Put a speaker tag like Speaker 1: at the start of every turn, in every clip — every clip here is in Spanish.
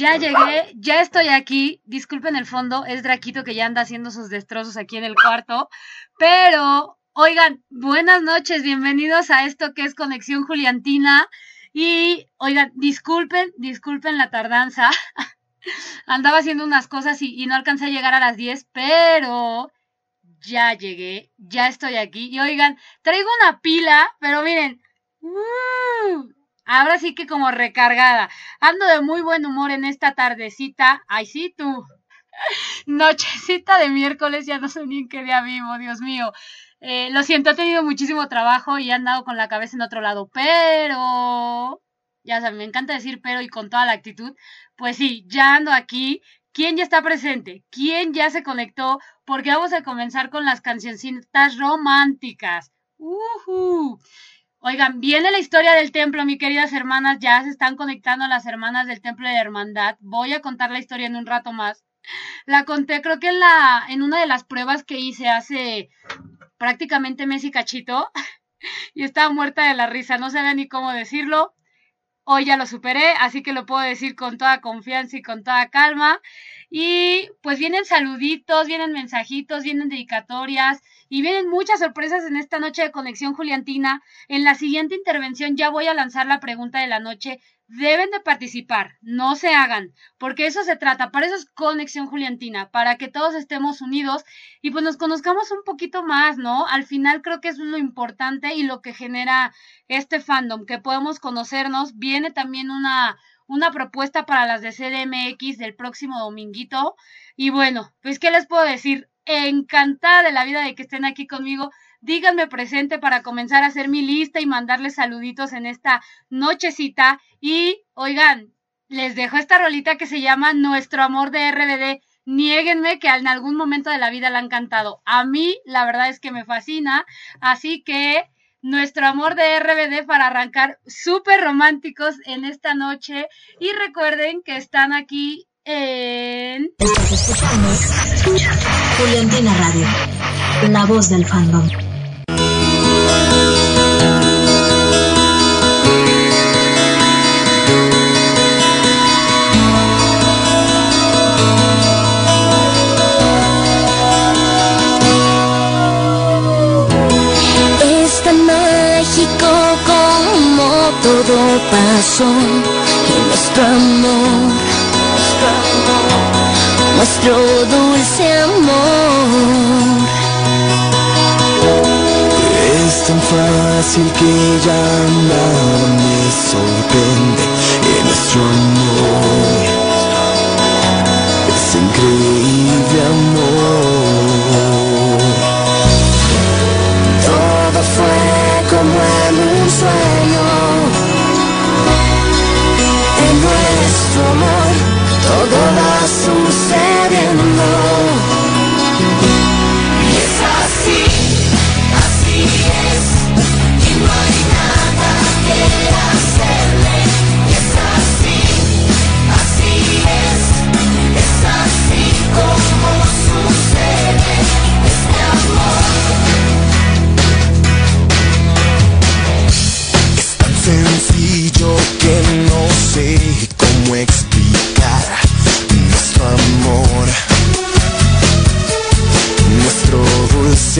Speaker 1: Ya
Speaker 2: llegué, ya estoy aquí. Disculpen el fondo, es Draquito que ya anda haciendo sus destrozos aquí en el cuarto. Pero, oigan, buenas noches, bienvenidos a esto que es Conexión Juliantina. Y, oigan, disculpen, disculpen la tardanza. Andaba haciendo unas cosas y, no alcancé a llegar a las 10, pero ya llegué, ya estoy aquí. Y oigan, traigo una pila, pero miren, ¡uh! Ahora sí que como recargada. Ando de muy buen humor en esta tardecita. Ay, sí, tú. Nochecita de miércoles, ya no sé ni en qué día vivo, Dios mío. Eh, lo siento, he tenido muchísimo trabajo y he andado con la cabeza en otro lado, pero ya saben, me encanta decir pero y con toda la actitud. Pues sí, ya ando aquí. ¿Quién ya está presente? ¿Quién ya se conectó? Porque vamos a comenzar con las cancioncitas románticas. Oigan, viene la historia del templo, mi queridas hermanas. Ya se están conectando las hermanas del templo de la hermandad. Voy a contar la historia en un rato más. La conté, creo que en la, en una de las pruebas que hice hace prácticamente mes y cachito. Y estaba muerta de la risa, no sabía ni cómo decirlo. Hoy ya lo superé, así que lo puedo decir con toda confianza y con toda calma. Y pues vienen saluditos, vienen mensajitos, vienen dedicatorias y vienen muchas sorpresas en esta noche de Conexión Juliantina. En la siguiente intervención ya voy a lanzar la pregunta de la noche deben de participar, no se hagan, porque eso se trata, para eso es conexión juliantina, para que todos estemos unidos y pues nos conozcamos un poquito más, ¿no? Al final creo que es lo importante y lo que genera este fandom, que podemos conocernos. Viene también una, una propuesta para las de CDMX del próximo dominguito. Y bueno, pues, ¿qué les puedo decir? Encantada de la vida de que estén aquí conmigo díganme presente para comenzar a hacer mi lista y mandarles saluditos en esta nochecita. Y oigan, les dejo esta rolita que se llama Nuestro Amor de RBD. Niéguenme que en algún momento de la vida la han cantado. A mí, la verdad es que me fascina. Así que nuestro amor de RBD para arrancar súper románticos en esta noche. Y recuerden que están aquí en.
Speaker 3: Juliantina Radio, la voz del fandom.
Speaker 4: todo pasó y nuestro amor, nuestro dulce amor.
Speaker 1: Es tan fácil que ya nada me sorprende en nuestro amor. Es increíble amor. Todo fue como en un sueño. nuestro amor todo va es así, así es, y no hay nada que hacerle.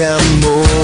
Speaker 1: Amor.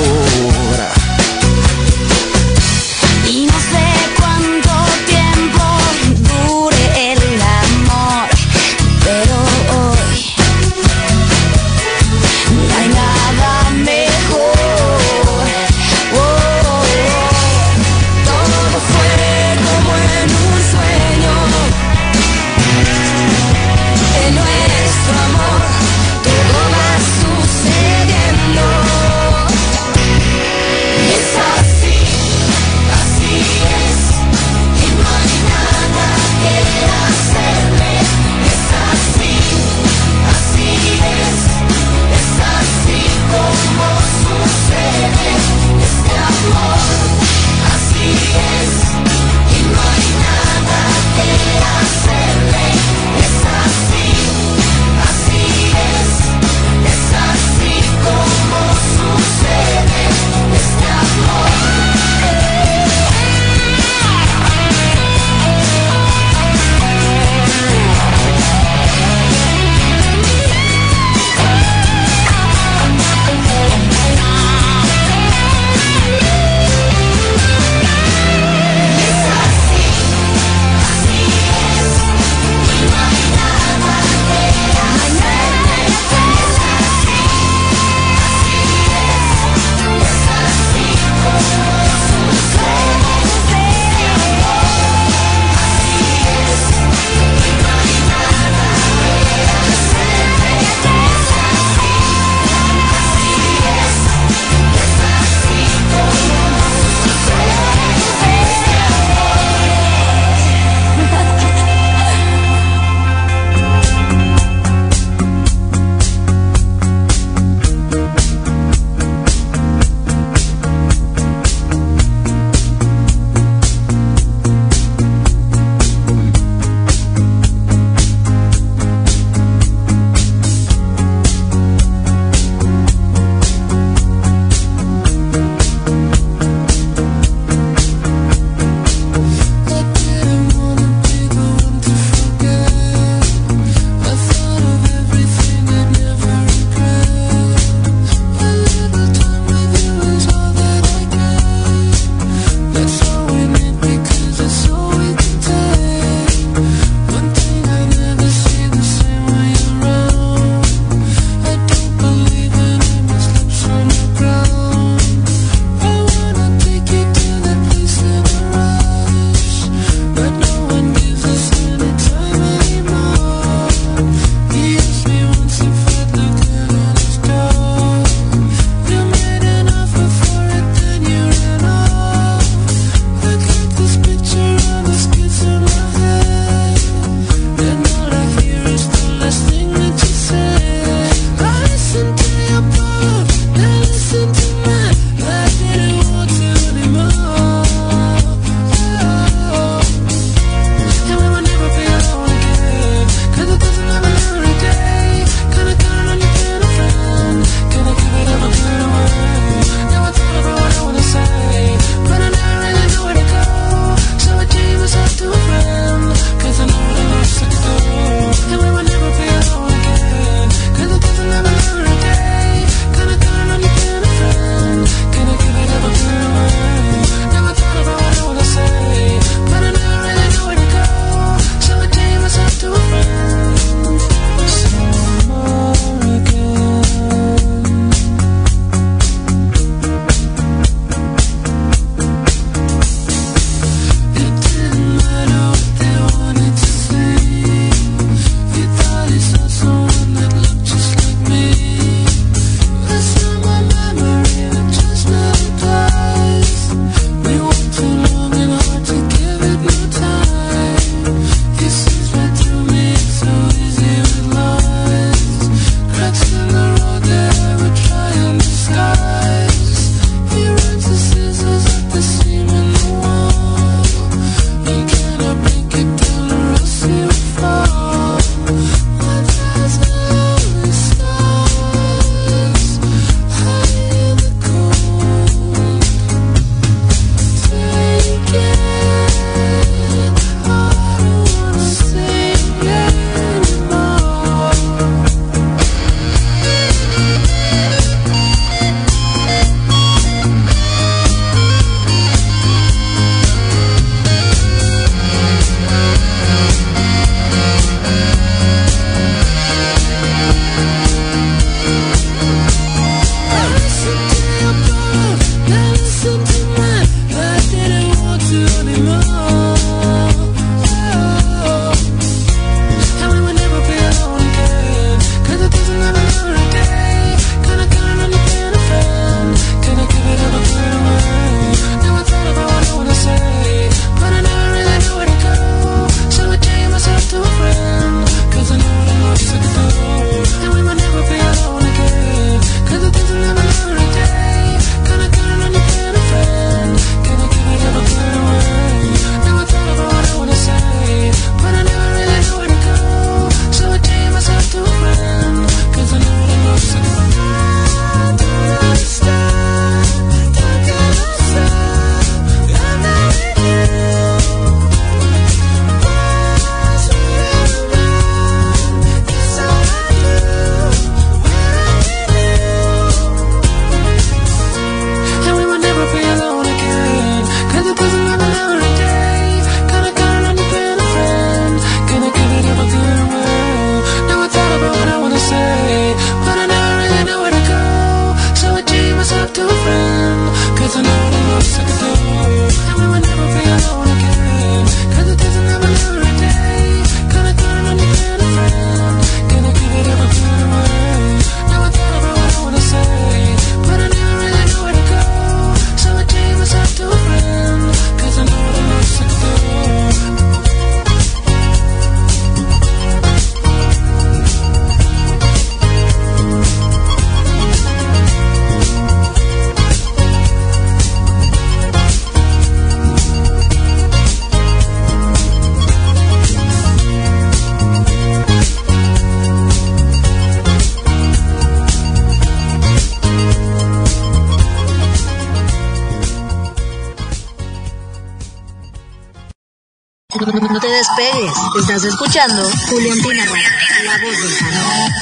Speaker 3: Estás escuchando Julián Pinarra, la voz del canal.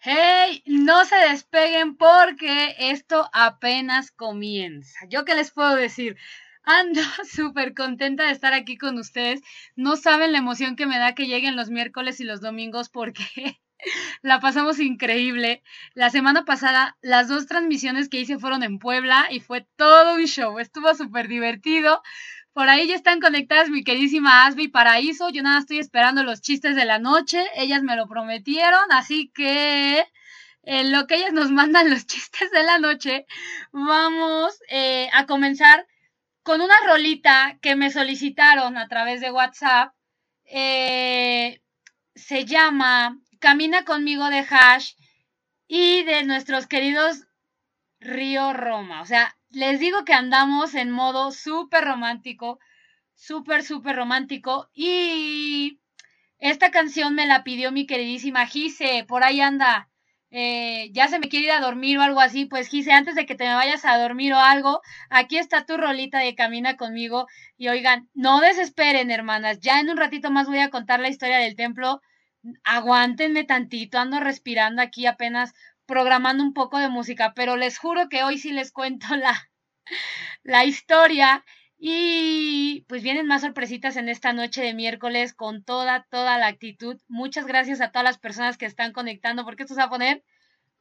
Speaker 2: Hey, no se despeguen porque esto apenas comienza. ¿Yo qué les puedo decir? Ando súper contenta de estar aquí con ustedes. No saben la emoción que me da que lleguen los miércoles y los domingos porque la pasamos increíble. La semana pasada las dos transmisiones que hice fueron en Puebla y fue todo un show. Estuvo súper divertido. Por ahí ya están conectadas mi queridísima Asby Paraíso. Yo nada estoy esperando los chistes de la noche. Ellas me lo prometieron, así que en lo que ellas nos mandan los chistes de la noche, vamos eh, a comenzar con una rolita que me solicitaron a través de WhatsApp. Eh, se llama Camina conmigo de Hash y de nuestros queridos Río Roma. O sea, les digo que andamos en modo súper romántico, súper, súper romántico. Y esta canción me la pidió mi queridísima Gise, por ahí anda. Eh, ya se me quiere ir a dormir o algo así, pues Gise, antes de que te me vayas a dormir o algo, aquí está tu rolita de Camina conmigo. Y oigan, no desesperen, hermanas, ya en un ratito más voy a contar la historia del templo. Aguántenme tantito, ando respirando aquí apenas programando un poco de música, pero les juro que hoy sí les cuento la, la historia y pues vienen más sorpresitas en esta noche de miércoles con toda, toda la actitud. Muchas gracias a todas las personas que están conectando, porque esto se va a poner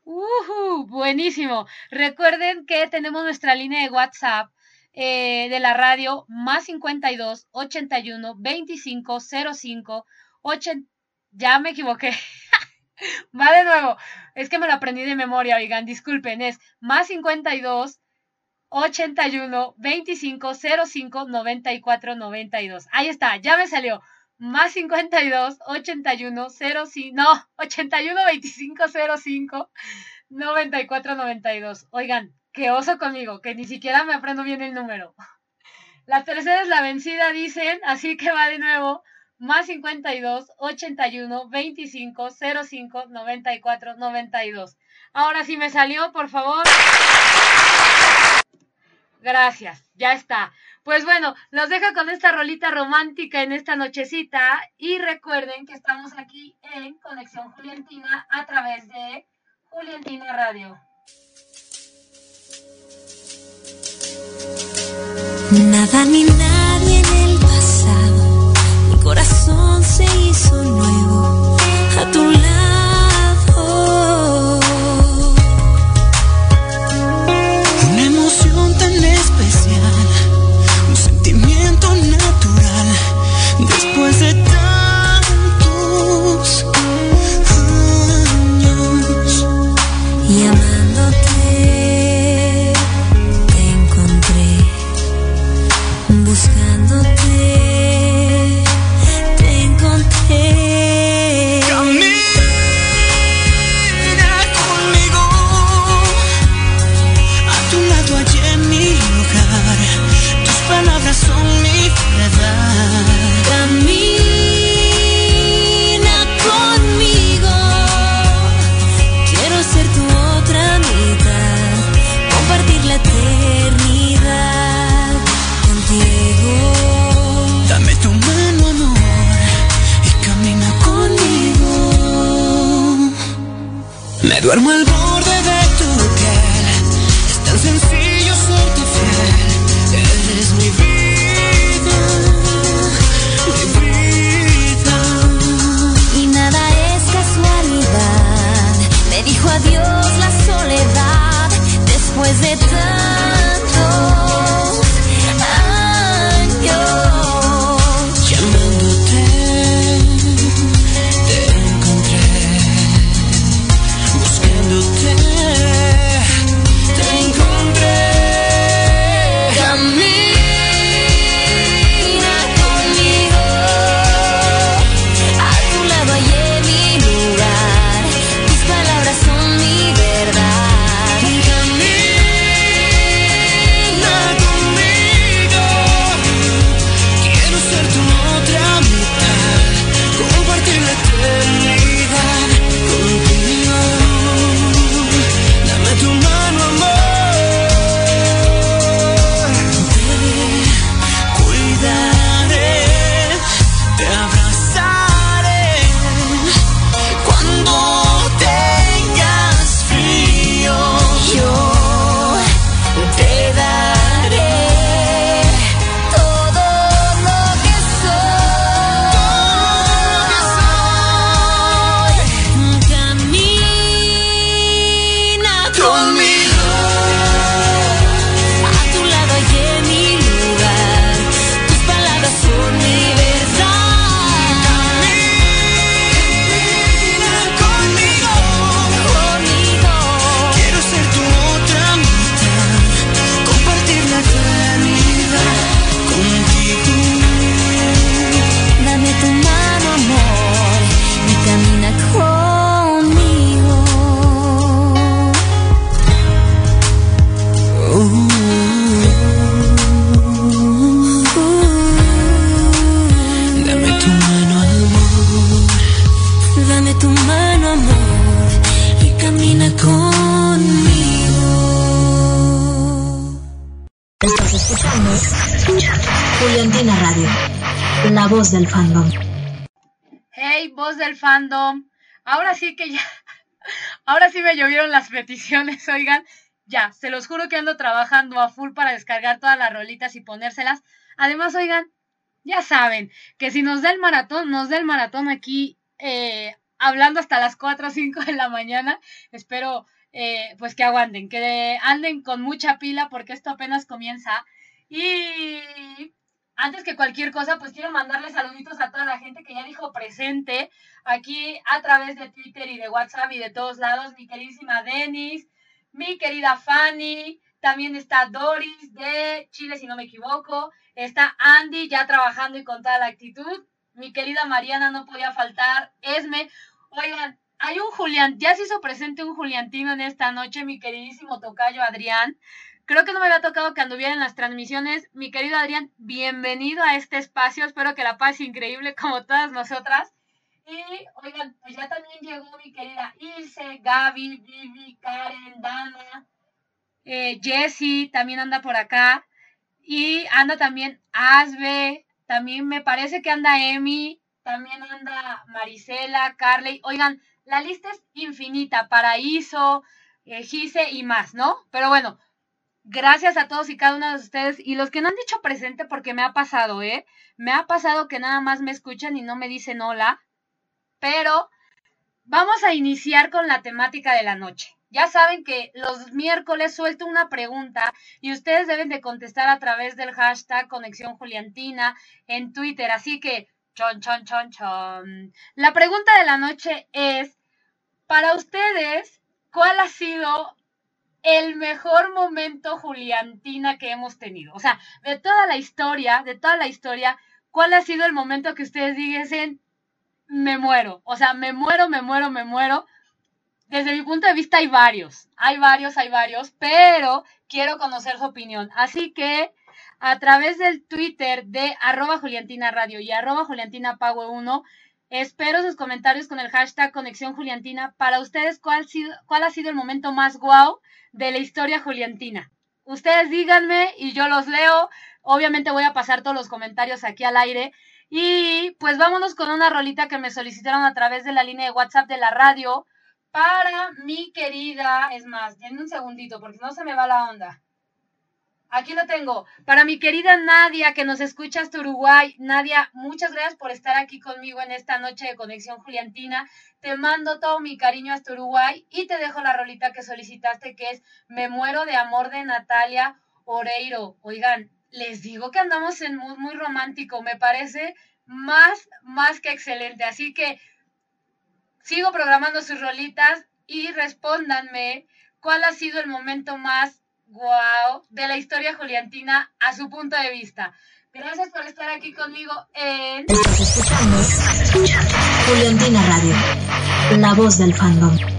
Speaker 2: uh, buenísimo. Recuerden que tenemos nuestra línea de WhatsApp eh, de la radio más 52 81 25 05 80. Ya me equivoqué. Va de nuevo. Es que me lo aprendí de memoria, oigan, disculpen. Es más 52 81 25 05 94 92. Ahí está, ya me salió. Más 52 81 05, no, 81 25 05 94 92. Oigan, qué oso conmigo, que ni siquiera me aprendo bien el número. La tercera es la vencida, dicen, así que va de nuevo. Más 52 81 25 05 94 92. Ahora sí me salió, por favor. Gracias, ya está. Pues bueno, los dejo con esta rolita romántica en esta nochecita y recuerden que estamos aquí en Conexión Juliantina a través de Juliantina Radio.
Speaker 4: Nada ni nadie corazón se
Speaker 2: llovieron las peticiones, oigan. Ya, se los juro que ando trabajando a full para descargar todas las rolitas y ponérselas. Además, oigan, ya saben que si nos da el maratón, nos da el maratón aquí eh, hablando hasta las 4 o 5 de la mañana. Espero eh, pues que aguanten, que anden con mucha pila porque esto apenas comienza. Y antes que cualquier cosa, pues quiero mandarles saluditos a toda la gente que ya dijo presente aquí a través de Twitter y de WhatsApp y de todos lados. Mi queridísima Denis, mi querida Fanny, también está Doris de Chile, si no me equivoco. Está Andy ya trabajando y con toda la actitud. Mi querida Mariana no podía faltar. Esme. Oigan, hay un Julián, ya se hizo presente un Juliantino en esta noche, mi queridísimo tocayo Adrián. Creo que no me había tocado que anduviera en las transmisiones. Mi querido Adrián, bienvenido a este espacio. Espero que la paz increíble como todas nosotras. Y oigan, pues ya también llegó mi querida Ilse, Gaby, Vivi, Karen, Dana, eh, Jessie también anda por acá. Y anda también Asbe, también me parece que anda Emi, también anda Marisela, Carley. Oigan, la lista es infinita, Paraíso, eh, Gise y más, ¿no? Pero bueno, gracias a todos y cada uno de ustedes y los que no han dicho presente porque me ha pasado, ¿eh? Me ha pasado que nada más me escuchan y no me dicen hola, pero vamos a iniciar con la temática de la noche. Ya saben que los miércoles suelto una pregunta y ustedes deben de contestar a través del hashtag Conexión Juliantina en Twitter. Así que, chon, chon, chon, chon. La pregunta de la noche es, para ustedes, ¿cuál ha sido el mejor momento Juliantina que hemos tenido? O sea, de toda la historia, de toda la historia, ¿cuál ha sido el momento que ustedes dicen, me muero? O sea, me muero, me muero, me muero desde mi punto de vista hay varios, hay varios, hay varios, pero quiero conocer su opinión. Así que a través del Twitter de arroba Juliantina Radio y arroba Juliantina Pago 1, espero sus comentarios con el hashtag Conexión Juliantina. Para ustedes, ¿cuál, ¿cuál ha sido el momento más guau de la historia juliantina? Ustedes díganme y yo los leo. Obviamente voy a pasar todos los comentarios aquí al aire. Y pues vámonos con una rolita que me solicitaron a través de la línea de WhatsApp de la radio para mi querida, es más, denme un segundito porque no se me va la onda. Aquí lo tengo. Para mi querida Nadia, que nos escucha hasta Uruguay. Nadia, muchas gracias por estar aquí conmigo en esta noche de Conexión Juliantina. Te mando todo mi cariño hasta Uruguay y te dejo la rolita que solicitaste, que es Me muero de amor de Natalia Oreiro. Oigan, les digo que andamos en mood muy romántico. Me parece más, más que excelente. Así que sigo programando sus rolitas y respóndanme cuál ha sido el momento más guau de la historia juliantina a su punto de vista. Gracias por estar aquí conmigo en...
Speaker 3: Estás Juliantina Radio, la voz del fandom.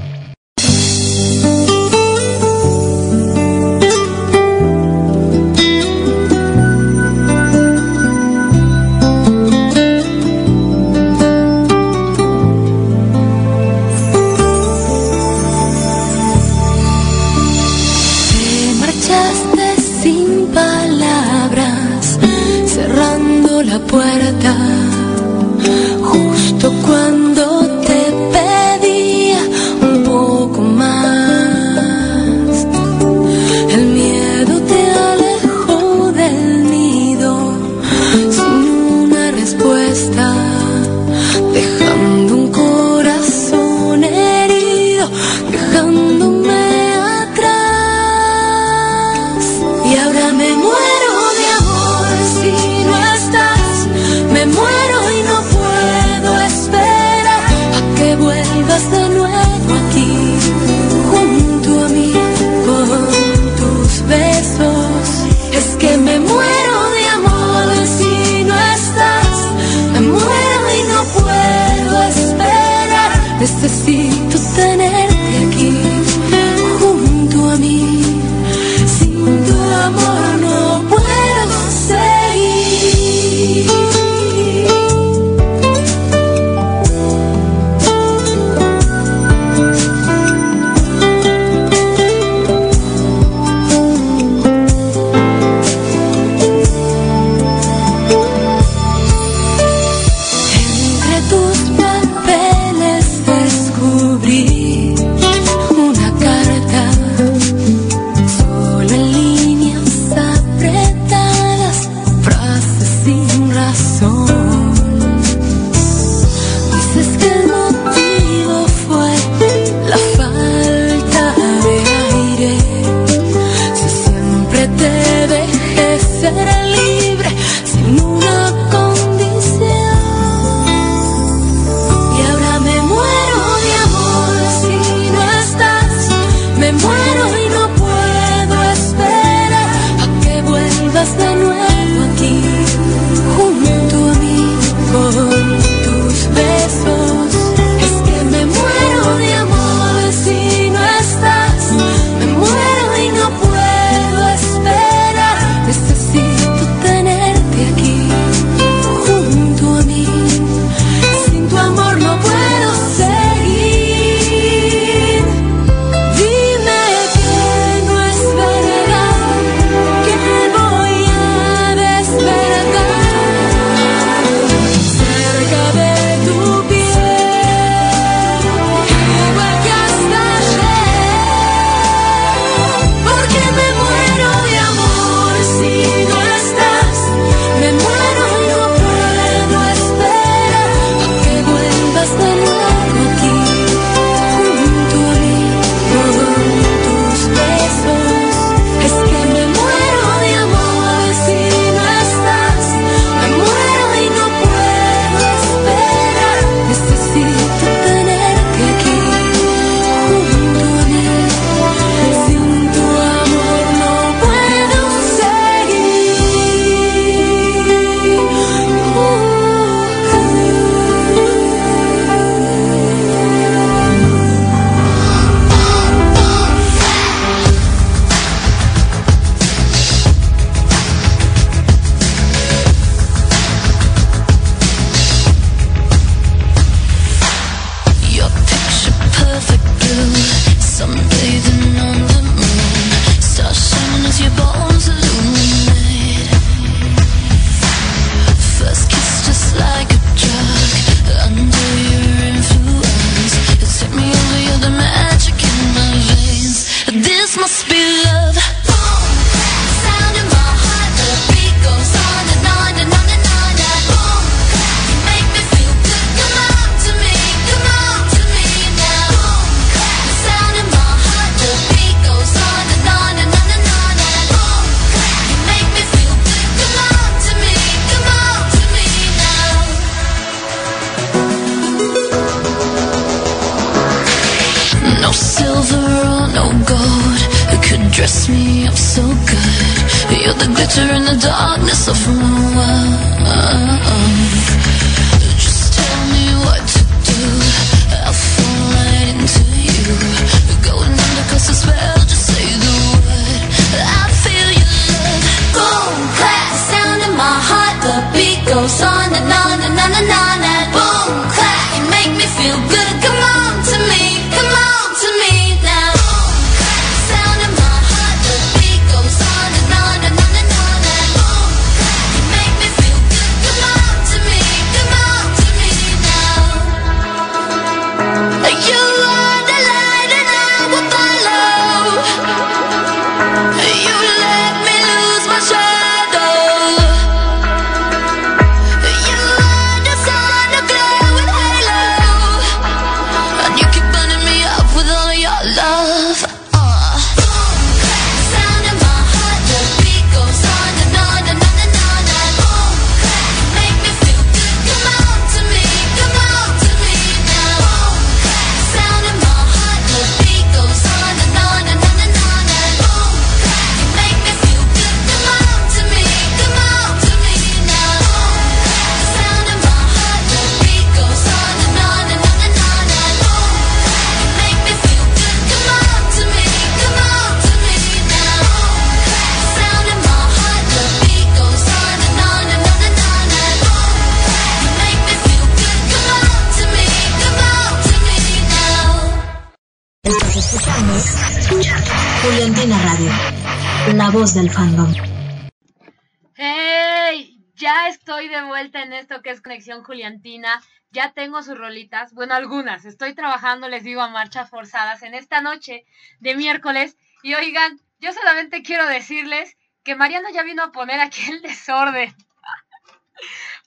Speaker 2: Sus rolitas. Bueno, algunas. Estoy trabajando, les digo, a marchas forzadas en esta noche de miércoles. Y oigan, yo solamente quiero decirles que Mariano ya vino a poner aquí el desorden.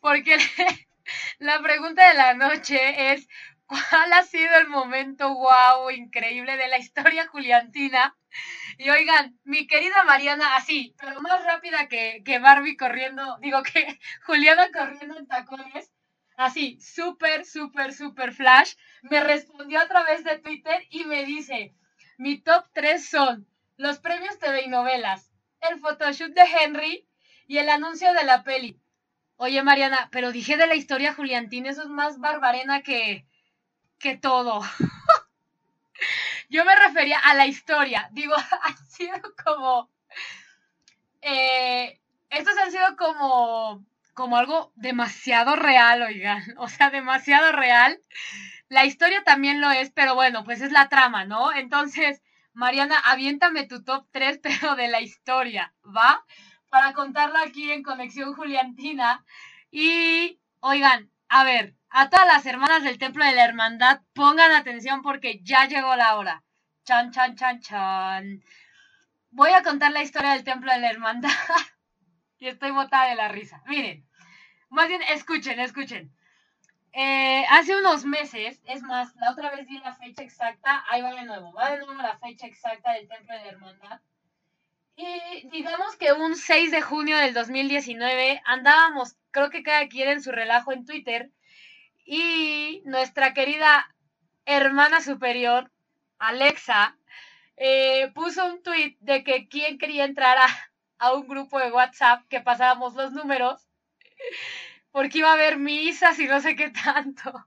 Speaker 2: Porque la pregunta de la noche es, ¿cuál ha sido el momento guau, increíble de la historia juliantina? Y oigan, mi querida Mariana, así, pero más rápida que, que Barbie corriendo, digo que Juliana corriendo en tacones, así, súper, súper, súper flash, me respondió a través de Twitter y me dice, mi top 3 son los premios TV y novelas, el photoshoot de Henry y el anuncio de la peli. Oye, Mariana, pero dije de la historia juliantina, eso es más barbarena que, que todo. Yo me refería a la historia. Digo, ha sido como. Eh, estos han sido como. Como algo demasiado real, oigan. O sea, demasiado real. La historia también lo es, pero bueno, pues es la trama, ¿no? Entonces, Mariana, aviéntame tu top 3, pero de la historia, ¿va? Para contarlo aquí en Conexión Juliantina. Y, oigan, a ver, a todas las hermanas del Templo de la Hermandad, pongan atención porque ya llegó la hora. Chan, chan, chan, chan. Voy a contar la historia del Templo de la Hermandad. y estoy botada de la risa. Miren, más bien, escuchen, escuchen. Eh, hace unos meses, es más, la otra vez di la fecha exacta, ahí va de nuevo, va de nuevo la fecha exacta del Templo de la Hermandad. Y digamos que un 6 de junio del 2019 andábamos, creo que cada quien en su relajo en Twitter, y nuestra querida hermana superior, Alexa, eh, puso un tweet de que quién quería entrar a, a un grupo de WhatsApp que pasábamos los números, porque iba a haber misas y no sé qué tanto.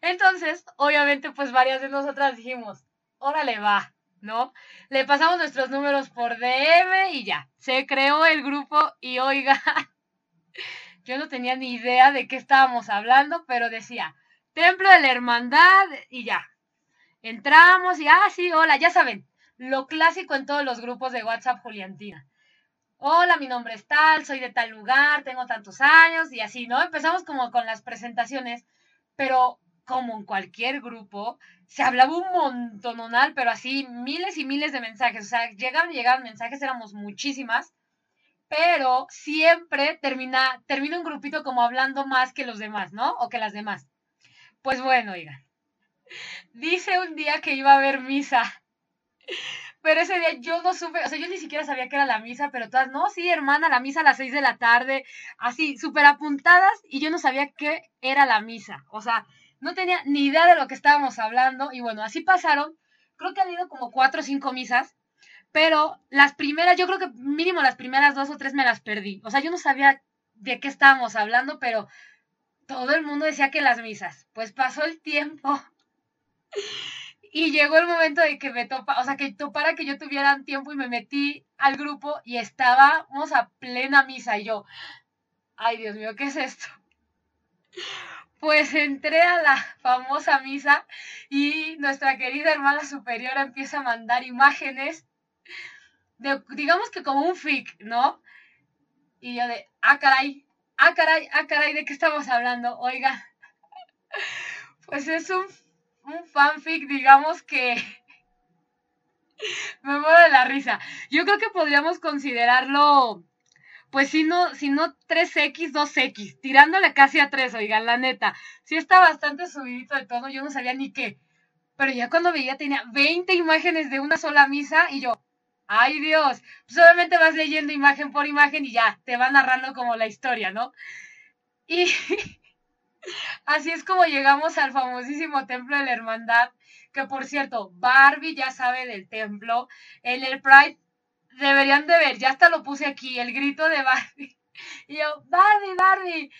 Speaker 2: Entonces, obviamente, pues varias de nosotras dijimos, órale, va, ¿no? Le pasamos nuestros números por DM y ya, se creó el grupo y oiga, yo no tenía ni idea de qué estábamos hablando, pero decía, Templo de la Hermandad y ya. Entramos y, ah, sí, hola, ya saben, lo clásico en todos los grupos de WhatsApp Juliantina. Hola, mi nombre es tal, soy de tal lugar, tengo tantos años y así, ¿no? Empezamos como con las presentaciones, pero como en cualquier grupo, se hablaba un montononal, pero así miles y miles de mensajes. O sea, llegaban y llegaban mensajes, éramos muchísimas, pero siempre termina, termina un grupito como hablando más que los demás, ¿no? O que las demás. Pues bueno, oigan. Dice un día que iba a haber misa. Pero ese día yo no supe, o sea, yo ni siquiera sabía que era la misa, pero todas, no, sí, hermana, la misa a las seis de la tarde, así, súper apuntadas, y yo no sabía qué era la misa. O sea, no tenía ni idea de lo que estábamos hablando, y bueno, así pasaron creo que han ido como cuatro o cinco misas, pero las primeras, yo creo que mínimo las primeras dos o tres me las perdí. O sea, yo no sabía de qué estábamos hablando, pero todo el mundo decía que las misas. Pues pasó el tiempo y llegó el momento de que me topa, o sea, que topara que yo tuviera tiempo y me metí al grupo y estábamos a plena misa y yo, ay Dios mío, ¿qué es esto? Pues entré a la famosa misa y nuestra querida hermana superiora empieza a mandar imágenes de, digamos que como un fic, ¿no? Y yo de, ah, caray, ah, caray, ah, caray, ¿de qué estamos hablando? Oiga, pues es un, un fanfic, digamos que me muero de la risa. Yo creo que podríamos considerarlo pues si no, si no 3X, 2X, tirándole casi a 3, oigan, la neta. Sí está bastante subidito de todo, yo no sabía ni qué. Pero ya cuando veía tenía 20 imágenes de una sola misa y yo, ay Dios, pues vas leyendo imagen por imagen y ya, te va narrando como la historia, ¿no? Y así es como llegamos al famosísimo templo de la hermandad, que por cierto, Barbie ya sabe del templo. En el Pride deberían de ver, ya hasta lo puse aquí, el grito de Barbie. Y yo, Barbie, Barbie,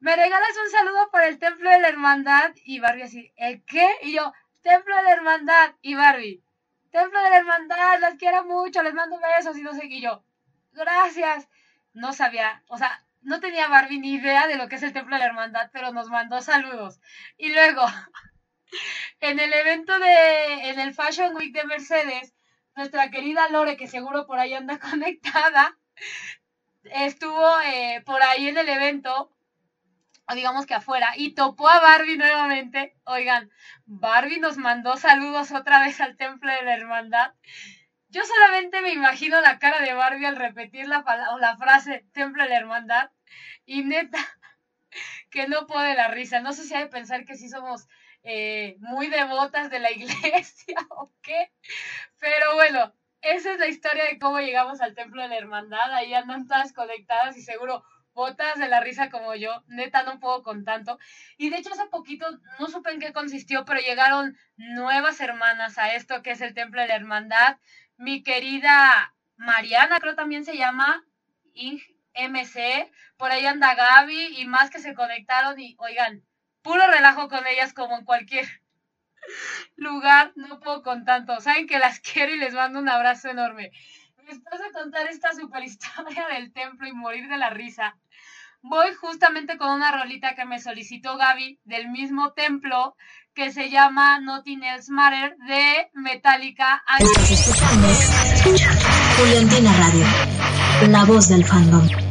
Speaker 2: ¿me regalas un saludo por el templo de la hermandad? Y Barbie así, ¿el qué? Y yo, templo de la hermandad. Y Barbie, templo de la hermandad, las quiero mucho, les mando besos y no sé. Y yo, gracias. No sabía, o sea, no tenía Barbie ni idea de lo que es el templo de la hermandad, pero nos mandó saludos. Y luego, en el evento de, en el Fashion Week de Mercedes, nuestra querida Lore, que seguro por ahí anda conectada, estuvo eh, por ahí en el evento, o digamos que afuera, y topó a Barbie nuevamente. Oigan, Barbie nos mandó saludos otra vez al Templo de la Hermandad. Yo solamente me imagino la cara de Barbie al repetir la, la frase Templo de la Hermandad. Y neta, que no puede la risa. No sé si hay que pensar que sí somos eh, muy devotas de la iglesia o qué. Pero bueno, esa es la historia de cómo llegamos al templo de la hermandad. Ahí andan todas conectadas y seguro botas de la risa como yo. Neta, no puedo con tanto. Y de hecho, hace poquito, no supe en qué consistió, pero llegaron nuevas hermanas a esto que es el templo de la hermandad. Mi querida Mariana, creo también se llama, MC. Por ahí anda Gaby y más que se conectaron y, oigan, puro relajo con ellas como en cualquier lugar, no puedo con tanto. Saben que las quiero y les mando un abrazo enorme. Después de contar esta super historia del templo y morir de la risa, voy justamente con una rolita que me solicitó Gaby del mismo templo que se llama Nothing Else Matter de Metallica.
Speaker 5: Juliantina Radio, la voz del fandom.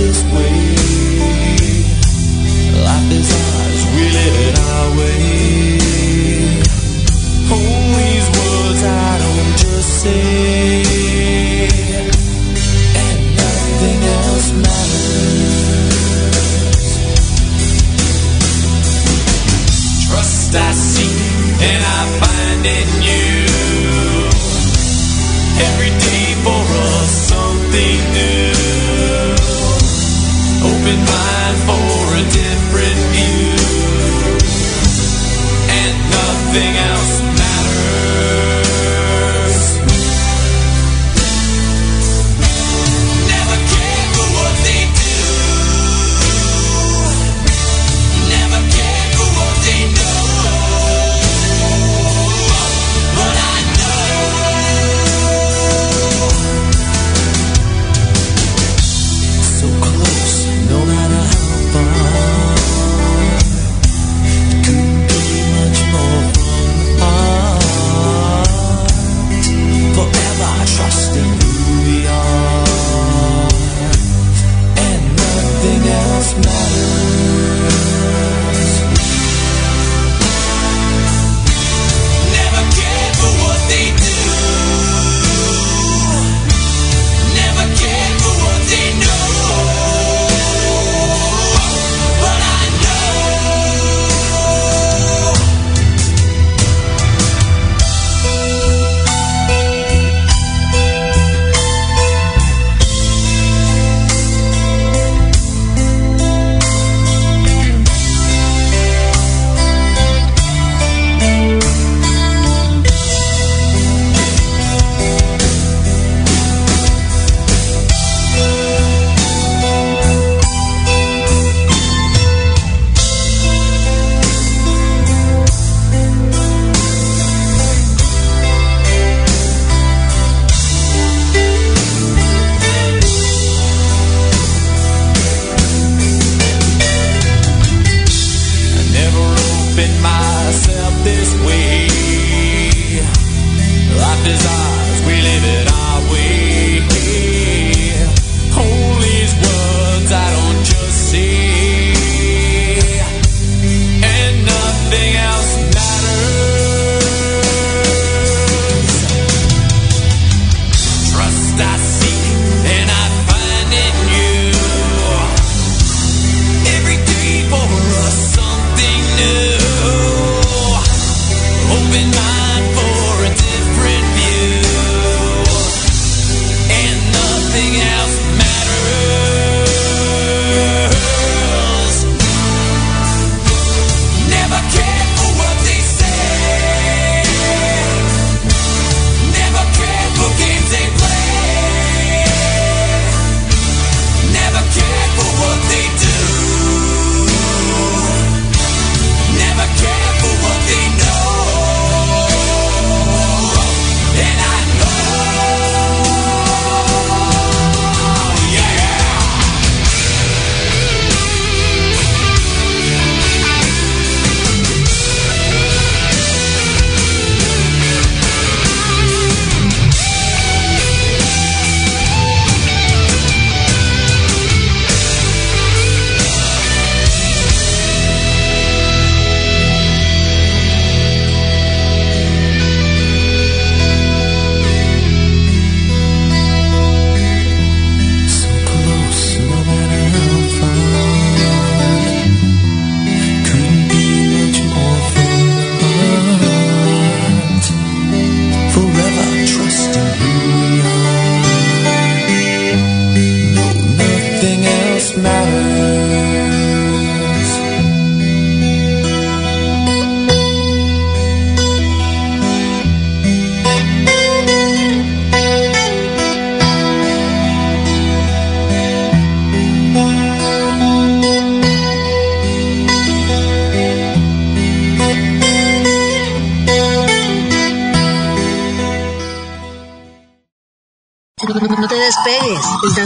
Speaker 3: this way.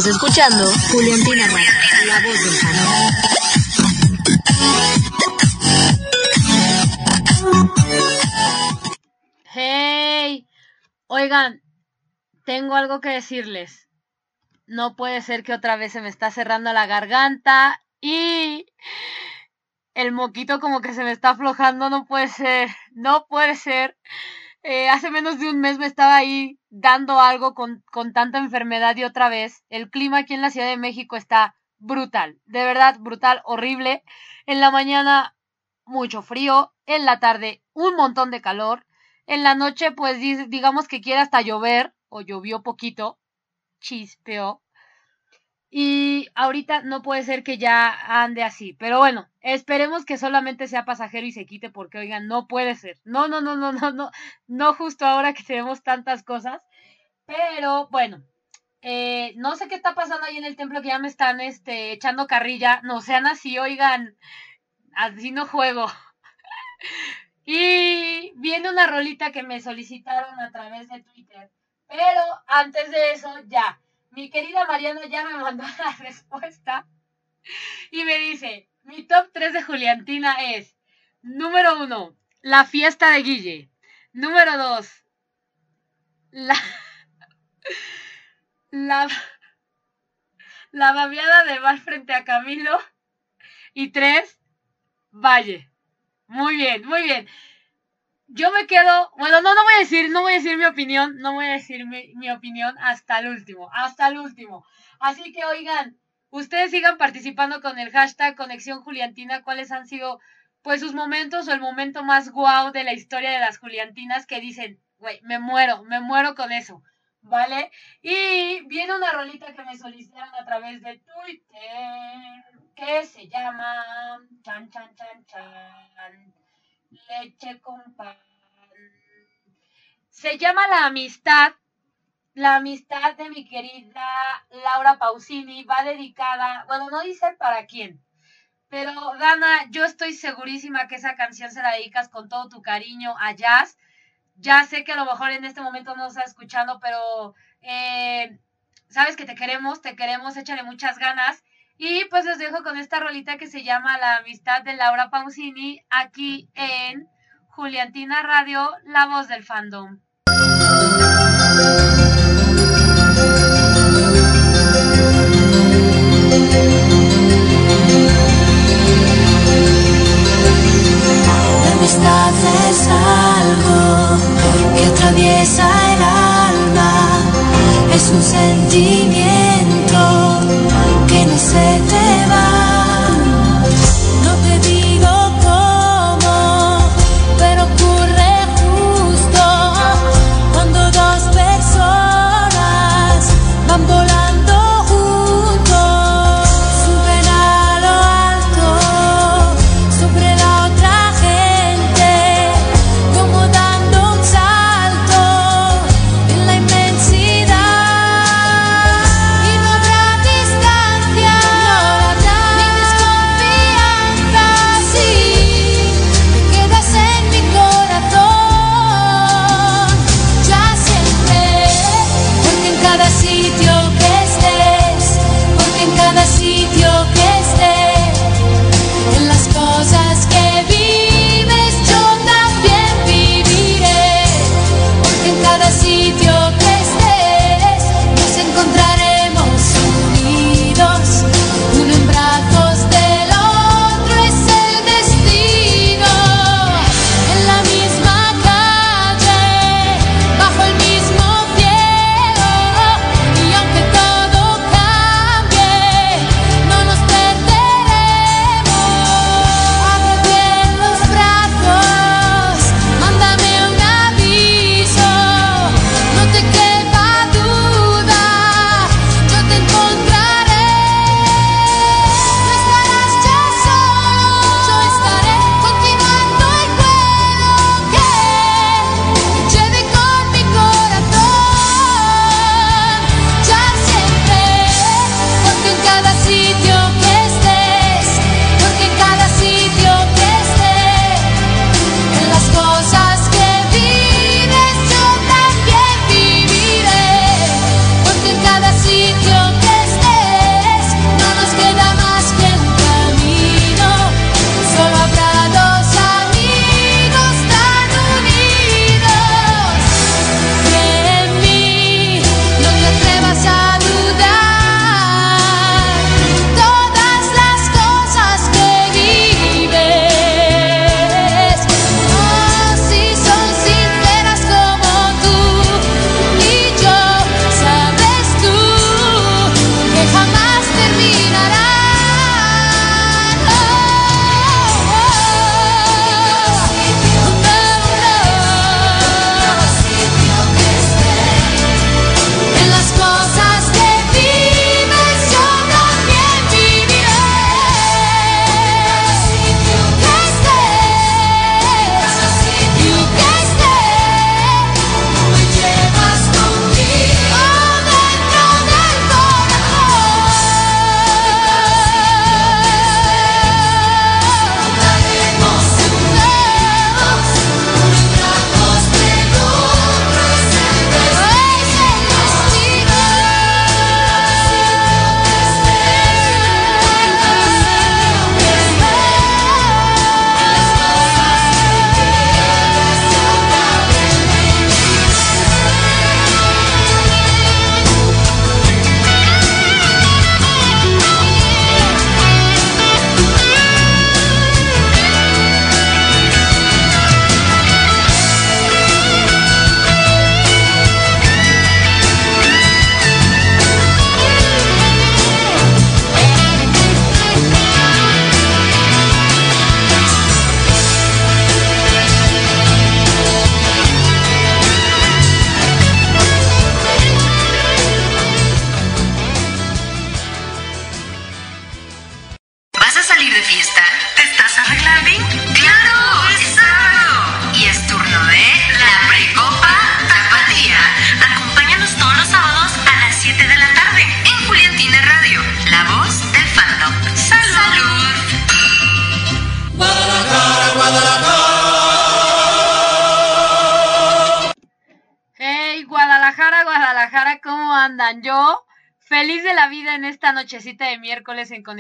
Speaker 3: Escuchando Juliantina Radio, la voz del
Speaker 2: Hey, oigan, tengo algo que decirles. No puede ser que otra vez se me está cerrando la garganta y el moquito como que se me está aflojando. No puede ser, no puede ser. Eh, hace menos de un mes me estaba ahí algo con, con tanta enfermedad y otra vez. El clima aquí en la Ciudad de México está brutal, de verdad brutal, horrible. En la mañana mucho frío, en la tarde un montón de calor, en la noche pues digamos que quiere hasta llover o llovió poquito, chispeó. Y ahorita no puede ser que ya ande así. Pero bueno, esperemos que solamente sea pasajero y se quite porque, oigan, no puede ser. No, no, no, no, no, no. No justo ahora que tenemos tantas cosas. Pero bueno, eh, no sé qué está pasando ahí en el templo que ya me están este, echando carrilla. No sean así, oigan. Así no juego. y viene una rolita que me solicitaron a través de Twitter. Pero antes de eso, ya mi querida Mariana ya me mandó la respuesta y me dice, mi top 3 de Juliantina es, número 1, la fiesta de Guille. Número 2, la, la, la de Val frente a Camilo. Y 3, Valle. Muy bien, muy bien yo me quedo, bueno, no, no voy a decir, no voy a decir mi opinión, no voy a decir mi, opinión hasta el último, hasta el último. Así que oigan, ustedes sigan participando con el hashtag Conexión Juliantina, cuáles han sido pues sus momentos o el momento más guau de la historia de las Juliantinas que dicen, güey, me muero, me muero con eso, ¿vale? Y viene una rolita que me solicitaron a través de Twitter que se llama chan chan chan chan leche con pan. Se llama La Amistad. La amistad de mi querida Laura Pausini va dedicada, bueno, no dice para quién, pero Dana, yo estoy segurísima que esa canción se la dedicas con todo tu cariño a Jazz. Ya sé que a lo mejor en este momento no está escuchando, pero eh, sabes que te queremos, te queremos, échale muchas ganas. Y pues les dejo con esta rolita que se llama La amistad de Laura Pausini aquí en Juliantina Radio, la voz del fandom.
Speaker 6: Amistad atraviesa el alma, es un sentimiento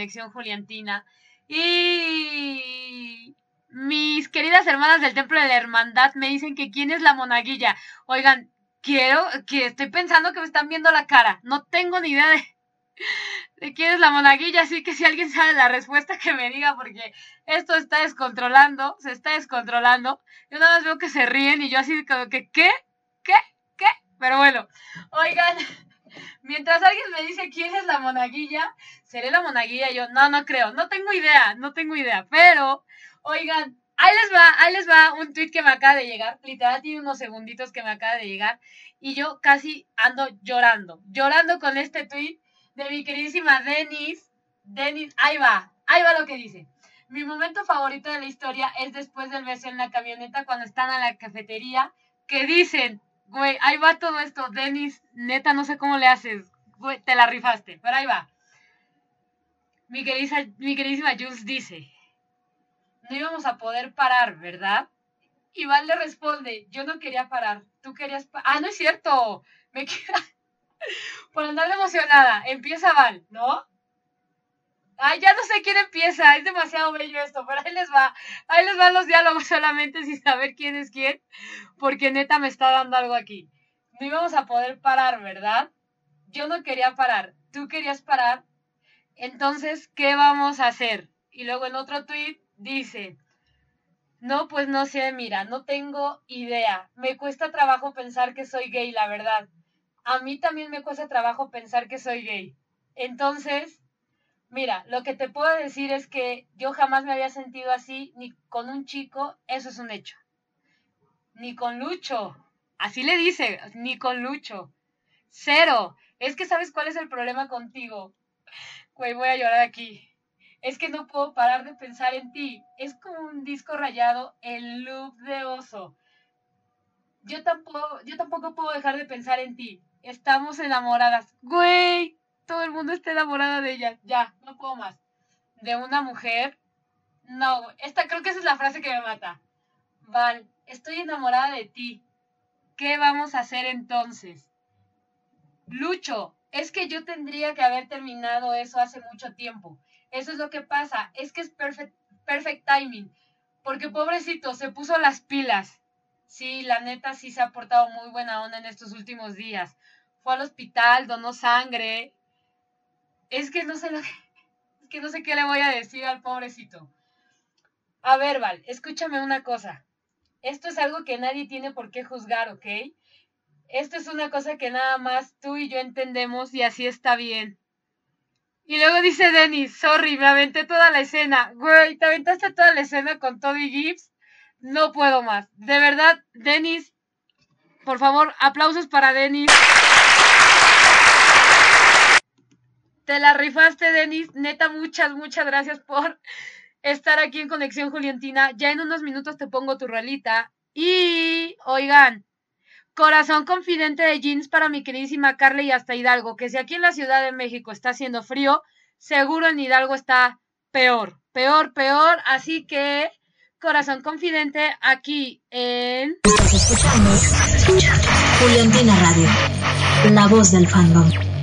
Speaker 2: Conexión Juliantina. Y mis queridas hermanas del Templo de la Hermandad me dicen que quién es la monaguilla. Oigan, quiero, que estoy pensando que me están viendo la cara. No tengo ni idea de, de quién es la monaguilla, así que si alguien sabe la respuesta que me diga, porque esto está descontrolando, se está descontrolando. Yo nada más veo que se ríen y yo así como que, ¿qué? ¿Qué? ¿Qué? Pero bueno, oigan, mientras alguien me dice quién es la monaguilla, seré la monaguilla, yo no, no creo, no tengo idea, no tengo idea, pero, oigan, ahí les va, ahí les va un tweet que me acaba de llegar, literal tiene unos segunditos que me acaba de llegar, y yo casi ando llorando, llorando con este tweet de mi queridísima Denis, Denis, ahí va, ahí va lo que dice. Mi momento favorito de la historia es después del beso en la camioneta cuando están a la cafetería, que dicen, güey, ahí va todo esto, Denis, neta, no sé cómo le haces, güey, te la rifaste, pero ahí va. Mi queridísima, mi queridísima Jules dice, no íbamos a poder parar, ¿verdad? Y Val le responde, yo no quería parar, tú querías parar. Ah, no es cierto, me queda... Por andar emocionada, empieza Val, ¿no? Ay, ya no sé quién empieza, es demasiado bello esto, pero ahí les va, ahí les van los diálogos solamente sin saber quién es quién, porque neta me está dando algo aquí. No íbamos a poder parar, ¿verdad? Yo no quería parar, tú querías parar, entonces, ¿qué vamos a hacer? Y luego en otro tweet dice, no, pues no sé, mira, no tengo idea, me cuesta trabajo pensar que soy gay, la verdad. A mí también me cuesta trabajo pensar que soy gay. Entonces, Mira, lo que te puedo decir es que yo jamás me había sentido así ni con un chico, eso es un hecho. Ni con Lucho, así le dice, ni con Lucho. Cero. Es que sabes cuál es el problema contigo. Güey, voy a llorar aquí. Es que no puedo parar de pensar en ti. Es como un disco rayado, el loop de oso. Yo tampoco, yo tampoco puedo dejar de pensar en ti. Estamos enamoradas. Güey, todo el mundo está enamorado de ella. Ya, no puedo más. De una mujer. No, esta creo que esa es la frase que me mata. Val, estoy enamorada de ti. ¿Qué vamos a hacer entonces? Lucho, es que yo tendría que haber terminado eso hace mucho tiempo. Eso es lo que pasa. Es que es perfect, perfect timing. Porque pobrecito, se puso las pilas. Sí, la neta sí se ha portado muy buena onda en estos últimos días. Fue al hospital, donó sangre, es que no sé lo es que no sé qué le voy a decir al pobrecito. A ver, Val, escúchame una cosa. Esto es algo que nadie tiene por qué juzgar, ¿ok? Esto es una cosa que nada más tú y yo entendemos y así está bien. Y luego dice Denis, sorry, me aventé toda la escena. Güey, ¿te aventaste toda la escena con Toby Gibbs? No puedo más. De verdad, Denis, por favor, aplausos para Denis. Te la rifaste, Denis. Neta, muchas, muchas gracias por estar aquí en Conexión Juliantina. Ya en unos minutos te pongo tu rolita. Y, oigan, corazón confidente de jeans para mi queridísima Carly y hasta Hidalgo, que si aquí en la Ciudad de México está haciendo frío, seguro en Hidalgo está peor, peor, peor. Así que, corazón confidente aquí en...
Speaker 3: Escuchando Juliantina Radio, la voz del fandom.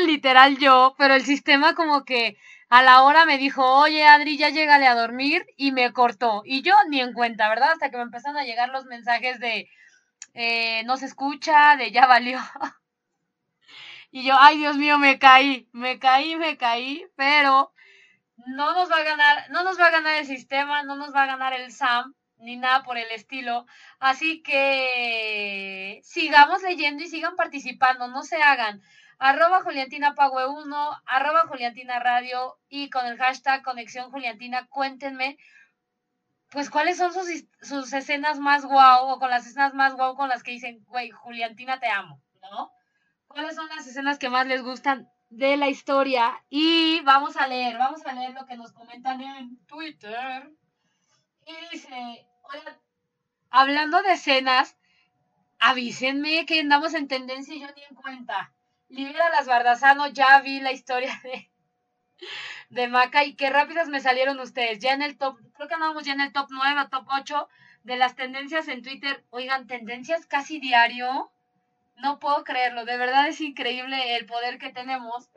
Speaker 2: Literal yo, pero el sistema como que a la hora me dijo, oye Adri, ya llegale a dormir y me cortó. Y yo ni en cuenta, ¿verdad? Hasta que me empezaron a llegar los mensajes de eh, no se escucha, de ya valió. y yo, ay Dios mío, me caí, me caí, me caí, pero no nos va a ganar, no nos va a ganar el sistema, no nos va a ganar el SAM, ni nada por el estilo. Así que sigamos leyendo y sigan participando, no se hagan. Arroba Juliantina Pague 1, arroba Juliantina Radio y con el hashtag Conexión Juliantina, cuéntenme, pues cuáles son sus, sus escenas más guau o con las escenas más guau con las que dicen, güey, Juliantina te amo, ¿no? ¿Cuáles son las escenas que más les gustan de la historia y vamos a leer, vamos a leer lo que nos comentan en Twitter. Y dice, hablando de escenas, avísenme que andamos en tendencia y yo ni en cuenta. Libera las Bardazano, ya vi la historia de, de Maca y qué rápidas me salieron ustedes. Ya en el top, creo que andamos ya en el top 9 o top 8 de las tendencias en Twitter. Oigan, tendencias casi diario. No puedo creerlo, de verdad es increíble el poder que tenemos.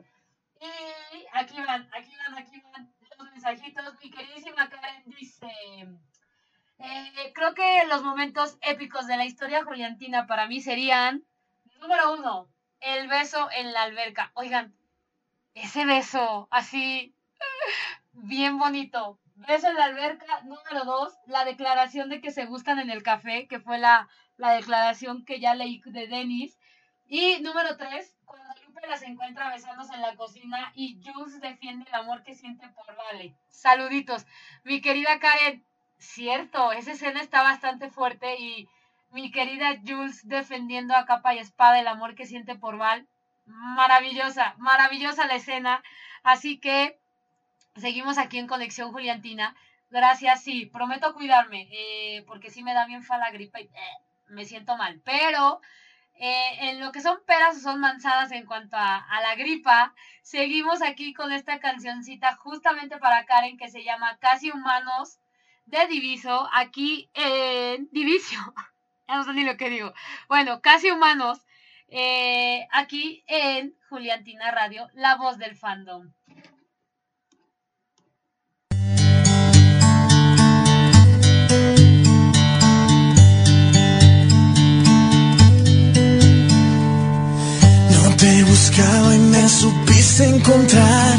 Speaker 2: Y aquí van, aquí van, aquí van los mensajitos. Mi queridísima Karen dice, eh, creo que los momentos épicos de la historia juliantina para mí serían, número uno, el beso en la alberca. Oigan, ese beso así, bien bonito. Beso en la alberca. Número dos, la declaración de que se gustan en el café, que fue la, la declaración que ya leí de Denis. Y número tres, cuando Lupe las encuentra besándose en la cocina y Jules defiende el amor que siente por Vale. Saluditos. Mi querida Karen, cierto, esa escena está bastante fuerte y mi querida Jules defendiendo a capa y espada el amor que siente por Val. Maravillosa, maravillosa la escena. Así que seguimos aquí en Conexión Juliantina. Gracias, sí, prometo cuidarme, eh, porque sí me da bien fa la gripa y eh, me siento mal. Pero eh, en lo que son peras o son manzanas en cuanto a, a, la gripa, seguimos aquí con esta cancioncita justamente para Karen que se llama Casi Humanos de Diviso, aquí en Diviso, ya no sé ni lo que digo. Bueno, casi humanos, eh, aquí en Juliantina Radio, la voz del fandom.
Speaker 7: No te buscaba y me supiste encontrar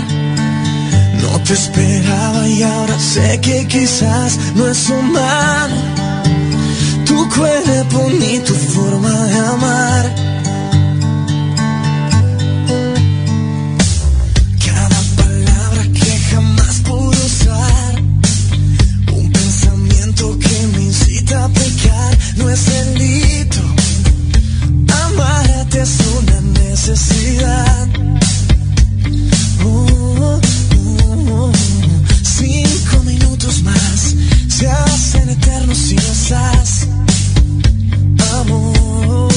Speaker 7: no te esperaba y ahora sé que quizás no es humano tu cuerpo ni tu forma de amar. Cada palabra que jamás pude usar, un pensamiento que me incita a pecar, no es delito. Amarte es una necesidad. Oh, Cinco minutos más se hacen eternos si no estás, amor.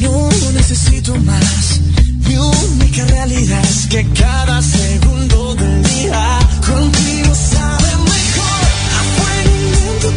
Speaker 7: No necesito más. Mi única realidad es que cada segundo del día contigo sabe mejor. Lento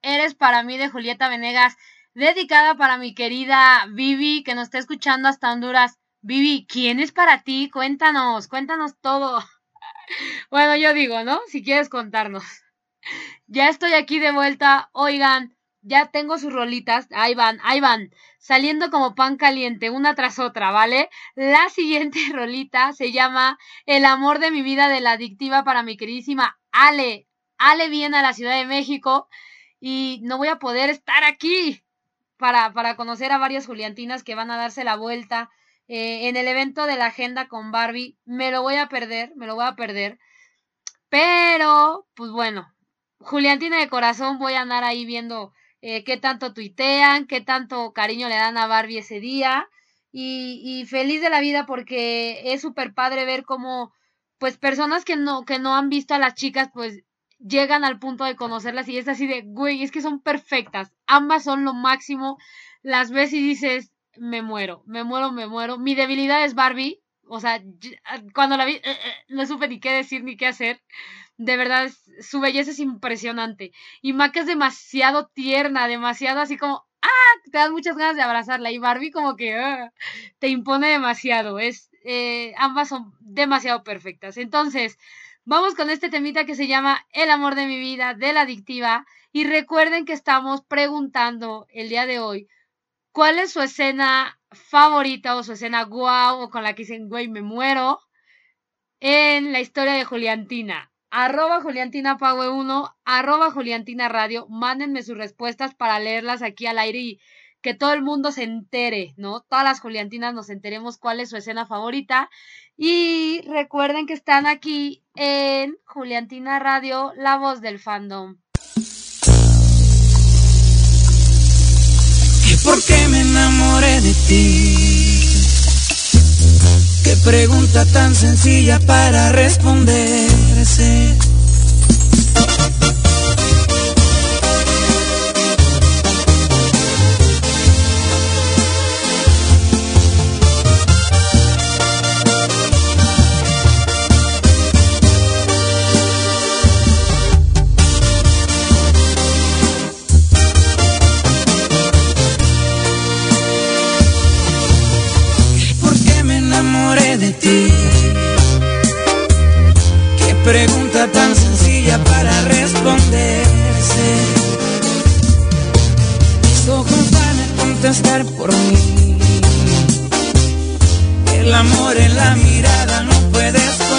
Speaker 2: Eres para mí de Julieta Venegas, dedicada para mi querida Vivi, que nos está escuchando hasta Honduras. Vivi, ¿quién es para ti? Cuéntanos, cuéntanos todo. Bueno, yo digo, ¿no? Si quieres contarnos. Ya estoy aquí de vuelta. Oigan, ya tengo sus rolitas. Ahí van, ahí van. Saliendo como pan caliente, una tras otra, ¿vale? La siguiente rolita se llama El amor de mi vida de la adictiva para mi queridísima Ale. Ale viene a la Ciudad de México y no voy a poder estar aquí para, para conocer a varias Juliantinas que van a darse la vuelta eh, en el evento de la agenda con Barbie. Me lo voy a perder, me lo voy a perder. Pero, pues bueno, Juliantina de corazón voy a andar ahí viendo eh, qué tanto tuitean, qué tanto cariño le dan a Barbie ese día. Y, feliz de la vida porque es súper padre ver cómo, pues, personas que no, que no han visto a las chicas, pues, llegan al punto de conocerlas y es así de, güey, es que son perfectas. Ambas son lo máximo. Las ves y dices, me muero, me muero, me muero. Mi debilidad es Barbie, O sea, cuando la vi, eh, eh, no supe ni qué decir ni qué hacer. De verdad, su belleza es impresionante. Y Mac es demasiado tierna, demasiado así como, ¡ah! Te dan muchas ganas de abrazarla. Y Barbie como que ah, te impone demasiado. Es, eh, ambas son demasiado perfectas. Entonces, vamos con este temita que se llama El amor de mi vida, de la adictiva. Y recuerden que estamos preguntando el día de hoy, ¿cuál es su escena favorita o su escena guau o con la que dicen, güey, me muero en la historia de Juliantina? arroba Juliantina Pague 1, arroba Juliantina Radio, mándenme sus respuestas para leerlas aquí al aire y que todo el mundo se entere, ¿no? Todas las Juliantinas nos enteremos cuál es su escena favorita. Y recuerden que están aquí en Juliantina Radio, la voz del fandom.
Speaker 8: ¿Por qué me enamoré de ti? Qué pregunta tan sencilla para responderse. Pregunta tan sencilla para responderse. Mis ojos van a contestar por mí. El amor en la mirada no puede esconderse.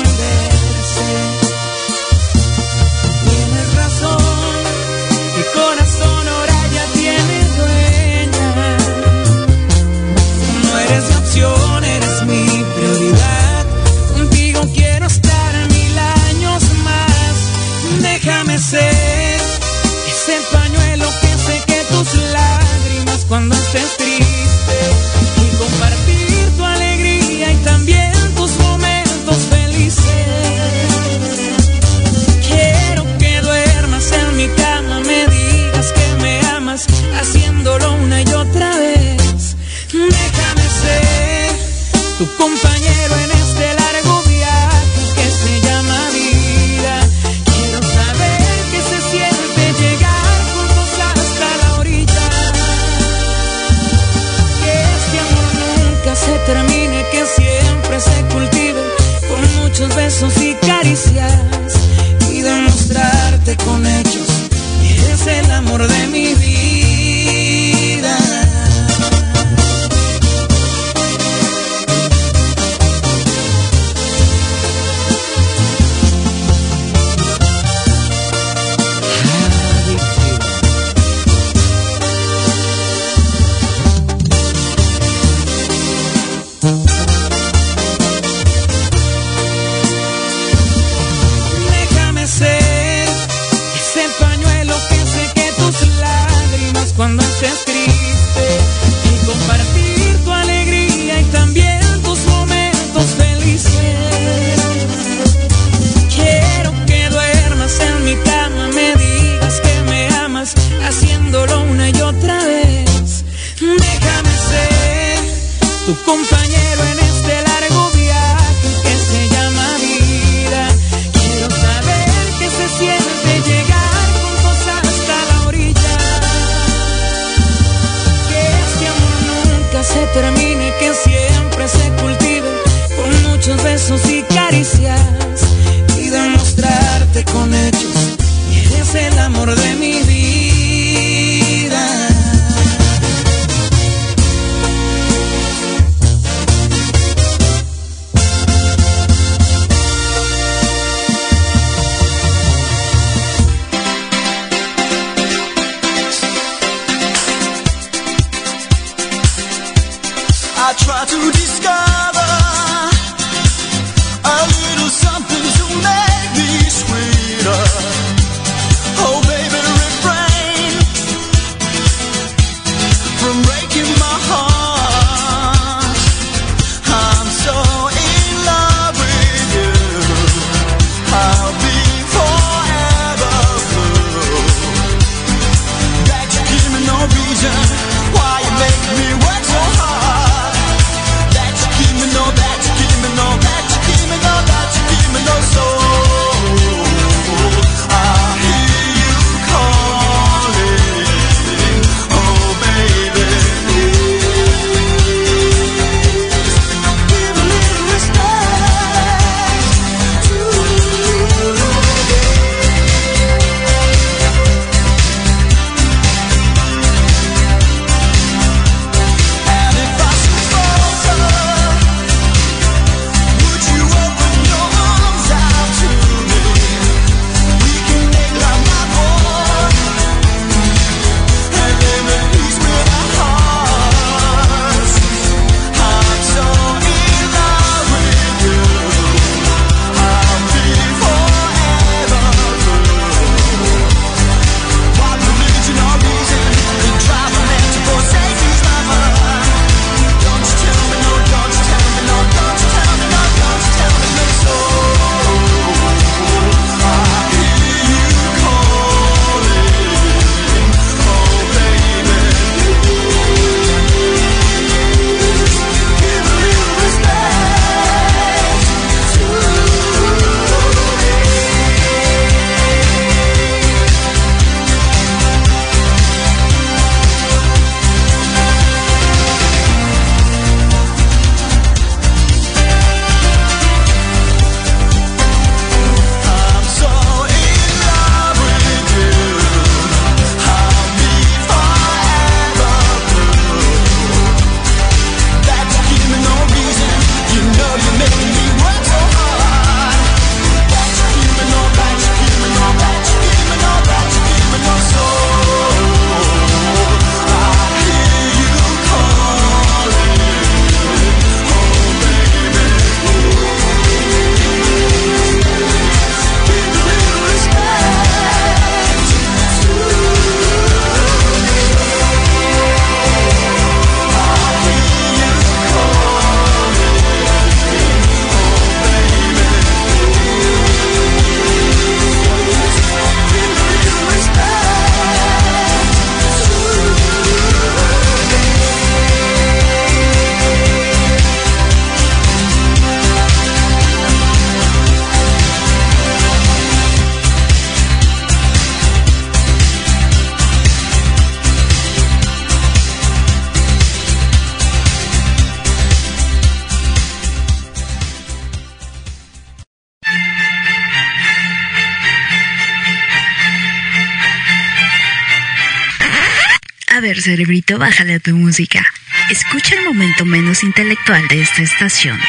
Speaker 9: Cerebrito, bájale a tu música. Escucha el momento menos intelectual de esta estación.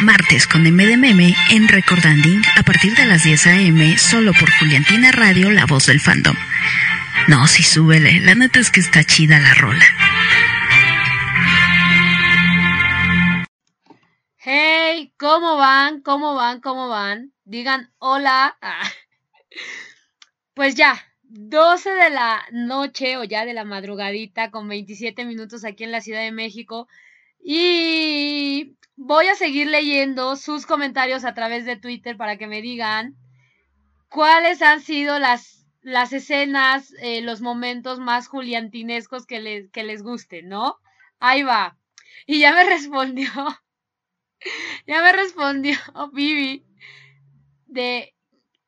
Speaker 9: Martes con MDMM en Recordanding a partir de las 10 a.m. solo por Juliantina Radio, la voz del fandom. No, sí, súbele. La neta es que está chida la rola.
Speaker 2: Hey, ¿cómo van? ¿Cómo van? ¿Cómo van? Digan hola. Ah. Pues ya, 12 de la noche o ya de la madrugadita con 27 minutos aquí en la Ciudad de México. Y voy a seguir leyendo sus comentarios a través de Twitter para que me digan cuáles han sido las, las escenas, eh, los momentos más juliantinescos que les, que les gusten, ¿no? Ahí va. Y ya me respondió, ya me respondió Vivi de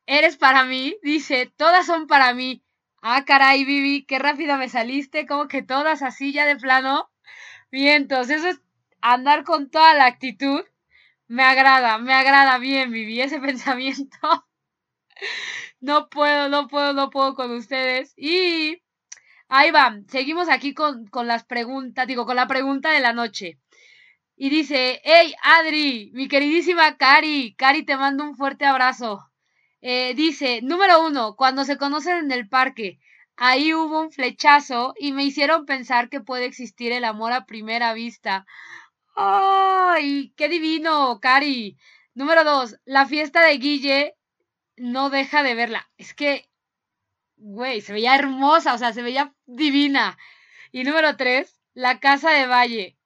Speaker 2: Eres para mí, dice, todas son para mí. Ah, caray, Vivi, qué rápida me saliste, como que todas así ya de plano. Bien, entonces eso es andar con toda la actitud. Me agrada, me agrada bien, Vivi, ese pensamiento. no puedo, no puedo, no puedo con ustedes. Y ahí va, seguimos aquí con, con las preguntas, digo, con la pregunta de la noche. Y dice, hey Adri, mi queridísima Cari, Cari te mando un fuerte abrazo. Eh, dice, número uno, cuando se conocen en el parque, ahí hubo un flechazo y me hicieron pensar que puede existir el amor a primera vista. ¡Ay! ¡Qué divino, Cari! Número dos, la fiesta de Guille no deja de verla. Es que, güey, se veía hermosa, o sea, se veía divina. Y número tres, la casa de Valle.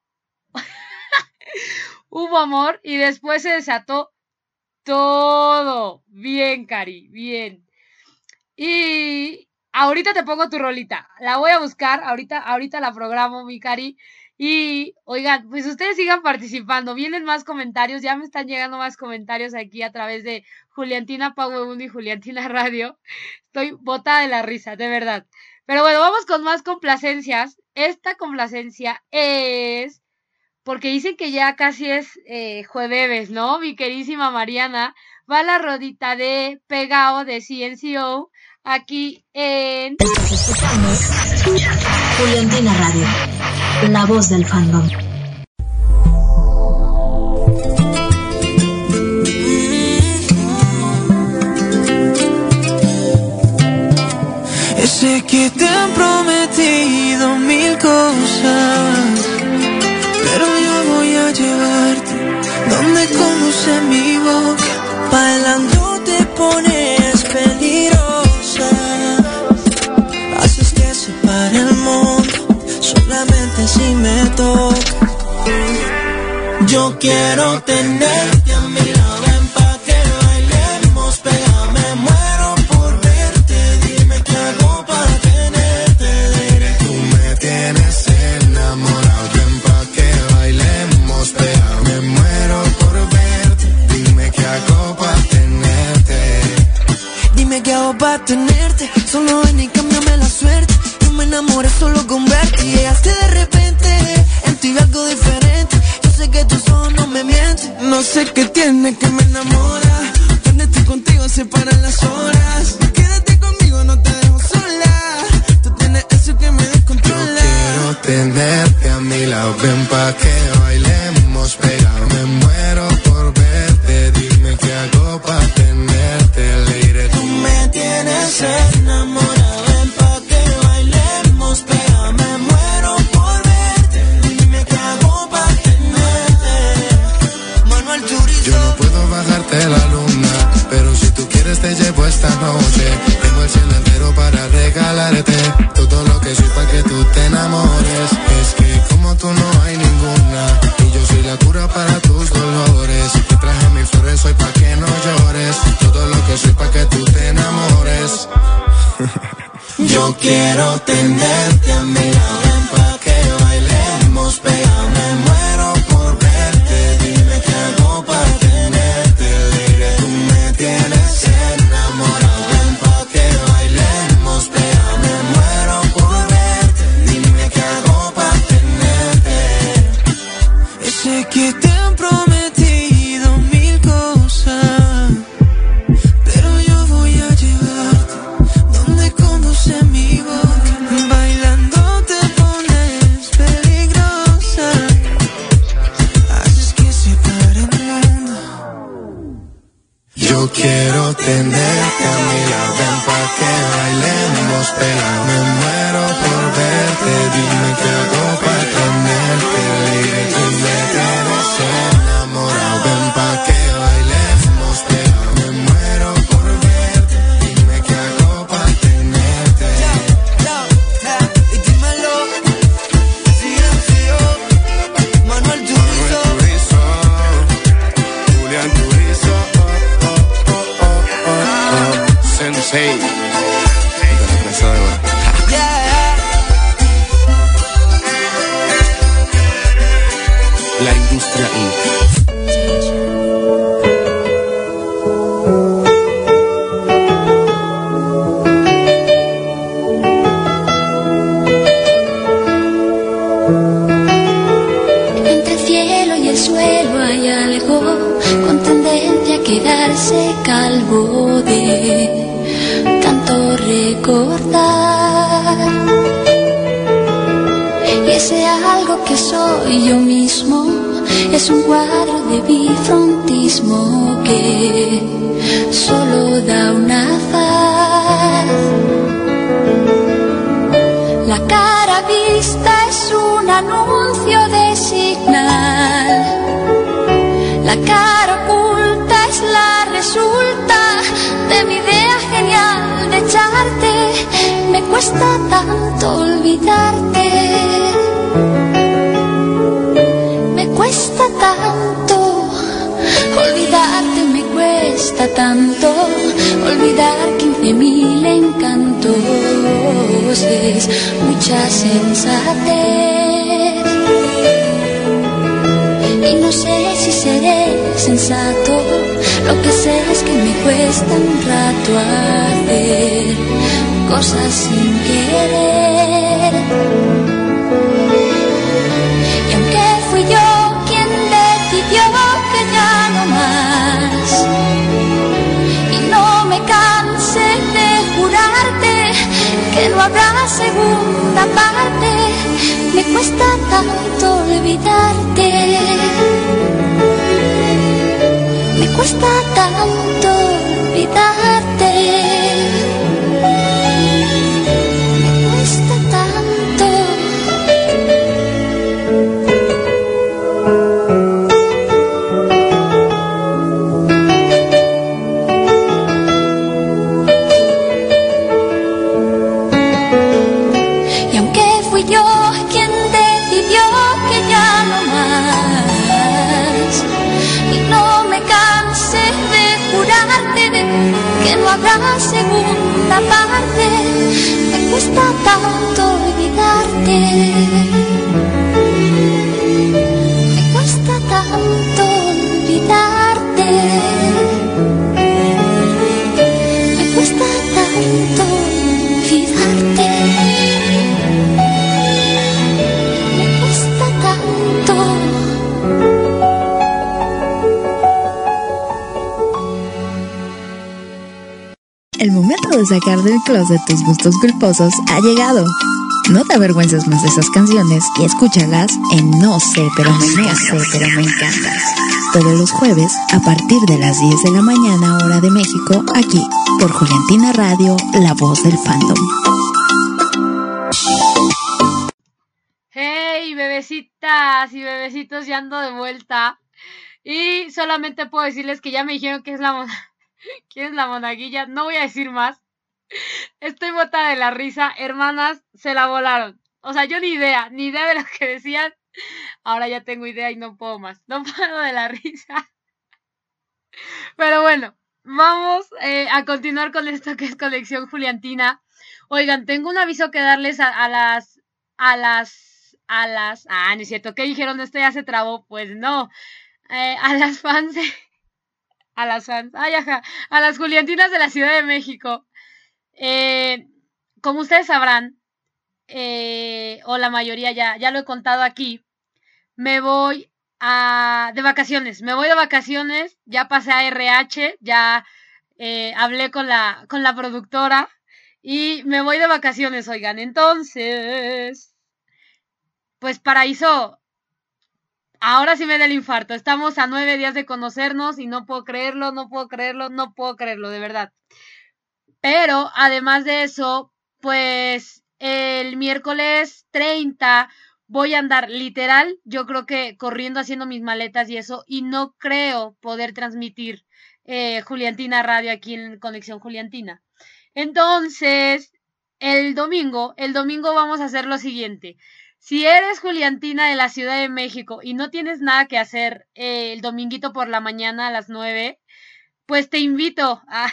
Speaker 2: Hubo amor y después se desató todo. Bien, Cari, bien. Y ahorita te pongo tu rolita. La voy a buscar, ahorita, ahorita la programo, mi Cari. Y oigan, pues ustedes sigan participando. Vienen más comentarios, ya me están llegando más comentarios aquí a través de Juliantina Pau y Juliantina Radio. Estoy botada de la risa, de verdad. Pero bueno, vamos con más complacencias. Esta complacencia es porque dicen que ya casi es eh, jueves, ¿no? Mi queridísima Mariana, va la rodita de Pegao de CNCO aquí en...
Speaker 3: Juliantina Radio, la voz del fandom.
Speaker 10: Sé que te han prometido mil cosas conoce mi boca. Bailando te pones peligrosa. Haces que se pare el mundo, solamente si me toca. Yo quiero tenerte tenerte. Solo ven y cámbiame la suerte. Yo me enamoré solo con verte. Y llegaste de repente. En ti algo diferente. Yo sé que tus ojos no me mienten. No sé qué tiene que me enamora. Cuando estoy contigo se paran las horas. Quédate conmigo, no te dejo sola. Tú tienes eso que me descontrola.
Speaker 11: Yo quiero tenerte a mi lado. Ven pa' que bailemos pegado. Cura para tus dolores. Te traje mis flores hoy pa' que no llores, todo lo que soy pa' que tú te enamores.
Speaker 10: Yo quiero tenerte a mi Me
Speaker 12: cuesta tanto
Speaker 9: sacar del closet tus gustos culposos ha llegado. No te avergüences más de esas canciones y escúchalas en No sé, pero me, no sé, pero me encantas. Todos los jueves a partir de las 10 de la mañana hora de México, aquí por Juliantina Radio, la voz del fandom.
Speaker 2: Hey, bebecitas y bebecitos, ya ando de vuelta. Y solamente puedo decirles que ya me dijeron que es la ¿Quién es la monaguilla? No voy a decir más. Estoy botada de la risa. Hermanas, se la volaron. O sea, yo ni idea, ni idea de lo que decían. Ahora ya tengo idea y no puedo más. No puedo de la risa. Pero bueno, vamos eh, a continuar con esto que es colección Juliantina. Oigan, tengo un aviso que darles a, las, a las, a las, ah, no es cierto, ¿qué dijeron? Esto ya se trabó. Pues no, eh, a las fans a las fans, ay, ajá, a las Juliantinas de la Ciudad de México. Eh, como ustedes sabrán, eh, o la mayoría ya, ya lo he contado aquí, me voy a, de vacaciones, me voy de vacaciones, ya pasé a RH, ya eh, hablé con la, con la productora y me voy de vacaciones, oigan, entonces, pues Paraíso, ahora sí me da el infarto. Estamos a nueve días de conocernos y no puedo creerlo, no puedo creerlo, no puedo creerlo, de verdad. Pero además de eso, pues el miércoles 30 voy a andar literal, yo creo que corriendo haciendo mis maletas y eso, y no creo poder transmitir eh, Juliantina Radio aquí en Conexión Juliantina. Entonces, el domingo, el domingo vamos a hacer lo siguiente. Si eres Juliantina de la Ciudad de México y no tienes nada que hacer eh, el dominguito por la mañana a las 9, pues te invito a...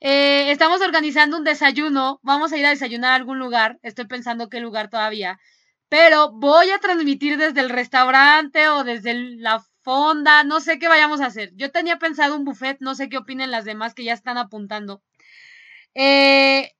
Speaker 2: Eh, estamos organizando un desayuno, vamos a ir a desayunar a algún lugar, estoy pensando qué lugar todavía, pero voy a transmitir desde el restaurante o desde la fonda, no sé qué vayamos a hacer. Yo tenía pensado un buffet, no sé qué opinen las demás que ya están apuntando. Eh,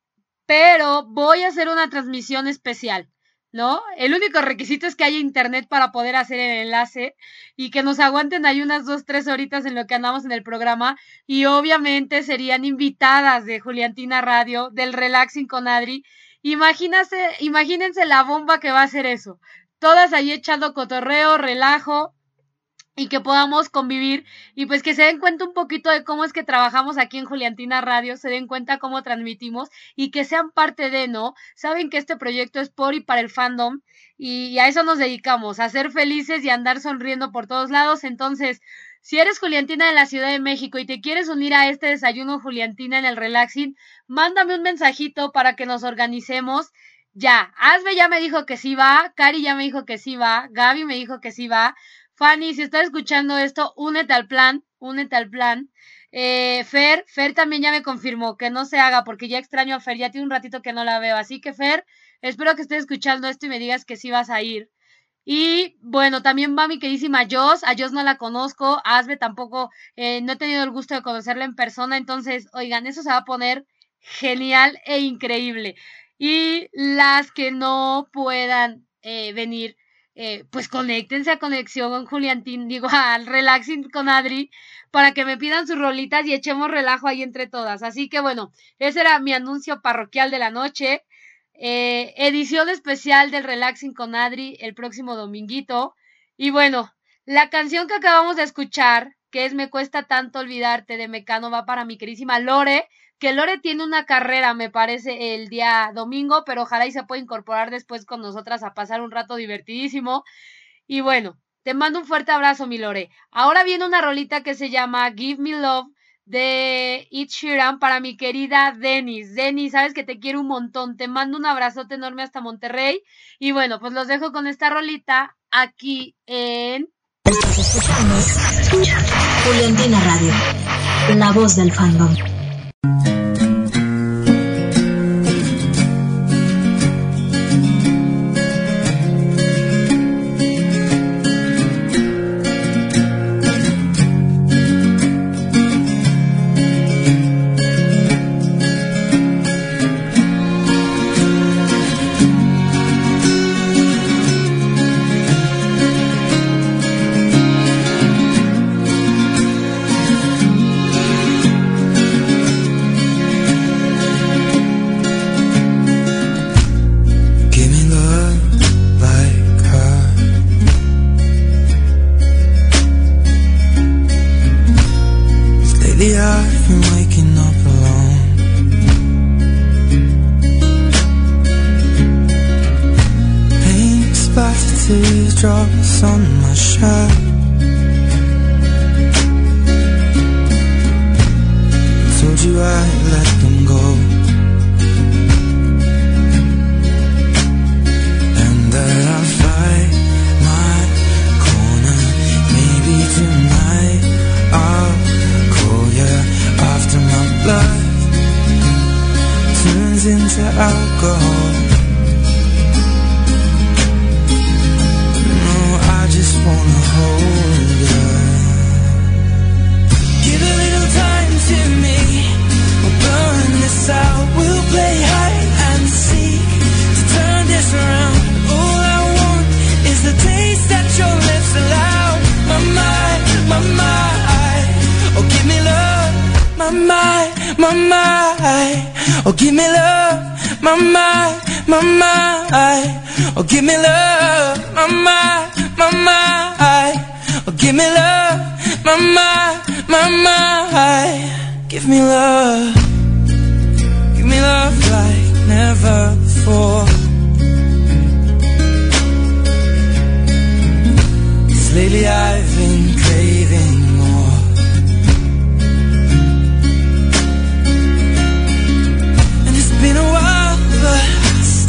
Speaker 2: pero voy a hacer una transmisión especial. ¿No? El único requisito es que haya internet para poder hacer el enlace y que nos aguanten ahí unas dos, tres horitas en lo que andamos en el programa y obviamente serían invitadas de Juliantina Radio, del Relaxing con Adri. Imagínense, la bomba que va a ser eso. Todas ahí echando cotorreo, relajo, y que podamos convivir y pues que se den cuenta un poquito de cómo es que trabajamos aquí en Juliantina Radio, se den cuenta cómo transmitimos y que sean parte de, ¿no? Saben que este proyecto es por y para el fandom y, a eso nos dedicamos, a ser felices y andar sonriendo por todos lados. Entonces, si eres Juliantina de la Ciudad de México y te quieres unir a este desayuno Juliantina en el Relaxing, mándame un mensajito para que nos organicemos. Ya, Asbe ya me dijo que sí va, Cari ya me dijo que sí va, Gaby me dijo que sí va. Fanny, si estás escuchando esto, únete al plan, únete al plan. Eh, Fer, Fer también ya me confirmó que no se haga porque ya extraño a Fer, ya tiene un ratito que no la veo. Así que Fer, espero que estés escuchando esto y me digas que sí vas a ir. Y bueno, también va mi queridísima Jos, a Jos no la conozco, a Asbe tampoco, eh, no he tenido el gusto de conocerla en persona, entonces, oigan, eso se va a poner genial e increíble. Y las que no puedan eh, venir, eh, pues conéctense a Conexión con Juliantín, digo, al Relaxing con Adri, para que me pidan sus rolitas y echemos relajo ahí entre todas. Así que bueno, ese era mi anuncio parroquial de la noche. Eh, edición especial del Relaxing con Adri el próximo dominguito. Y bueno, la canción que acabamos de escuchar, que es Me cuesta tanto olvidarte de Mecano, va para mi querísima Lore, que Lore tiene una carrera, me parece, el día domingo, pero ojalá y se pueda incorporar después con nosotras a pasar un rato divertidísimo. Y bueno, te mando un fuerte abrazo, mi Lore. Ahora viene una rolita que se llama Give Me Love de It Sheeran para mi querida Denis. Denis, sabes que te quiero un montón. Te mando un abrazote enorme hasta Monterrey. Y bueno, pues los dejo con esta rolita aquí en.
Speaker 3: Juliantina Radio, la voz del fandom.
Speaker 8: Thank you. Oh, give me love, my, my,
Speaker 13: my, my. Oh, give me love, my, my, my, my. Oh, give me love, my, my, my, my. Give me love. Give me love like never before. Cause lately I've been craving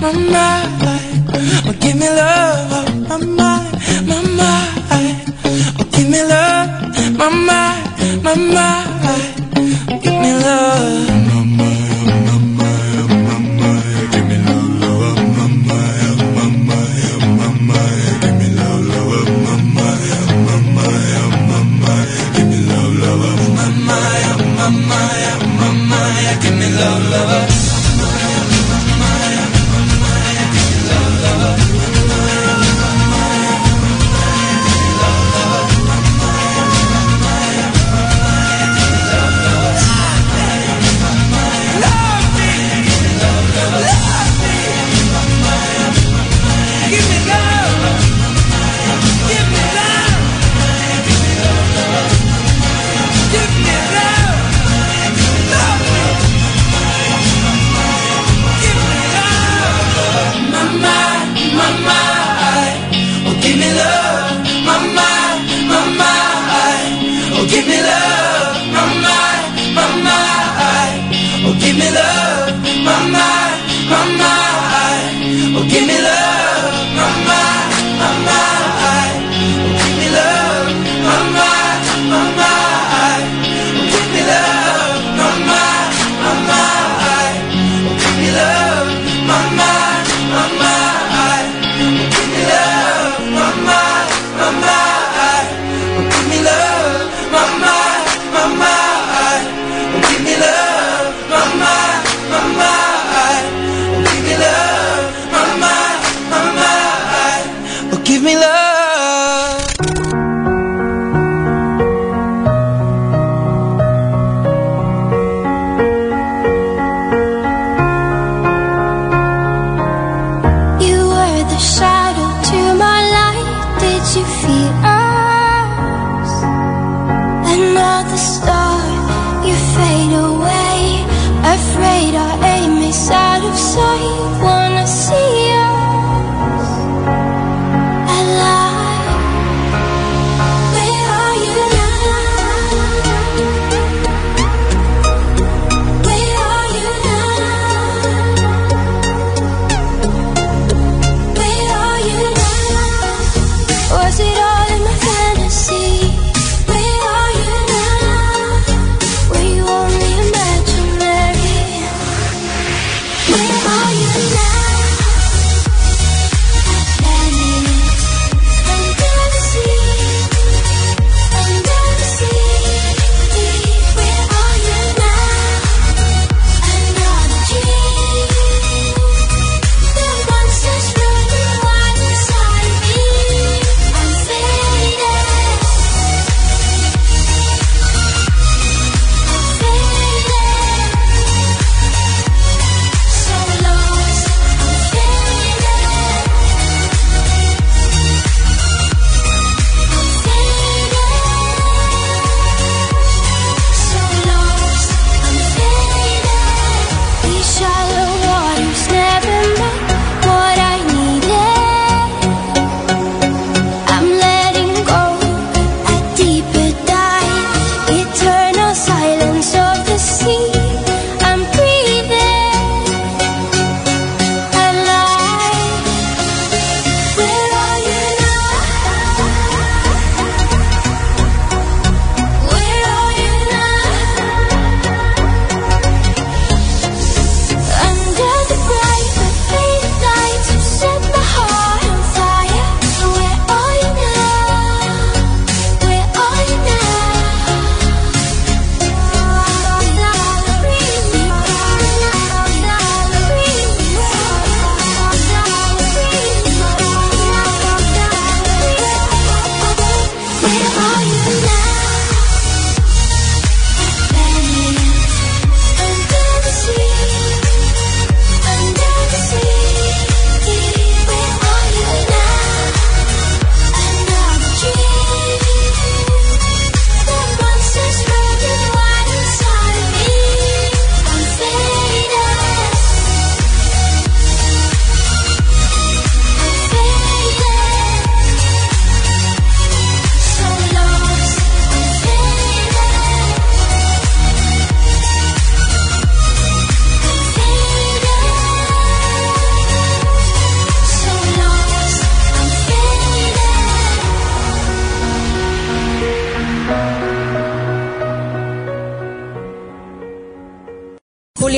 Speaker 13: my mind. Oh, give me love, my my. Oh, give me love, my my.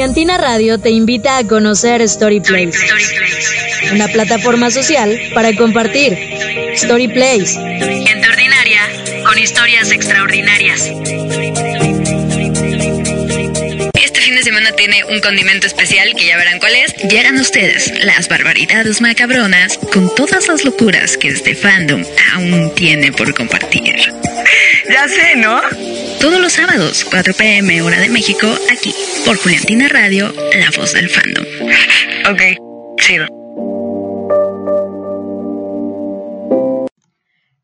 Speaker 3: Juliantina Radio te invita a conocer StoryPlace, una plataforma social para compartir. StoryPlace.
Speaker 9: Gente ordinaria con historias extraordinarias. Este fin de semana tiene un condimento especial que ya verán cuál es. Llegan ustedes las barbaridades macabronas con todas las locuras que este fandom aún tiene por compartir.
Speaker 14: Ya sé, ¿no?
Speaker 9: Todos los sábados, 4 pm hora de México, aquí, por Juliantina Radio, la voz del fandom.
Speaker 14: Ok, chido.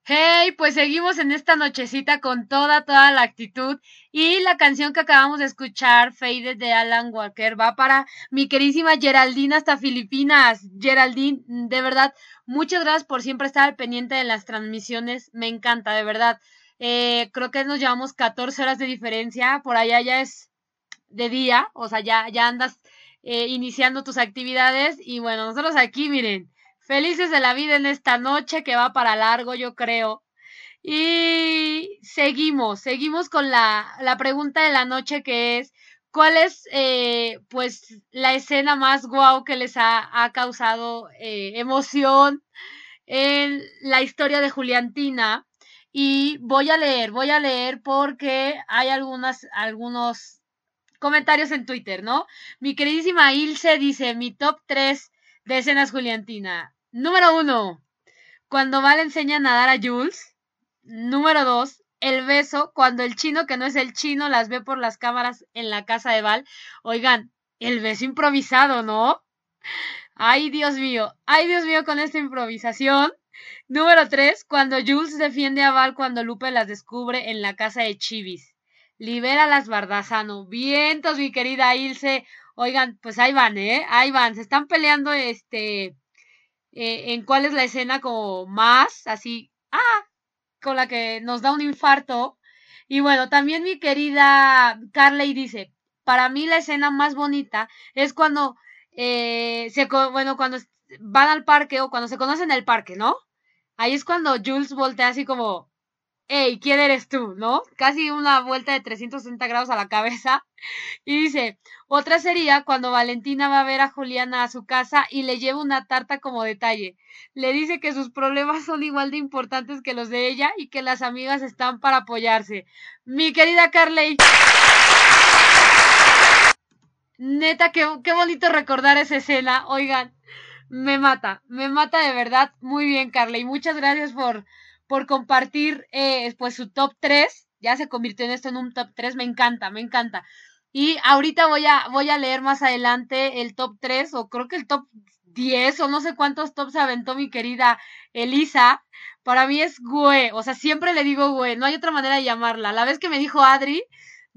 Speaker 2: Hey, pues seguimos en esta nochecita con toda, toda la actitud. Y la canción que acabamos de escuchar, Faded de Alan Walker, va para mi querísima Geraldine hasta Filipinas. Geraldine, de verdad, muchas gracias por siempre estar al pendiente de las transmisiones. Me encanta, de verdad. Eh, creo que nos llevamos 14 horas de diferencia. Por allá ya es de día, o sea, ya, ya andas eh, iniciando tus actividades. Y bueno, nosotros aquí, miren, felices de la vida en esta noche que va para largo, yo creo. Y seguimos, seguimos con la, la pregunta de la noche que es, ¿cuál es eh, pues la escena más guau que les ha, ha causado emoción en la historia de Juliantina? Y voy a leer, voy a leer porque hay algunas, algunos comentarios en Twitter, ¿no? Mi queridísima Ilse dice, mi top 3 de escenas Juliantina. Número 1, cuando Val enseña a nadar a Jules. Número 2, el beso cuando el chino que no es el chino las ve por las cámaras en la casa de Val. Oigan, el beso improvisado, ¿no? Ay, Dios mío, ay, Dios mío, con esta improvisación. Número 3, cuando Jules defiende a Val cuando Lupe las descubre en la casa de Chivis. Libera las Bardazano. Vientos, mi querida Ilse. Oigan, pues ahí van, ¿eh? Ahí van. Se están peleando, este, eh, en cuál es la escena como más, así, ah, con la que nos da un infarto. Y bueno, también mi querida Carley dice, para mí la escena más bonita es cuando, eh, se, bueno, cuando van al parque o cuando se conocen en el parque, ¿no? Ahí es cuando Jules voltea así como, hey, ¿quién eres tú? ¿No? Casi una vuelta de 360 grados a la cabeza. Y dice, otra sería cuando Valentina va a ver a Juliana a su casa y le lleva una tarta como detalle. Le dice que sus problemas son igual de importantes que los de ella y que las amigas están para apoyarse. Mi querida Carley. Neta, qué, qué bonito recordar esa escena. Oigan, me mata, me mata de verdad. Muy bien, Carley. Muchas gracias por, por compartir eh, pues su top 3. Ya se convirtió en esto en un top 3. Me encanta, me encanta. Y ahorita voy a, voy a leer más adelante el top 3 o creo que el top 10 o no sé cuántos tops aventó mi querida Elisa. Para mí es güey, o sea, siempre le digo güey, no hay otra manera de llamarla. La vez que me dijo Adri,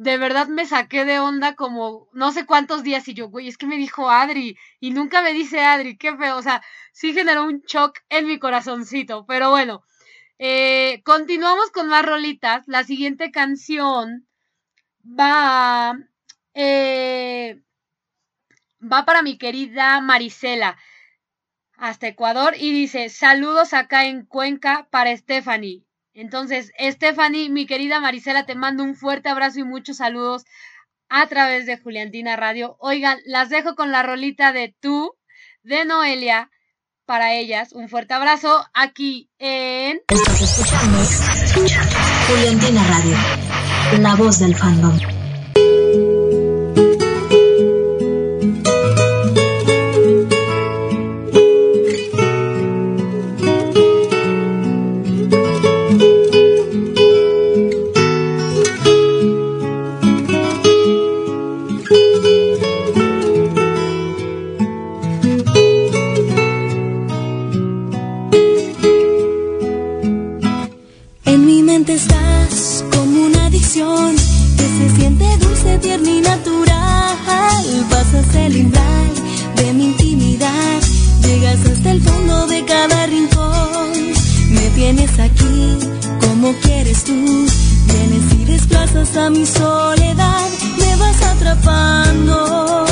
Speaker 2: de verdad me saqué de onda como no sé cuántos días y yo, güey, es que me dijo Adri y nunca me dice Adri, qué feo, o sea, sí generó un shock en mi corazoncito, pero bueno, eh, continuamos con más rolitas. La siguiente canción va, eh, va para mi querida Marisela hasta Ecuador y dice saludos acá en Cuenca para Stephanie. Entonces, Stephanie, mi querida Marisela, te mando un fuerte abrazo y muchos saludos a través de Juliantina Radio. Oigan, las dejo con la rolita de tú, de Noelia, para ellas. Un fuerte abrazo aquí en...
Speaker 3: Estás escuchando Juliantina Radio, la voz del fandom.
Speaker 6: El umbral de mi intimidad, llegas hasta el fondo de cada rincón. Me tienes aquí como quieres tú, vienes y desplazas a mi soledad, me vas atrapando.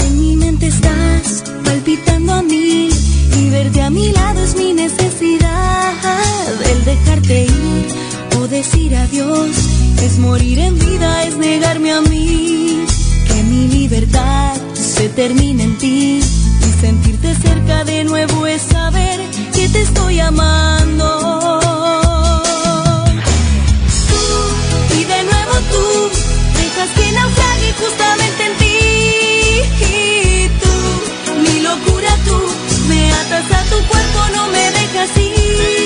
Speaker 6: En mi mente estás palpitando a mí y verte a mi lado es mi necesidad. El dejarte ir decir adiós, es morir en vida, es negarme a mí, que mi libertad se termine en ti y sentirte cerca de nuevo es saber que te estoy amando. Tú y de nuevo tú dejas que naufrague justamente en ti. Y tú, mi locura tú, me atas a tu cuerpo, no me dejas ir.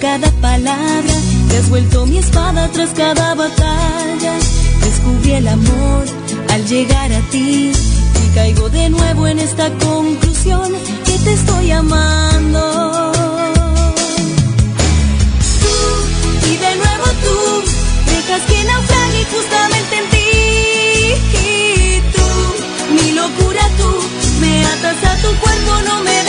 Speaker 6: cada palabra, te has vuelto mi espada tras cada batalla. Descubrí el amor al llegar a ti y caigo de nuevo en esta conclusión que te estoy amando. Tú y de nuevo tú dejas que naufrague justamente en ti. Y tú, mi locura tú, me atas a tu cuerpo, no me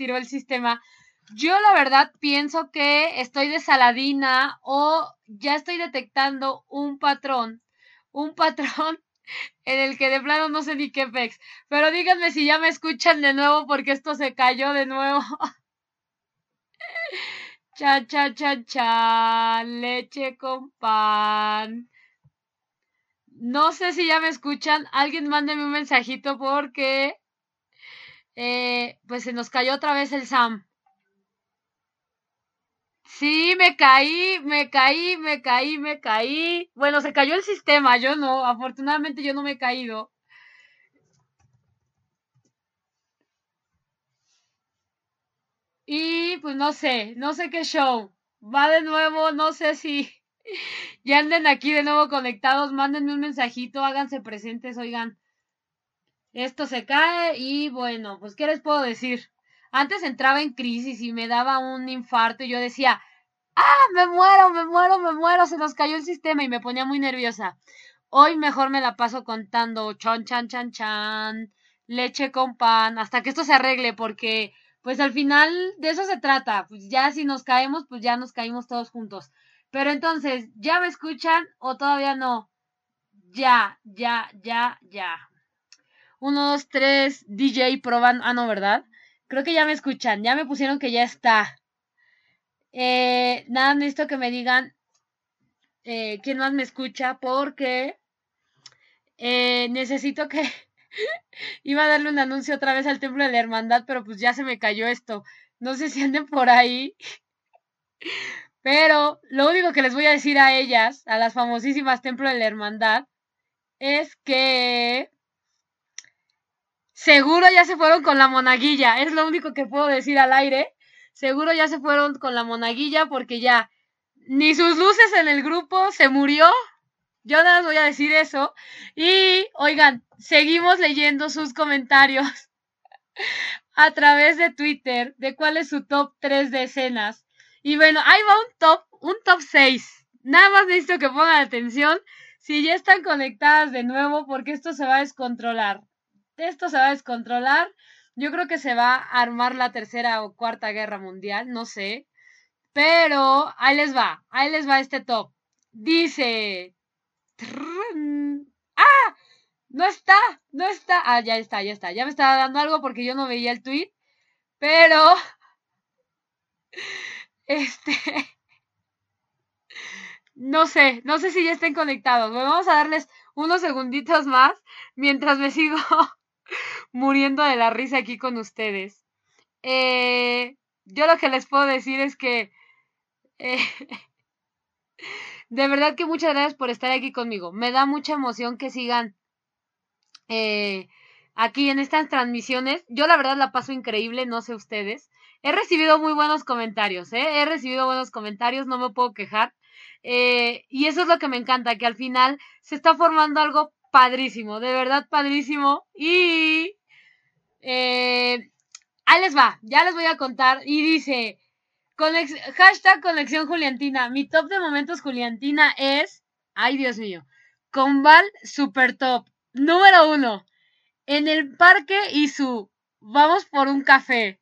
Speaker 1: otra vez
Speaker 6: me
Speaker 2: tiró el sistema. Yo la verdad pienso que estoy de saladina o ya estoy detectando un patrón, un patrón en el que de plano no sé ni qué pex. Pero díganme si ya me escuchan de nuevo porque esto se cayó de nuevo. Cha, cha, cha, cha, leche con pan. No sé si ya me escuchan. Alguien mándeme un mensajito porque eh, pues se nos cayó otra vez el Sam. Sí, me caí, me caí, me caí, me caí. Bueno, se cayó el sistema, yo no. Afortunadamente yo no me he caído. Y pues no sé, no sé qué show. Va de nuevo, no sé si ya anden aquí de nuevo conectados. Mándenme un mensajito, háganse presentes, oigan. Esto se cae y bueno, pues ¿qué les puedo decir? Antes entraba en crisis y me daba un infarto y yo decía, ah, me muero, me muero, me muero, se nos cayó el sistema y me ponía muy nerviosa. Hoy mejor me la paso contando chon, chan, chan, chan, leche con pan, hasta que esto se arregle porque pues al final de eso se trata. Pues ya si nos caemos, pues ya nos caímos todos juntos. Pero entonces, ¿ya me escuchan o todavía no? Ya, ya, ya, ya. Uno, dos, tres, DJ proban. Ah, no, ¿verdad? Creo que ya me escuchan. Ya me pusieron que ya está. Eh, nada, necesito que me digan eh, quién más me escucha porque eh, necesito que... Iba a darle un anuncio otra vez al Templo de la Hermandad, pero pues ya se me cayó esto. No sé si anden por ahí. Pero lo único que les voy a decir a ellas, a las famosísimas Templo de la Hermandad, es que seguro ya se fueron con la monaguilla. Es lo único que puedo decir al aire. Seguro ya se fueron con la monaguilla porque ya ni sus luces en el grupo se murió. Yo nada más voy a decir eso. Y oigan, seguimos leyendo sus comentarios a través de Twitter de cuál es su top 3 de escenas. Y bueno, ahí va un top, un top 6. Nada más necesito que pongan atención si ya están conectadas de nuevo porque esto se va a descontrolar. Esto se va a descontrolar. Yo creo que se va a armar la tercera o cuarta guerra mundial, no sé. Pero ahí les va, ahí les va este top. Dice... ¡Ah! No está, no está. Ah, ya está, ya está. Ya me estaba dando algo porque yo no veía el tweet. Pero... Este... No sé, no sé si ya estén conectados. Bueno, vamos a darles unos segunditos más mientras me sigo muriendo de la risa aquí con ustedes. Eh, yo lo que les puedo decir es que eh, de verdad que muchas gracias por estar aquí conmigo. Me da mucha emoción que sigan eh, aquí en estas transmisiones. Yo la verdad la paso increíble, no sé ustedes. He recibido muy buenos comentarios, ¿eh? He recibido buenos comentarios, no me puedo quejar. Eh, y eso es lo que me encanta, que al final se está formando algo padrísimo, de verdad padrísimo. Y eh, ahí les va, ya les voy a contar. Y dice, hashtag conexión Juliantina. Mi top de momentos Juliantina es, ay Dios mío, Conval Super Top. Número uno, en el parque y su vamos por un café.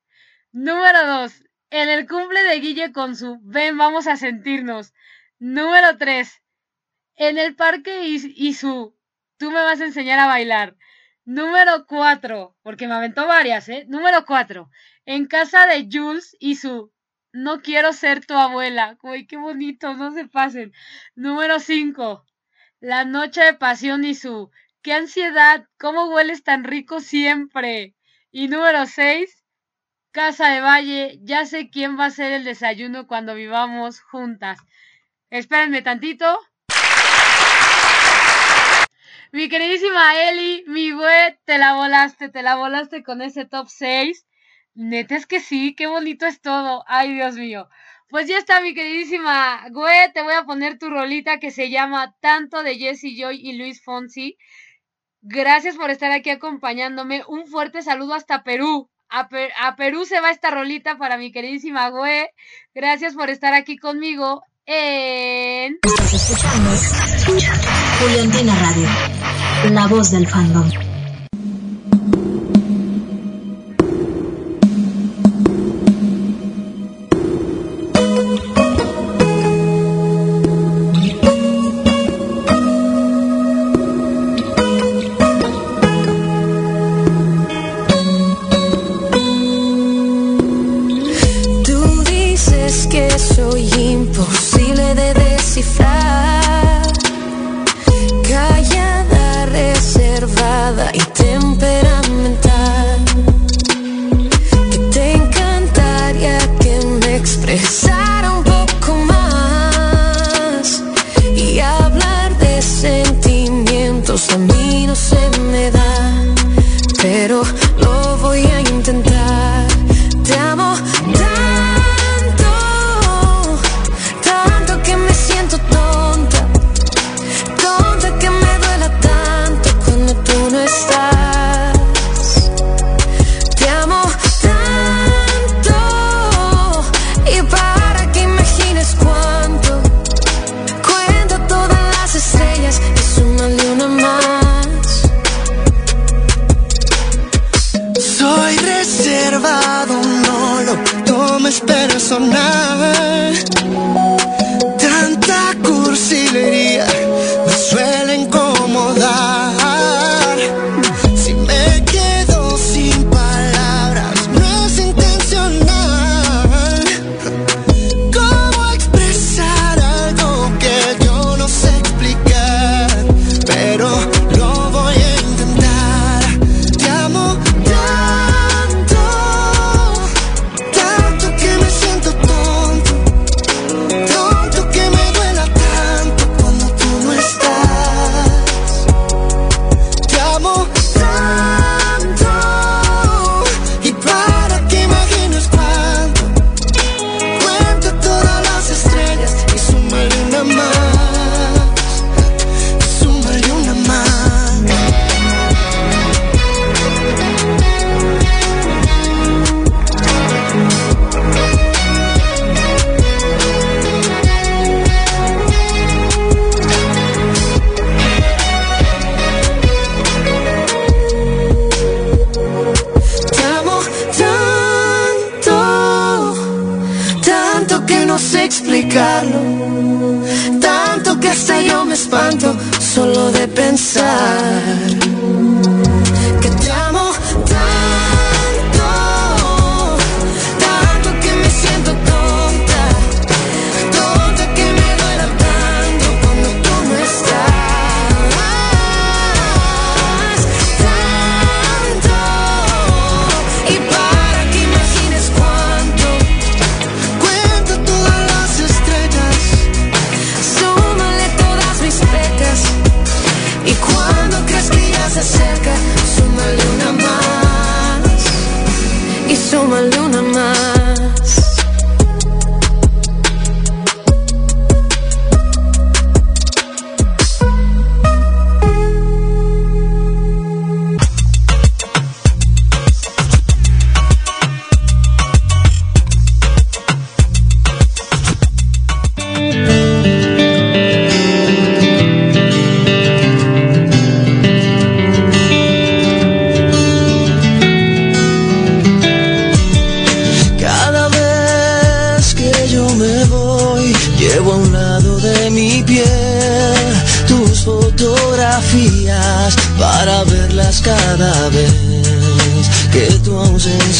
Speaker 2: Número dos, en el cumple de Guille con su ven, vamos a sentirnos. Número tres, en el parque y su tú me vas a enseñar a bailar. Número cuatro, porque me aventó varias, ¿eh? Número cuatro, en casa de Jules y su no quiero ser tu abuela. Uy, qué bonito, no se pasen. Número cinco, la noche de pasión y su qué ansiedad, cómo hueles tan rico siempre. Y número seis, Casa de Valle, ya sé quién va a ser el desayuno cuando vivamos juntas. Espérenme tantito. Mi queridísima Eli, mi güey, te la volaste, te la volaste con ese top 6. Neta es que sí, qué bonito es todo. Ay, Dios mío. Pues ya está, mi queridísima güey, te voy a poner tu rolita que se llama Tanto de Jesse Joy y Luis Fonsi. Gracias por estar aquí acompañándome. Un fuerte saludo hasta Perú. A, Perú se va esta rolita para mi queridísima Güe. Gracias por estar aquí conmigo en...
Speaker 15: Estás escuchando Juliantina Radio, la voz del fandom.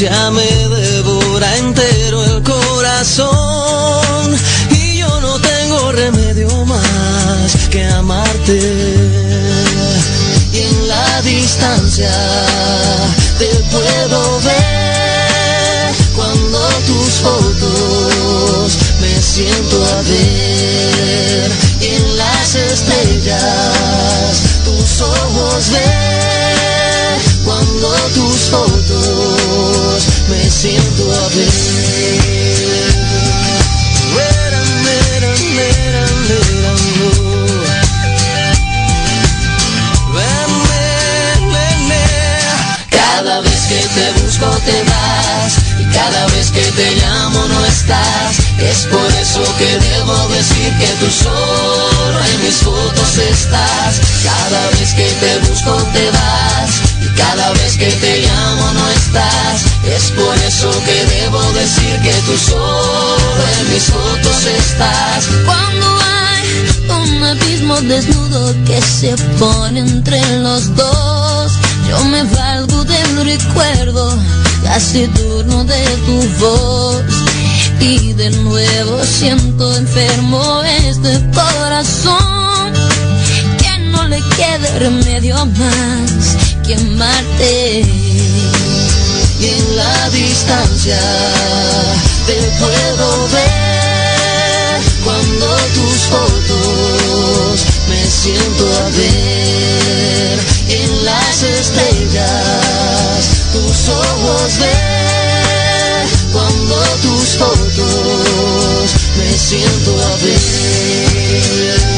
Speaker 16: Ausencia me que debo decir que tú solo en mis fotos estás.
Speaker 6: Cuando hay un abismo desnudo que se pone entre los dos, yo me valgo del recuerdo taciturno de tu voz. Y de nuevo siento enfermo este corazón, que no le quede remedio más que amarte.
Speaker 16: Y en la distancia te puedo ver cuando tus fotos me siento a ver en las estrellas tus ojos ver cuando tus fotos me siento a ver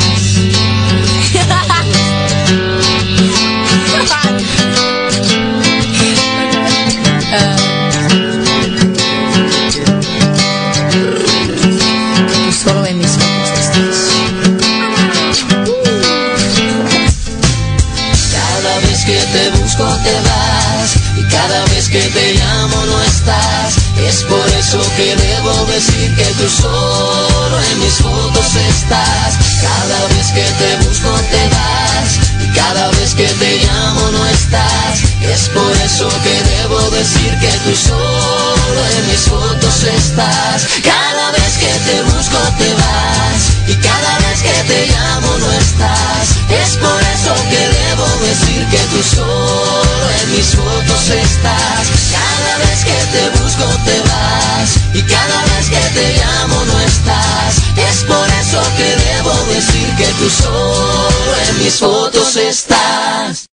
Speaker 16: Que te llamo no estás. Es por eso que debo decir que tú solo en mis fotos estás. Cada vez que te busco te vas y cada vez que te llamo no estás. Es por eso que debo decir que tú solo en mis fotos estás. Cada vez que te busco te vas y cada vez que te llamo no estás. Es por eso que debo decir que tú solo en mis fotos estás. Cada vez que te busco te vas y cada vez que te llamo no estás. Es por eso que debo decir que tú solo en mis fotos estás.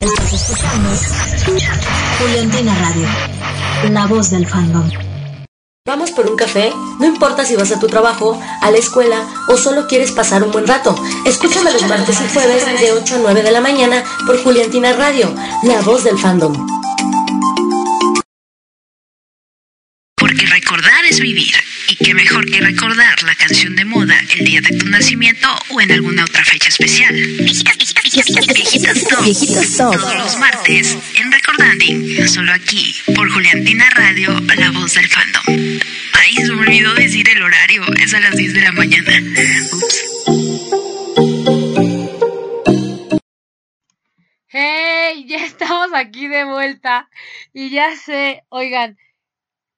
Speaker 3: Estás escuchando Juliantina Radio, la voz del fandom.
Speaker 17: Café, no importa si vas a tu trabajo, a la escuela o solo quieres pasar un buen rato. Escúchame los martes y jueves de 8 a 9 de la mañana por Juliantina Radio, la voz del fandom.
Speaker 9: Porque recordar es vivir. Y qué mejor que recordar la canción de moda el día de tu nacimiento o en alguna otra fecha especial. Viejitas, Top.
Speaker 17: Viejitas Top.
Speaker 9: Todos los martes en Recordanding. Solo aquí por Juliantina Radio, la voz del fandom. País olvidó decir el horario. Es a las 10 de la mañana. Ups.
Speaker 2: ¡Hey! Ya estamos aquí de vuelta. Y ya sé, oigan,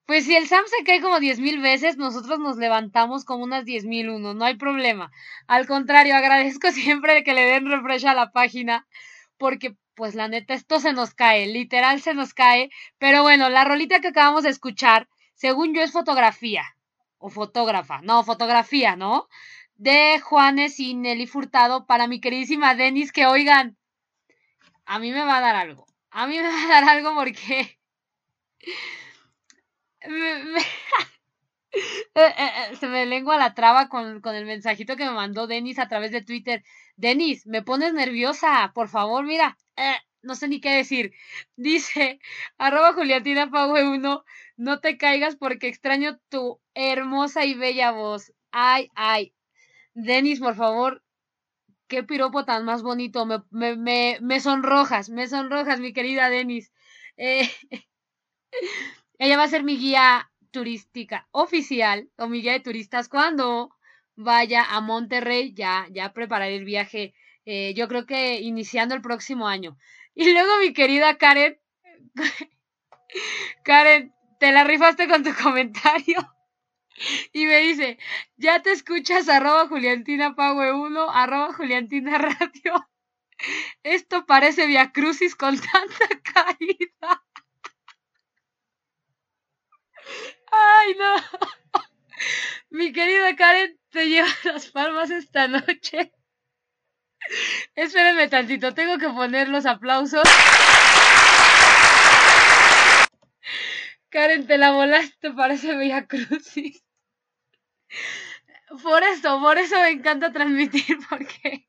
Speaker 2: pues si el Sam se cae como diez mil veces, nosotros nos levantamos como unas diez mil uno, no hay problema. Al contrario, agradezco siempre que le den refresh a la página, porque pues la neta, esto se nos cae, literal se nos cae. Pero bueno, la rolita que acabamos de escuchar, según yo es fotografía, o fotógrafa, no, fotografía, ¿no? De Juanes y Nelly Furtado para mi queridísima Denis, que oigan, a mí me va a dar algo. A mí me va a dar algo porque Eh, eh, eh, se me lengua la traba con, con, el mensajito que me mandó Denis a través de Twitter. Denis, me pones nerviosa, por favor, mira, no sé ni qué decir. Dice, arroba Juliatina Pague 1, no te caigas porque extraño tu hermosa y bella voz. Ay, ay. Denis, por favor, qué piropo tan más bonito. Me, me, me, me sonrojas, me sonrojas, mi querida Denis. Eh, ella va a ser mi guía turística oficial o mi guía de turistas cuando vaya a Monterrey. Ya, ya prepararé el viaje. Eh, yo creo que iniciando el próximo año. Y luego mi querida Karen, Karen, te la rifaste con tu comentario. Y me dice, ya te escuchas arroba Juliantina Pague 1, arroba Juliantina Radio. Esto parece Via Crucis con tanta caída. Ay, no. Mi querida Karen te lleva las palmas esta noche. Espérenme tantito, tengo que poner los aplausos. Karen, te la volaste, parece Villa Crucis. Por eso, por eso me encanta transmitir, porque,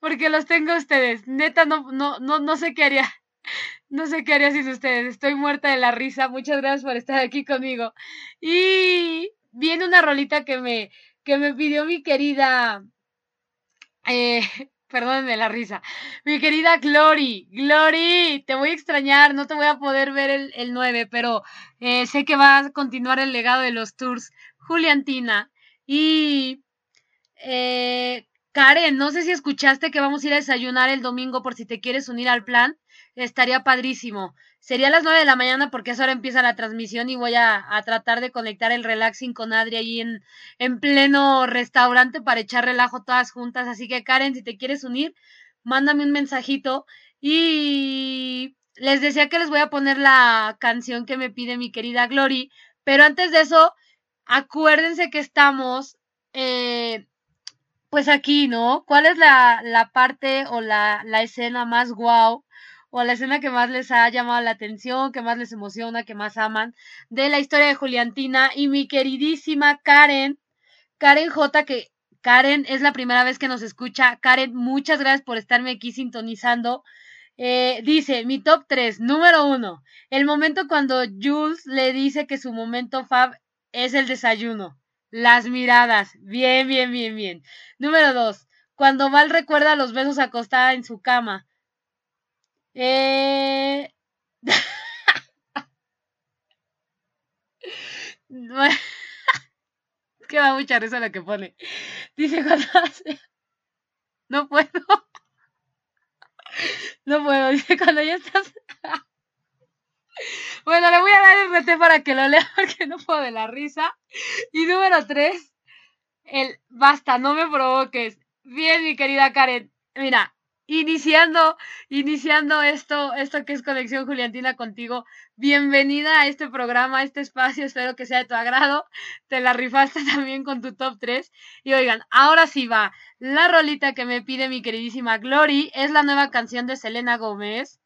Speaker 2: porque los tengo a ustedes. Neta, no, no, no, no sé qué haría. No sé qué haría sin ustedes. Estoy muerta de la risa. Muchas gracias por estar aquí conmigo. Y viene una rolita que me, que me pidió mi querida. Eh, perdónenme la risa. Mi querida Glory. Glory, te voy a extrañar. No te voy a poder ver el, el 9, pero eh, sé que va a continuar el legado de los tours. Juliantina. Y. Eh, Karen, no sé si escuchaste que vamos a ir a desayunar el domingo por si te quieres unir al plan estaría padrísimo. Sería a las 9 de la mañana porque a esa hora empieza la transmisión y voy a, tratar de conectar el relaxing con Adri ahí en, en pleno restaurante para echar relajo todas juntas. Así que Karen, si te quieres unir, mándame un mensajito y les decía que les voy a poner la canción que me pide mi querida Glory, pero antes de eso, acuérdense que estamos eh, pues aquí, ¿no? ¿Cuál es la, la parte o la, la escena más guau o la escena que más les ha llamado la atención, que más les emociona, que más aman, de la historia de Juliantina y mi queridísima Karen, Karen J, que Karen es la primera vez que nos escucha. Karen, muchas gracias por estarme aquí sintonizando. Eh, dice, mi top 3, número 1, el momento cuando Jules le dice que su momento fab es el desayuno. Las miradas, bien, bien, bien, bien. Número 2, cuando Val recuerda los besos acostada en su cama. Eh... es que da mucha risa lo que pone. Dice cuando No puedo. No puedo. Dice cuando ya estás... Bueno, le voy a dar el RT para que lo lea porque no puedo de la risa. Y número tres, el basta, no me provoques. Bien, mi querida Karen. Mira, iniciando, iniciando esto, esto que es Conexión Juliantina contigo. Bienvenida a este programa, a este espacio, espero que sea de tu agrado. Te la rifaste también con tu top 3. Y oigan, ahora sí va. La rolita que me pide mi queridísima Glory es la nueva canción de Selena Gómez.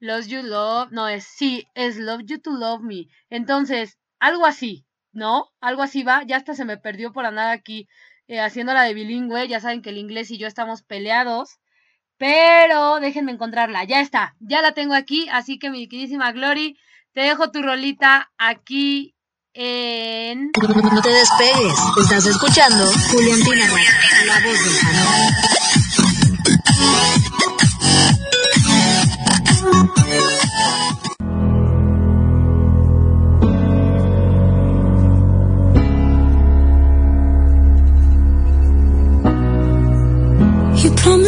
Speaker 2: Love You Love, no es sí, es Love You to Love Me. Entonces, algo así, ¿no? Algo así va. Ya hasta se me perdió por andar aquí eh, haciéndola de bilingüe. Ya saben que el inglés y yo estamos peleados. Pero déjenme encontrarla. Ya está. Ya la tengo aquí. Así que mi queridísima Glory, te dejo tu rolita aquí en...
Speaker 3: No te despegues. Estás escuchando Juliantina la voz del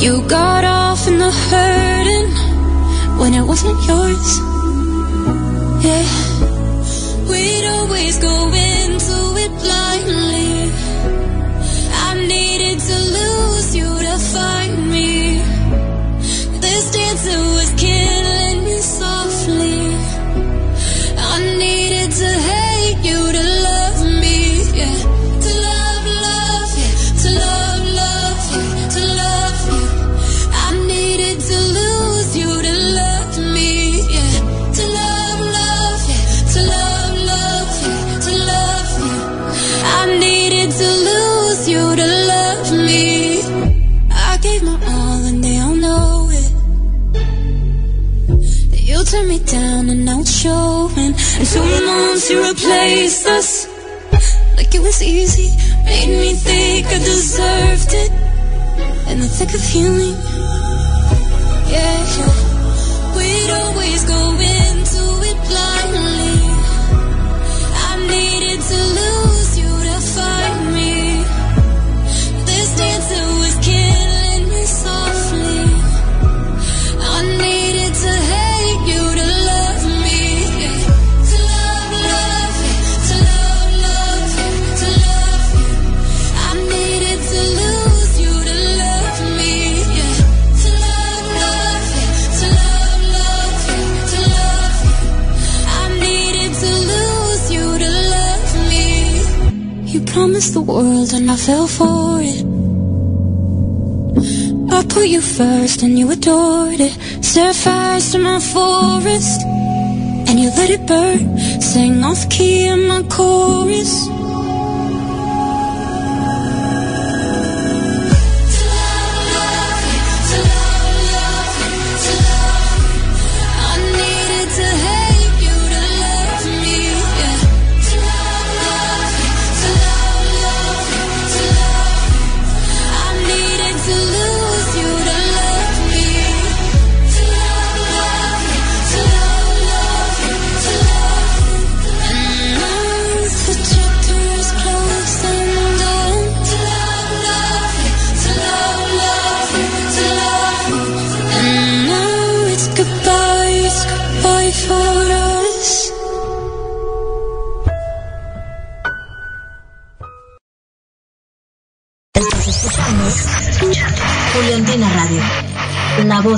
Speaker 18: You got off in the hurting when it wasn't yours. Yeah, we'd always go into it blindly. I needed to lose you to find me. This dancer was killing me softly. I needed to hate you to showing. And two months you replaced us like it was easy. Made me think I deserved it. In the thick of healing, yeah. We'd always go into it blindly. I needed to lose world and I fell for it. I put you first and you adored it. Set fires to my forest and you let it burn. Sang off key in my chorus.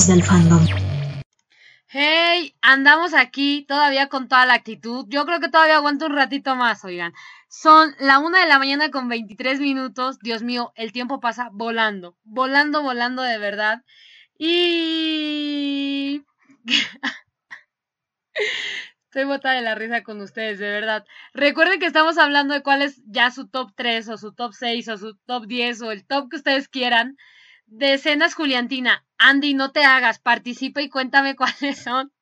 Speaker 3: Del fandom.
Speaker 2: Hey, andamos aquí todavía con toda la actitud. Yo creo que todavía aguanto un ratito más, oigan. Son la una de la mañana con 23 minutos. Dios mío, el tiempo pasa volando, volando, volando de verdad. Y... Estoy botada de la risa con ustedes, de verdad. Recuerden que estamos hablando de cuál es ya su top 3 o su top 6 o su top 10 o el top que ustedes quieran de escenas Juliantina. Andy, no te hagas, participa y cuéntame cuáles son.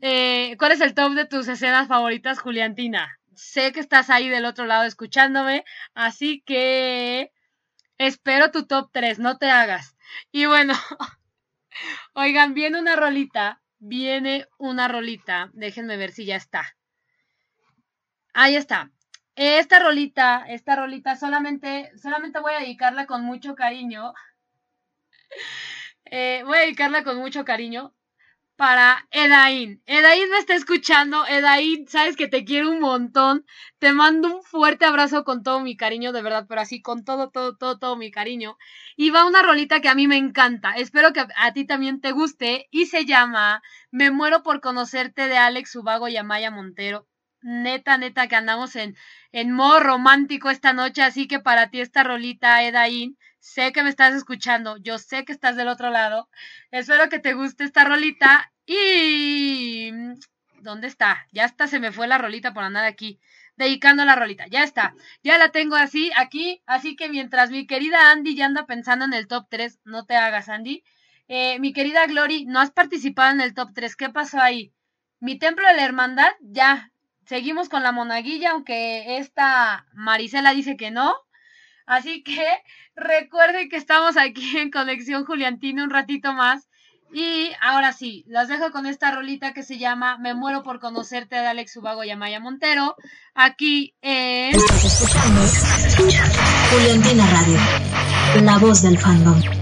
Speaker 2: Eh, ¿Cuál es el top de tus escenas favoritas, Juliantina? Sé que estás ahí del otro lado escuchándome, así que espero tu top 3, no te hagas. Y bueno, oigan, viene una rolita, viene una rolita, déjenme ver si ya está. Ahí está. Esta rolita, esta rolita solamente, solamente voy a dedicarla con mucho cariño eh, voy a dedicarla con mucho cariño para Edaín. Edaín me está escuchando. Edaín, sabes que te quiero un montón. Te mando un fuerte abrazo con todo mi cariño, de verdad, pero así con todo, todo, todo, todo mi cariño. Y va una rolita que a mí me encanta. Espero que a ti también te guste. Y se llama Me muero por conocerte de Alex Ubago y Amaya Montero. Neta, neta, que andamos en, en modo romántico esta noche. Así que para ti esta rolita, Edaín, sé que me estás escuchando, yo sé que estás del otro lado. Espero que te guste esta rolita y ¿dónde está? Ya hasta se me fue la rolita por andar aquí. dedicando la rolita. Ya está, ya la tengo así aquí, así que mientras mi querida Andy ya anda pensando en el top 3, no te hagas Andy. Eh, mi querida Glory, no has participado en el top 3, ¿qué pasó ahí? Mi templo de la hermandad, ya, seguimos con la monaguilla, aunque esta Marisela dice que no. Así que recuerden que estamos aquí en Conexión Juliantina un ratito más. Y ahora sí, las dejo con esta rolita que se llama Me muero por conocerte de Alex Ubago y Amaya Montero. Aquí en.
Speaker 3: Juliantina Radio, la voz del fandom.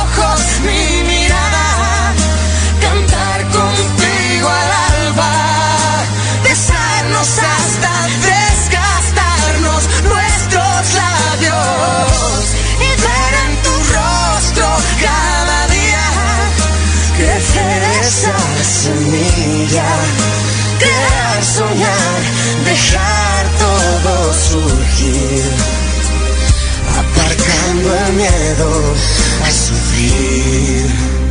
Speaker 7: crear, soñar, dejar todo surgir, aparcando el miedo a sufrir.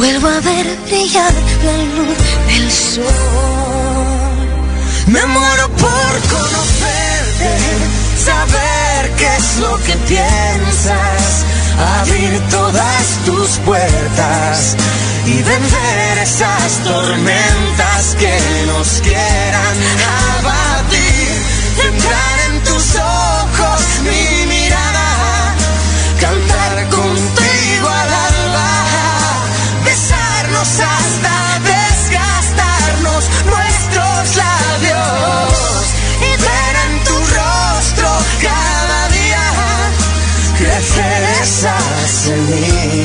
Speaker 6: Vuelvo a ver brillar la luz del sol.
Speaker 7: Me muero por conocerte, saber qué es lo que piensas, abrir todas tus puertas y vencer esas tormentas que nos quieran abatir. Entrar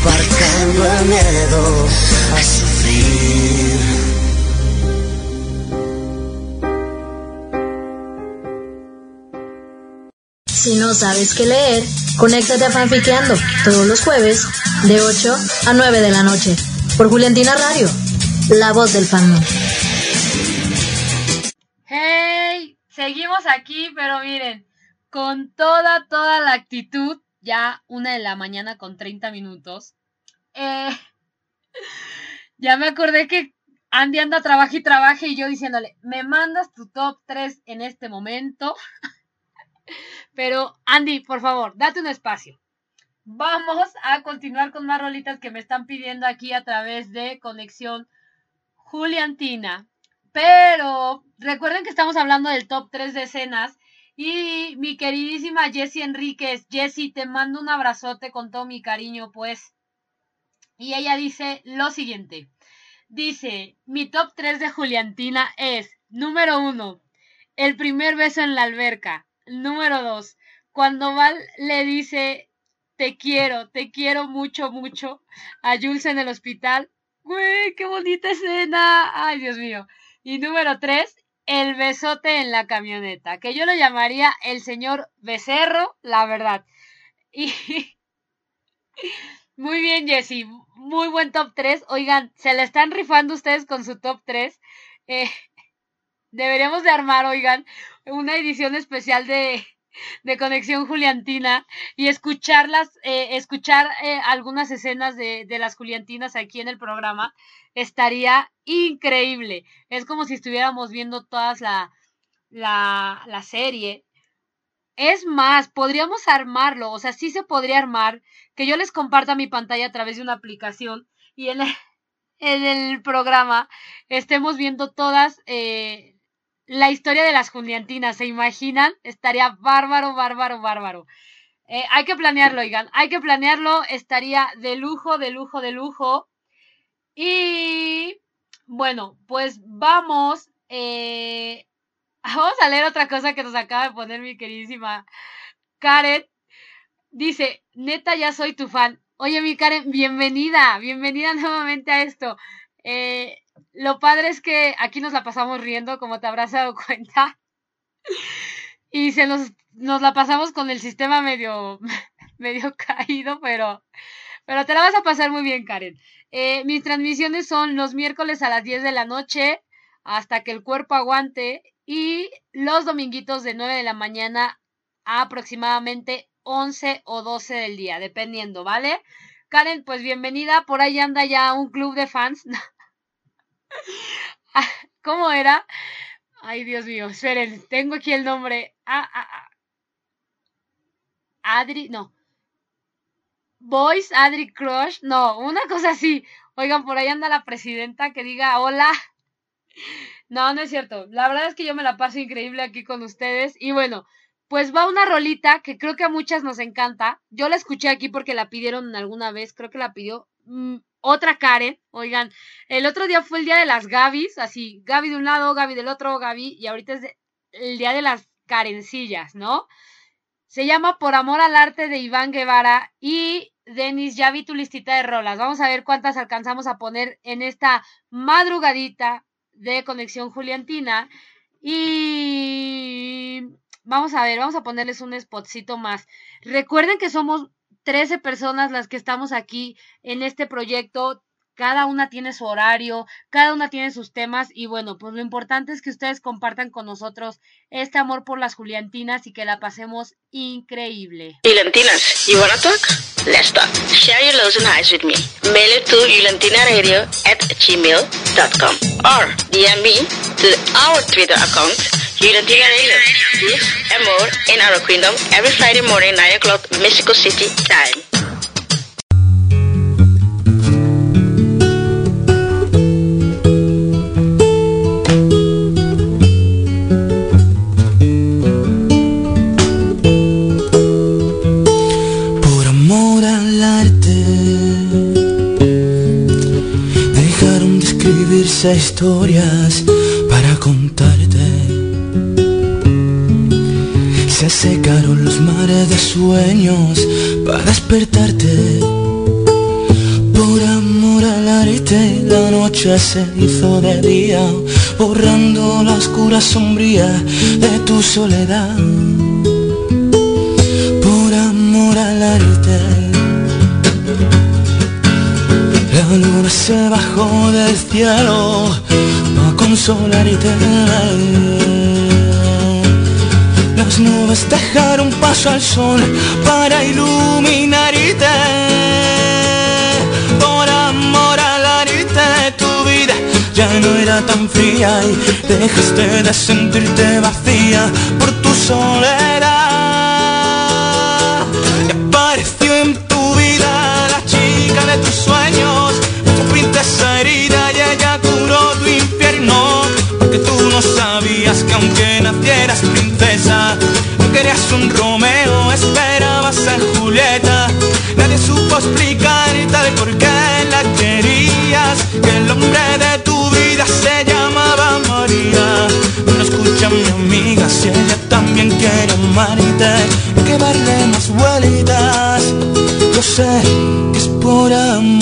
Speaker 7: Aparcando el miedo a sufrir.
Speaker 3: Si no sabes qué leer, conéctate a Fanfiqueando todos los jueves de 8 a 9 de la noche por Juliantina Radio, la voz del fandom.
Speaker 2: Hey, seguimos aquí, pero miren, con toda, toda la actitud, ya una de la mañana con 30 minutos. Eh, ya me acordé que Andy anda, trabaja y trabaja y yo diciéndole, me mandas tu top 3 en este momento. Pero Andy, por favor, date un espacio. Vamos a continuar con más rolitas que me están pidiendo aquí a través de Conexión Juliantina. Pero recuerden que estamos hablando del top 3 de escenas. Y mi queridísima Jessie Enríquez, Jessie, te mando un abrazote con todo mi cariño, pues. Y ella dice lo siguiente. Dice, mi top 3 de Juliantina es, número 1, el primer beso en la alberca. Número 2, cuando Val le dice, te quiero, te quiero mucho, mucho, a Jules en el hospital. Güey, qué bonita escena. Ay, Dios mío. Y número 3, el besote en la camioneta, que yo lo llamaría el señor becerro, la verdad. Y muy bien, Jessy, muy buen top 3. Oigan, se le están rifando ustedes con su top 3. Eh, deberíamos de armar, oigan, una edición especial de, de Conexión Juliantina y escucharlas, eh, escuchar eh, algunas escenas de, de, las Juliantinas aquí en el programa, estaría increíble. Es como si estuviéramos viendo todas la, la, la serie. Es más, podríamos armarlo, o sea, sí se podría armar, que yo les comparta mi pantalla a través de una aplicación y en el, en el programa estemos viendo todas eh, la historia de las Juliantinas, ¿se imaginan? Estaría bárbaro, bárbaro, bárbaro. Eh, hay que planearlo, oigan, hay que planearlo, estaría de lujo, de lujo, de lujo. Y bueno, pues vamos, eh, vamos a leer otra cosa que nos acaba de poner mi queridísima Karen. Dice, neta, ya soy tu fan. Oye, mi Karen, bienvenida, bienvenida nuevamente a esto. Eh, lo padre es que aquí nos la pasamos riendo, como te habrás dado cuenta. Y se nos, nos la pasamos con el sistema medio, medio caído, pero, pero te la vas a pasar muy bien, Karen. Eh, mis transmisiones son los miércoles a las 10 de la noche, hasta que el cuerpo aguante, y los dominguitos de 9 de la mañana a aproximadamente 11 o 12 del día, dependiendo, ¿vale? Karen, pues bienvenida. Por ahí anda ya un club de fans. ¿Cómo era? Ay, Dios mío, esperen, tengo aquí el nombre. Ah, ah, ah. Adri, no. Boys, Adri Crush, no, una cosa así. Oigan, por ahí anda la presidenta que diga hola. No, no es cierto. La verdad es que yo me la paso increíble aquí con ustedes. Y bueno, pues va una rolita que creo que a muchas nos encanta. Yo la escuché aquí porque la pidieron alguna vez, creo que la pidió mm, otra Karen. Oigan, el otro día fue el día de las Gabis, así, Gaby de un lado, Gaby del otro, Gaby, y ahorita es el día de las Karencillas, ¿no? Se llama Por Amor al Arte de Iván Guevara y Denis, ya vi tu listita de rolas. Vamos a ver cuántas alcanzamos a poner en esta madrugadita de Conexión Juliantina. Y vamos a ver, vamos a ponerles un spotcito más. Recuerden que somos 13 personas las que estamos aquí en este proyecto. Cada una tiene su horario, cada una tiene sus temas y bueno, pues lo importante es que ustedes compartan con nosotros este amor por las Juliantinas y que la pasemos increíble.
Speaker 19: Juliantinas, you wanna talk? Let's talk. Share your lows and highs with me. Mail it to juliantinaradio at gmail.com or DM me to our Twitter account, Radio. This and more in our kingdom every Friday morning, 9 o'clock, Mexico City time.
Speaker 7: Por amor al arte Dejaron de escribirse historias para contarte
Speaker 20: secaron los mares de sueños para despertarte. Por amor al arte, la noche se hizo de día, borrando la oscura sombría de tu soledad. Por amor al arte, la luna se bajó del cielo para consolarte. Las nubes dejaron paso al sol para iluminarte. Por amor a la de tu vida ya no era tan fría y dejaste de sentirte vacía por tu soledad. Es por amor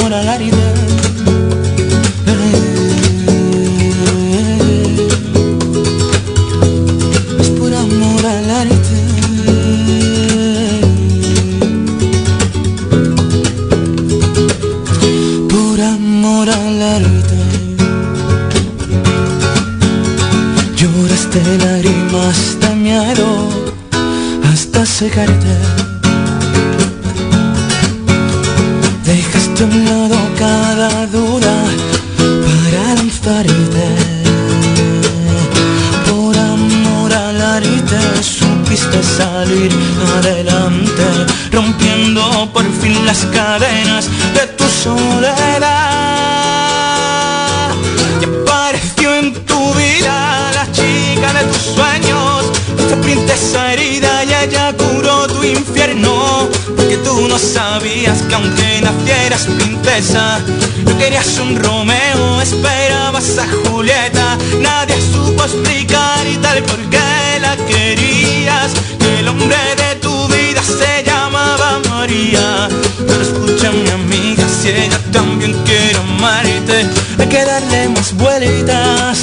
Speaker 20: No querías un Romeo, esperabas a Julieta. Nadie supo explicar y tal por qué la querías. Que el hombre de tu vida se llamaba María. Pero escucha mi amiga, si ella también quiere amarte Hay que darle más vueltas.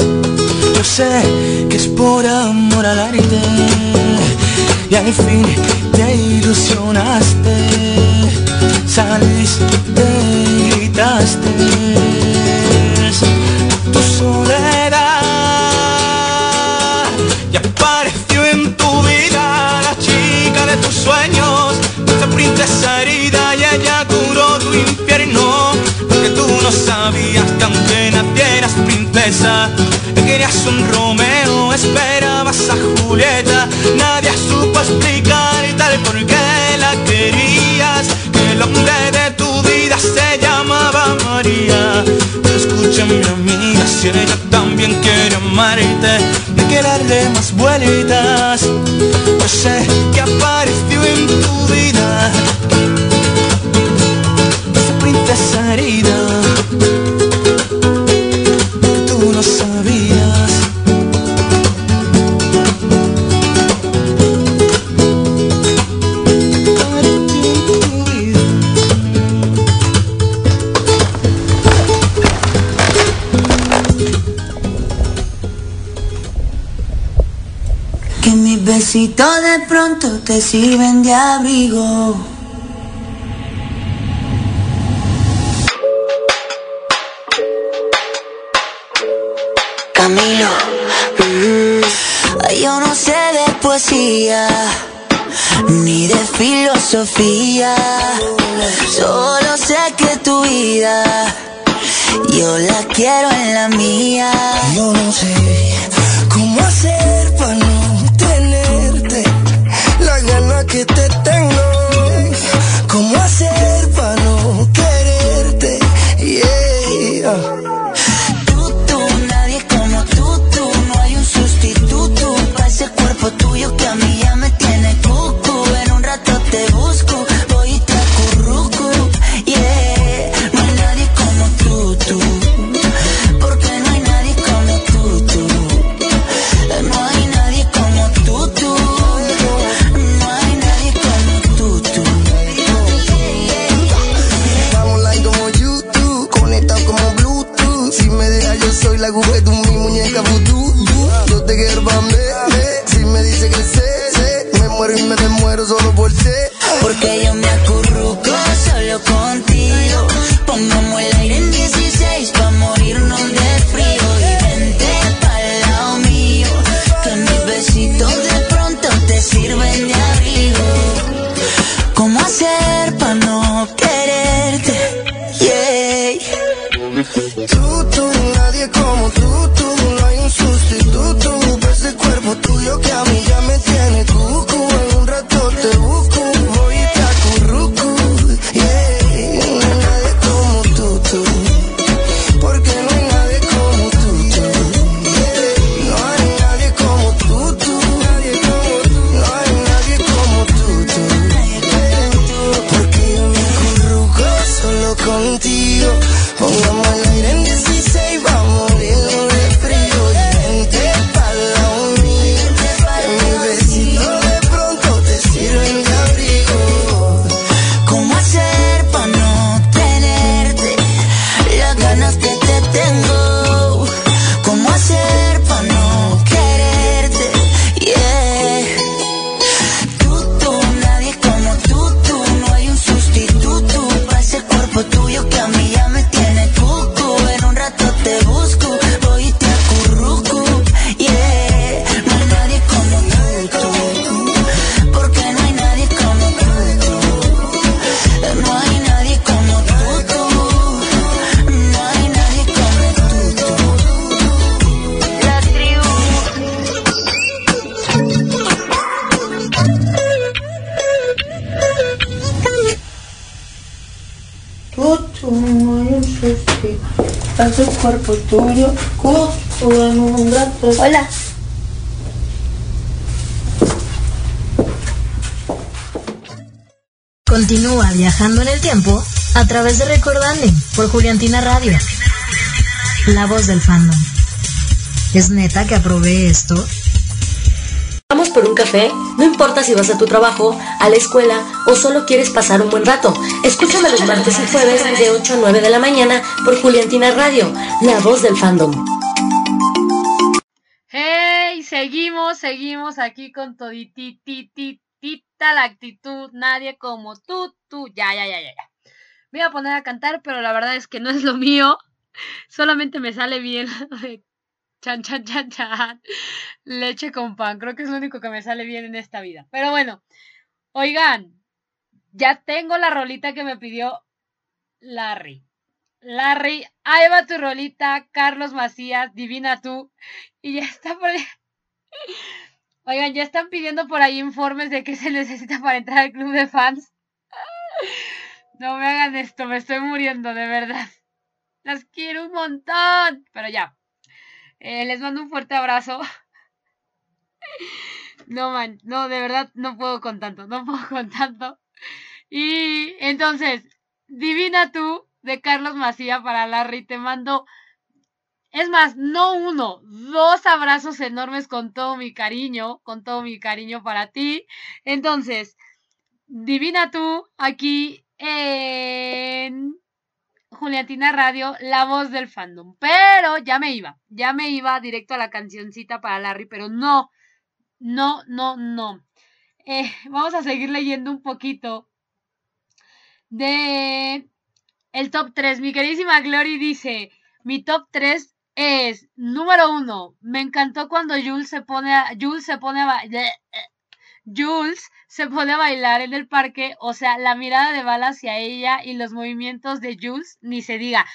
Speaker 20: Yo sé que es por amor al arte Y al fin te ilusionaste. Saliste no Querías un Romeo, esperabas a Julieta. Nadie supo explicar y tal por qué la querías. Que el hombre de tu vida se llamaba María. Pero escucha mi amiga, si ella también quiere amarte Hay que darle más vueltas Yo sé que apareció en tu vida
Speaker 21: te sirven de abrigo. Camilo, mm, yo no sé de poesía ni de filosofía, solo sé que tu vida yo la quiero en la mía.
Speaker 7: Yo
Speaker 21: no
Speaker 11: sé
Speaker 21: que te
Speaker 11: cuerpo tuyo, un rato.
Speaker 22: Hola.
Speaker 3: Continúa viajando en el tiempo a través de Recordando por Juliantina Radio. La voz del fandom. ¿Es neta que aprobé esto?
Speaker 17: Vamos por un café, no importa si vas a tu trabajo, a la escuela o solo quieres pasar un buen rato. Escúchame los martes y jueves de 8 a 9 de la mañana por Juliantina Radio, la voz del fandom.
Speaker 2: Hey, seguimos, seguimos aquí con toditititita la actitud, nadie como tú, tú, ya, ya, ya, ya. Me iba a poner a cantar, pero la verdad es que no es lo mío. Solamente me sale bien chan, chan, chan, chan. Leche con pan. Creo que es lo único que me sale bien en esta vida. Pero bueno, oigan, ya tengo la rolita que me pidió Larry. Larry, ahí va tu rolita, Carlos Macías, divina tú. Y ya está por ahí. Oigan, ya están pidiendo por ahí informes de qué se necesita para entrar al club de fans. No me hagan esto, me estoy muriendo, de verdad. Las quiero un montón. Pero ya. Eh, les mando un fuerte abrazo. No, man, no, de verdad no puedo con tanto, no puedo con tanto. Y entonces, Divina tú de Carlos Macía para Larry, te mando, es más, no uno, dos abrazos enormes con todo mi cariño, con todo mi cariño para ti. Entonces, Divina tú aquí en Juliantina Radio, la voz del fandom. Pero ya me iba, ya me iba directo a la cancioncita para Larry, pero no, no, no, no. Eh, vamos a seguir leyendo un poquito de el top 3. Mi queridísima Glory dice, mi top 3 es, número 1, me encantó cuando Jules se pone a, Jules se pone a, ba- Jules se pone a bailar en el parque, o sea, la mirada de bala hacia ella y los movimientos de Jules, ni se diga.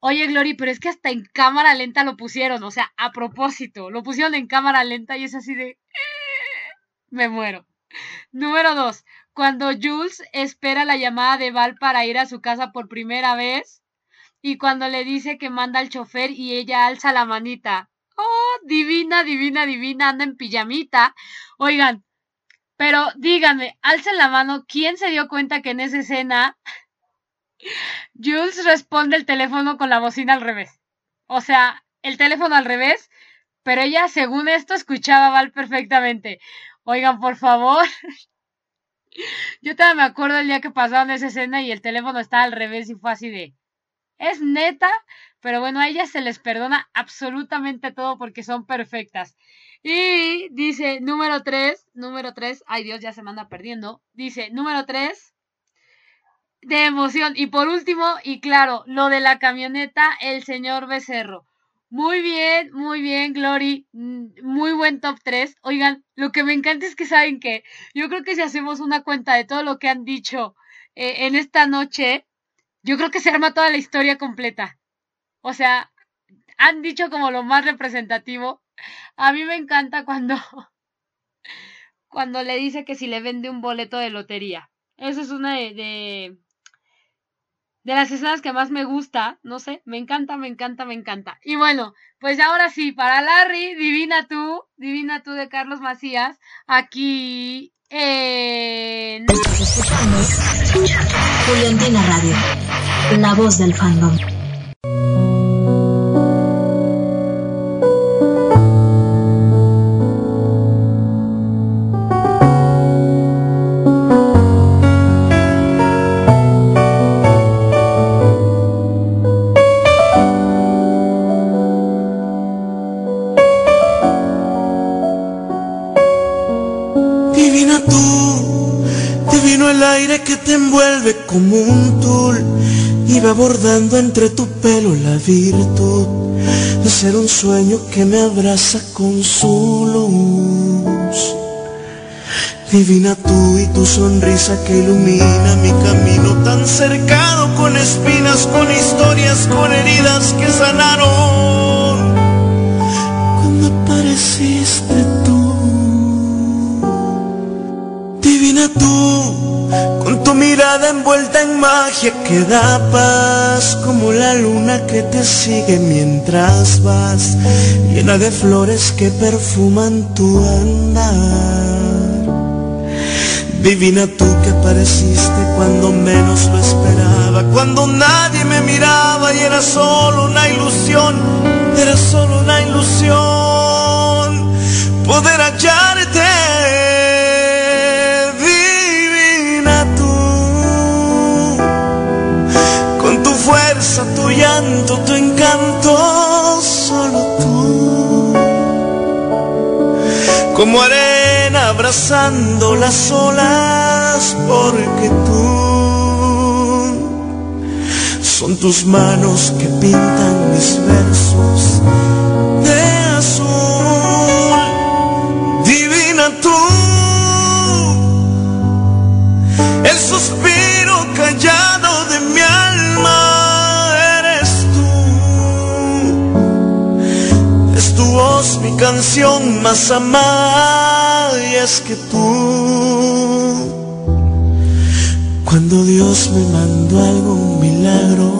Speaker 2: Oye, Glory, pero es que hasta en cámara lenta lo pusieron, o sea, a propósito, lo pusieron en cámara lenta y es así de... Me muero. Número 2. Cuando Jules espera la llamada de Val para ir a su casa por primera vez y cuando le dice que manda al chofer y ella alza la manita. Oh, divina, divina, divina, anda en pijamita. Oigan, pero díganme, alcen la mano, ¿quién se dio cuenta que en esa escena Jules responde el teléfono con la bocina al revés? O sea, el teléfono al revés, pero ella, según esto, escuchaba a Val perfectamente. Oigan, por favor. Yo todavía me acuerdo el día que pasaron esa escena y el teléfono estaba al revés y fue así de. Es neta, pero bueno, a ellas se les perdona absolutamente todo porque son perfectas. Y dice, número tres, número tres, ay Dios, ya se me anda perdiendo. Dice, número tres, de emoción. Y por último, y claro, lo de la camioneta, el señor Becerro. Muy bien, muy bien, Glory. Mm, Muy buen top 3. Oigan, lo que me encanta es que saben que yo creo que si hacemos una cuenta de todo lo que han dicho eh, en esta noche, yo creo que se arma toda la historia completa. O sea, han dicho como lo más representativo. A mí me encanta cuando, cuando le dice que si le vende un boleto de lotería. Esa es una de, de, de las escenas que más me gusta. No sé, me encanta, me encanta, me encanta. Y bueno, pues ahora sí, para Larry, Divina tú, Divina tú de Carlos Macías, aquí en...
Speaker 3: Juliantina Radio, la voz del fandom.
Speaker 20: Como un tul va bordando entre tu pelo la virtud de ser un sueño que me abraza con su luz. Divina tú y tu sonrisa que ilumina mi camino tan cercano con espinas, con historias, con heridas que sanaron cuando apareciste tú. Divina tú, con tu mirada envuelta en magia que da paz, como la luna que te sigue mientras vas, llena de flores que perfuman tu andar. Divina tú que apareciste cuando menos lo esperaba, cuando nadie me miraba y era solo una ilusión, era solo una ilusión poder hallarte. Tu encanto, solo tú. Como arena abrazando las olas, porque tú son tus manos que pintan mis versos canción más amada y es que tú, cuando Dios me mandó algún milagro,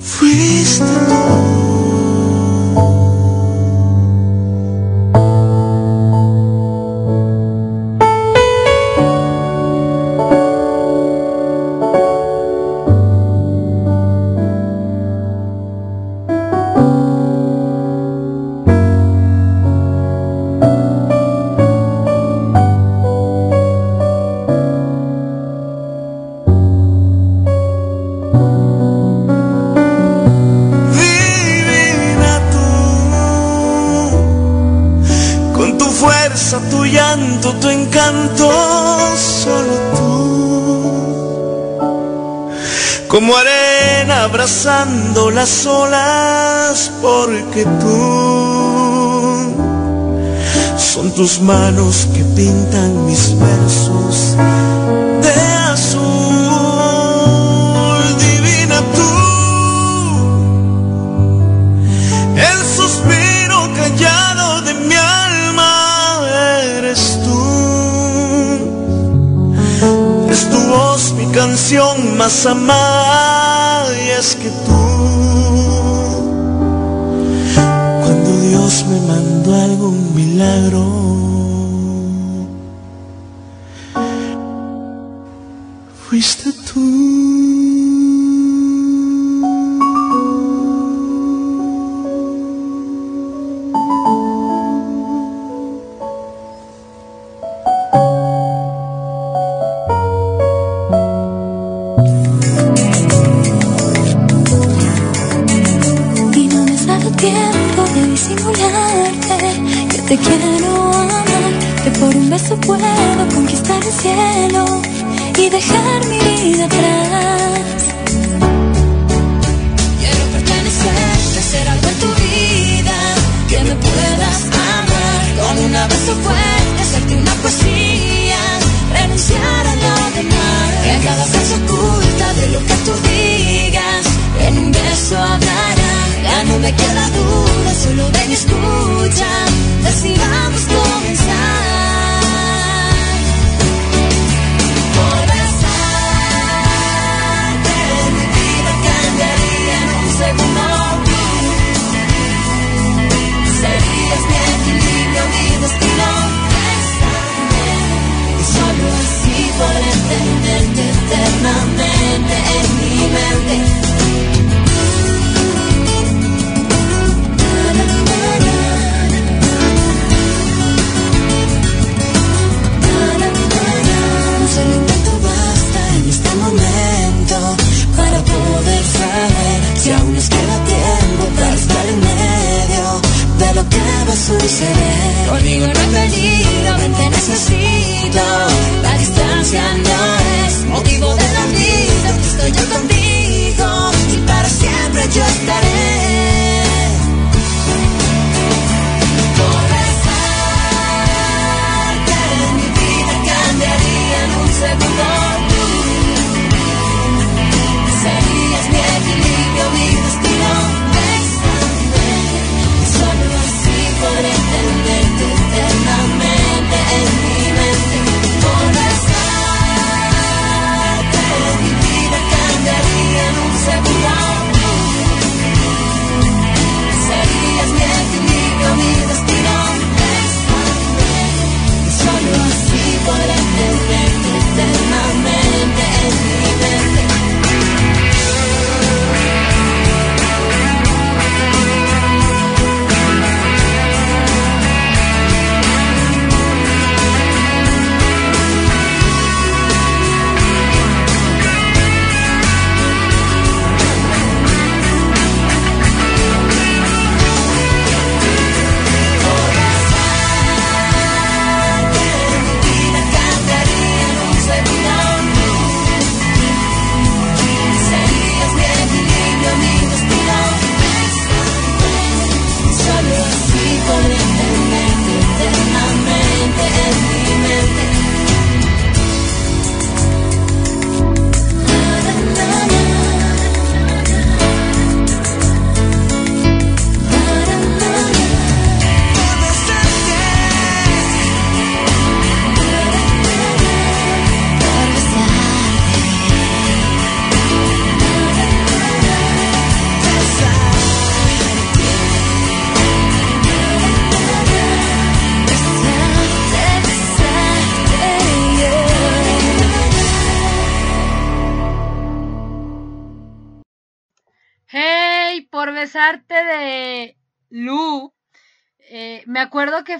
Speaker 20: fuiste divina abrazando las olas, porque tú son tus manos que pintan mis versos de azul, divina tú. El suspiro callado de mi alma eres tú. Es tu voz mi canción más amada me mandó algún milagro,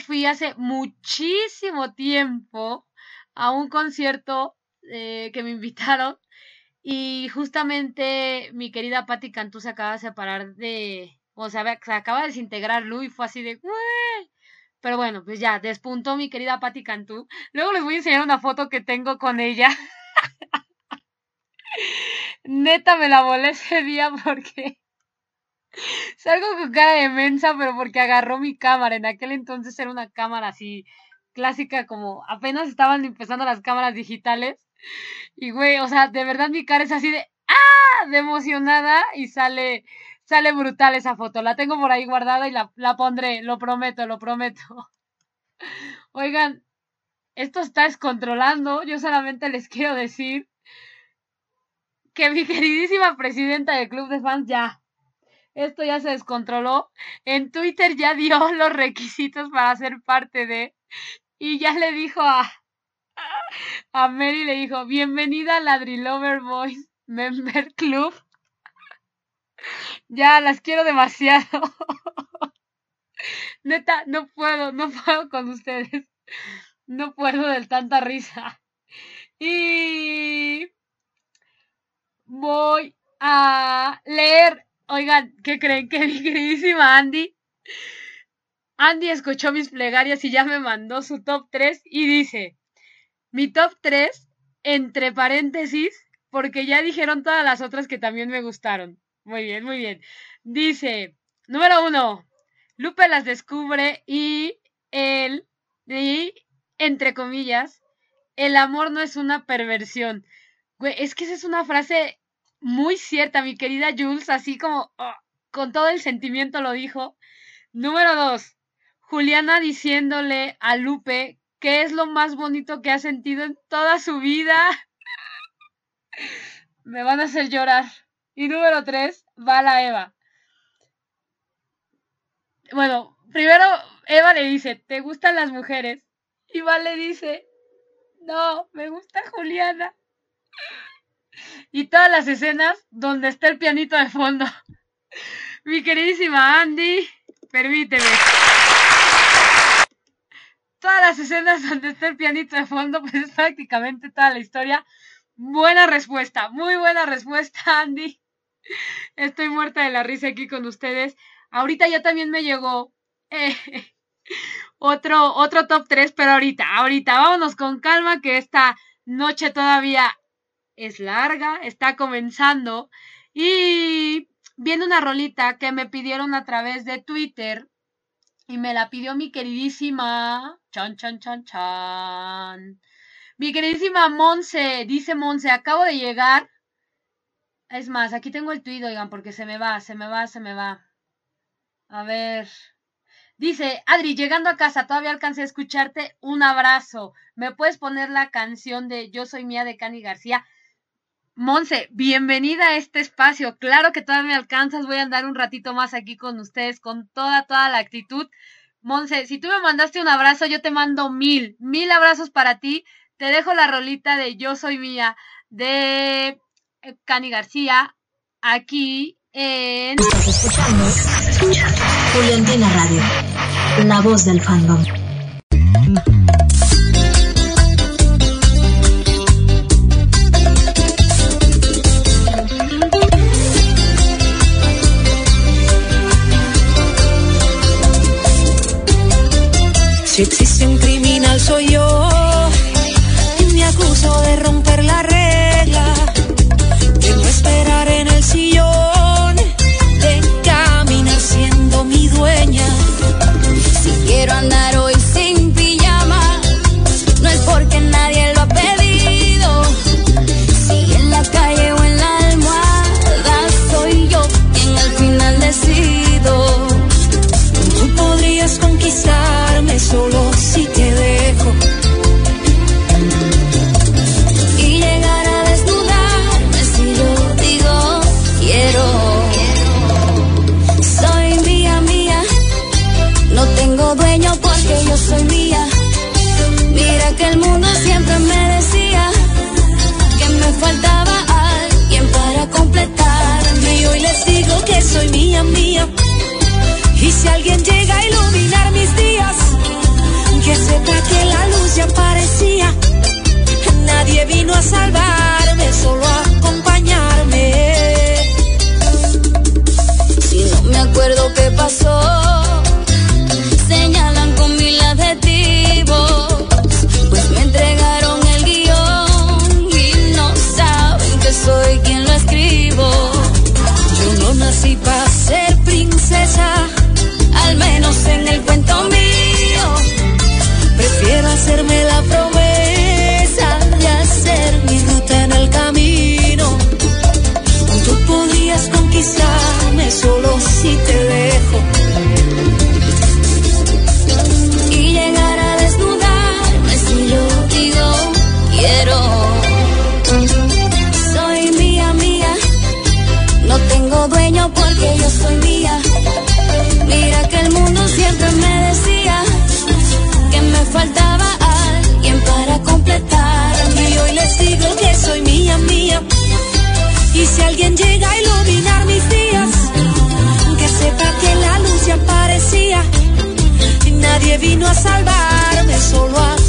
Speaker 2: fui hace muchísimo tiempo a un concierto eh, que me invitaron y justamente mi querida Patti Cantú se acaba de separar de, o sea, se acaba de desintegrar Lu y fue así de. Pero bueno, pues ya, despuntó mi querida Patti Cantú. Luego les voy a enseñar una foto que tengo con ella. Neta me la volé ese día porque salgo con cara de mensa, pero porque agarró mi cámara. En aquel entonces era una cámara así clásica, como apenas estaban empezando las cámaras digitales. Y güey, o sea, de verdad mi cara es así de ¡ah! de emocionada y sale sale brutal esa foto. La tengo por ahí guardada y la, la pondré, lo prometo, lo prometo. Oigan, esto está descontrolando. Yo solamente les quiero decir que mi queridísima presidenta del club de fans ya, esto ya se descontroló. En Twitter ya dio los requisitos para ser parte de, y ya le dijo a, a Mary, le dijo, bienvenida a Ladri Lover Boys Member Club. Ya las quiero demasiado. Neta, no puedo, no puedo con ustedes. No puedo de tanta risa. Y voy a leer. Oigan, ¿qué creen? Que mi queridísima Andy Andy escuchó mis plegarias y ya me mandó su top 3 y dice, mi top 3, entre paréntesis, porque ya dijeron todas las otras que también me gustaron. Muy bien, muy bien. Dice, número 1, Lupe las descubre y él, y, entre comillas, el amor no es una perversión. Güey, es que esa es una frase muy cierta, mi querida Jules, así como oh, con todo el sentimiento lo dijo. Número dos, Juliana diciéndole a Lupe que es lo más bonito que ha sentido en toda su vida. Me van a hacer llorar. Y número tres, va la Eva. Bueno, primero Eva le dice, ¿te gustan las mujeres? Y Val le dice, no, me gusta Juliana. Y todas las escenas donde está el pianito de fondo. Mi queridísima Andy, permíteme. Todas las escenas donde está el pianito de fondo, pues es prácticamente toda la historia. Buena respuesta, muy buena respuesta, Andy. Estoy muerta de la risa aquí con ustedes. Ahorita ya también me llegó eh, otro, otro top 3, pero ahorita, ahorita, vámonos con calma que esta noche todavía es larga, está comenzando. Y viene una rolita que me pidieron a través de Twitter y me la pidió mi queridísima. Chan, chan, chan, chan. Mi queridísima Monse, dice Monse, acabo de llegar. Es más, aquí tengo el tweet, oigan, porque se me va, se me va, se me va. A ver. Dice, Adri, llegando a casa, todavía alcancé a escucharte. Un abrazo. ¿Me puedes poner la canción de Yo soy mía de Cani García? Monse, bienvenida a este espacio. Claro que todavía me alcanzas. Voy a andar un ratito más aquí con ustedes con toda, toda la actitud. Monse, si tú me mandaste un abrazo, yo te mando mil, mil abrazos para ti. Te dejo la rolita de Yo soy mía de eh, Cani García aquí en...
Speaker 3: Estás escuchando Juliantina Radio, la voz del fandom.
Speaker 23: Si existe Y hoy les digo que soy mía, mía. Y si alguien llega a iluminar mis días, que sepa que la luz ya aparecía. Nadie vino a salvarme, solo a acompañarme. Si no me acuerdo qué pasó, Nací alguien llega a iluminar mis días, que sepa que la luz ya aparecía. Y nadie vino a salvarme, solo a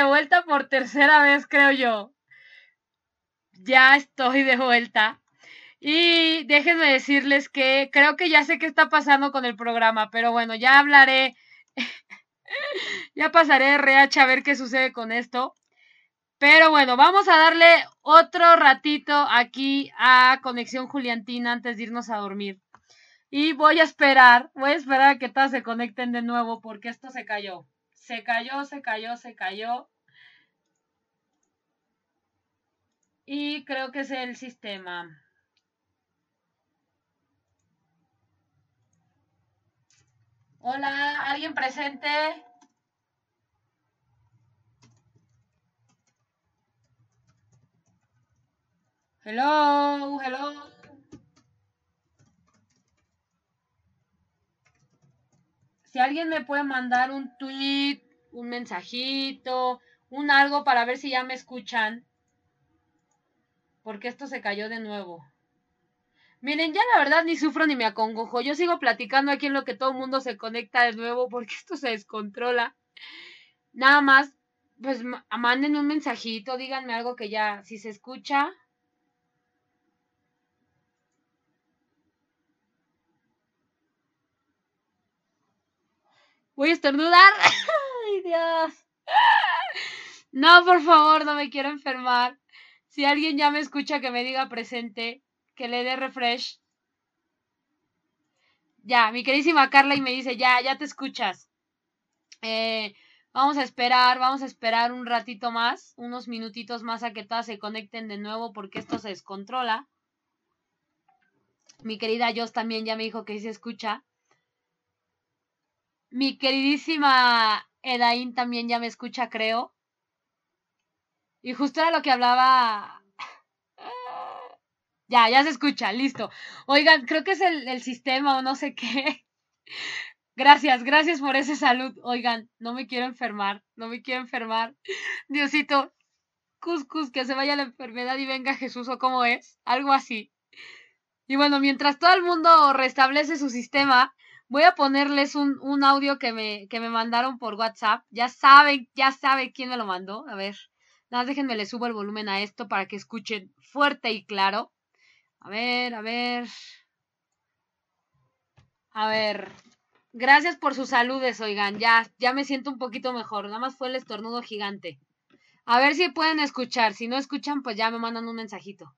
Speaker 2: de vuelta por tercera vez, creo yo. Ya estoy de vuelta. Y déjenme decirles que creo que ya sé qué está pasando con el programa, pero bueno, ya hablaré, ya pasaré de RH a ver qué sucede con esto. Pero bueno, vamos a darle otro ratito aquí a Conexión Juliantina antes de irnos a dormir. Y voy a esperar, voy a esperar a que todas se conecten de nuevo porque esto se cayó. Se cayó, se cayó, se cayó. Y creo que es el sistema. Hola, ¿alguien presente? Hello, hello. Si alguien me puede mandar un tweet, un mensajito, un algo para ver si ya me escuchan. Porque esto se cayó de nuevo. Miren, ya la verdad ni sufro ni me acongojo. Yo sigo platicando aquí en lo que todo el mundo se conecta de nuevo porque esto se descontrola. Nada más, pues manden un mensajito, díganme algo que ya, si se escucha. Voy a estornudar. Ay, Dios. No, por favor, no me quiero enfermar. Si alguien ya me escucha que me diga presente, que le dé refresh. Ya, mi queridísima Carla y me dice, ya, ya te escuchas. Eh, vamos a esperar, vamos a esperar un ratito más, unos minutitos más a que todas se conecten de nuevo porque esto se descontrola. Mi querida Jos también ya me dijo que sí se escucha. Mi queridísima Edaín también ya me escucha, creo. Y justo era lo que hablaba. Ya, ya se escucha, listo. Oigan, creo que es el, el sistema o no sé qué. Gracias, gracias por ese salud. Oigan, no me quiero enfermar, no me quiero enfermar. Diosito, cuscus, que se vaya la enfermedad y venga Jesús o cómo es, algo así. Y bueno, mientras todo el mundo restablece su sistema, Voy a ponerles un, un audio que me, que me mandaron por WhatsApp. Ya saben, ya saben quién me lo mandó. A ver, nada, déjenme le subo el volumen a esto para que escuchen fuerte y claro. A ver, a ver. A ver. Gracias por sus saludes, oigan. Ya, ya me siento un poquito mejor. Nada más fue el estornudo gigante. A ver si pueden escuchar. Si no escuchan, pues ya me mandan un mensajito.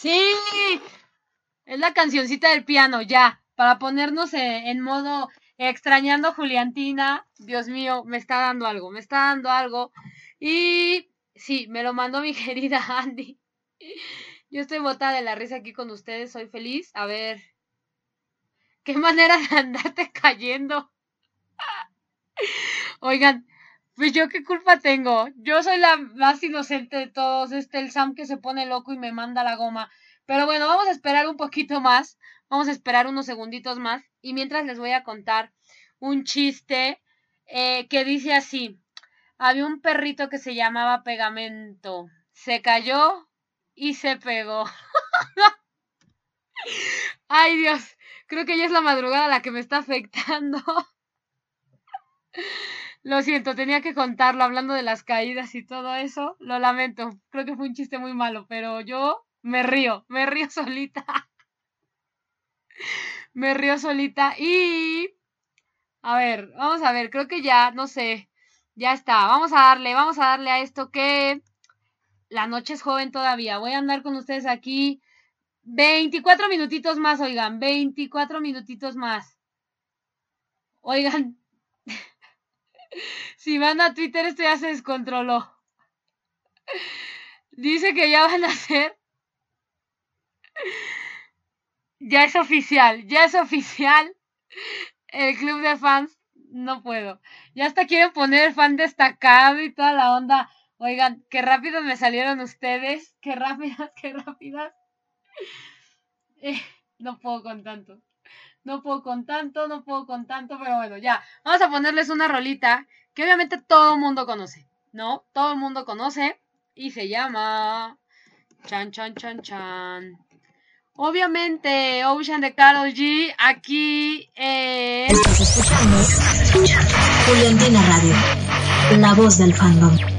Speaker 2: Sí, es la cancioncita del piano, ya, para ponernos en, en modo extrañando a Juliantina. Dios mío, me está dando algo, me está dando algo. Y sí, me lo mandó mi querida Andy. Yo estoy botada de la risa aquí con ustedes, soy feliz. A ver, qué manera de andarte cayendo. Oigan, pues yo qué culpa tengo. Yo soy la más inocente de todos. Este, el Sam que se pone loco y me manda la goma. Pero bueno, vamos a esperar un poquito más. Vamos a esperar unos segunditos más. Y mientras les voy a contar un chiste eh, que dice así. Había un perrito que se llamaba Pegamento. Se cayó y se pegó. Ay Dios, creo que ya es la madrugada la que me está afectando. Lo siento, tenía que contarlo hablando de las caídas y todo eso. Lo lamento. Creo que fue un chiste muy malo, pero yo me río, me río solita. me río solita y... A ver, vamos a ver, creo que ya, no sé, ya está. Vamos a darle, vamos a darle a esto que la noche es joven todavía. Voy a andar con ustedes aquí 24 minutitos más, oigan, 24 minutitos más. Oigan, si van a Twitter, esto ya se descontroló. Dice que ya van a hacer. Ya es oficial, ya es oficial. El club de fans no puedo. Ya hasta quieren poner fan destacado y toda la onda. Oigan, qué rápido me salieron ustedes. Qué rápidas, qué rápidas. Eh, no puedo con tanto. No puedo con tanto, no puedo con tanto, pero bueno, ya. Vamos a ponerles una rolita que obviamente todo el mundo conoce, ¿no? Todo el mundo conoce y se llama Chan Chan Chan Chan. Obviamente, Ocean de Karol G, aquí eh...
Speaker 3: Estás escuchando Juliantina Radio, la voz del fandom.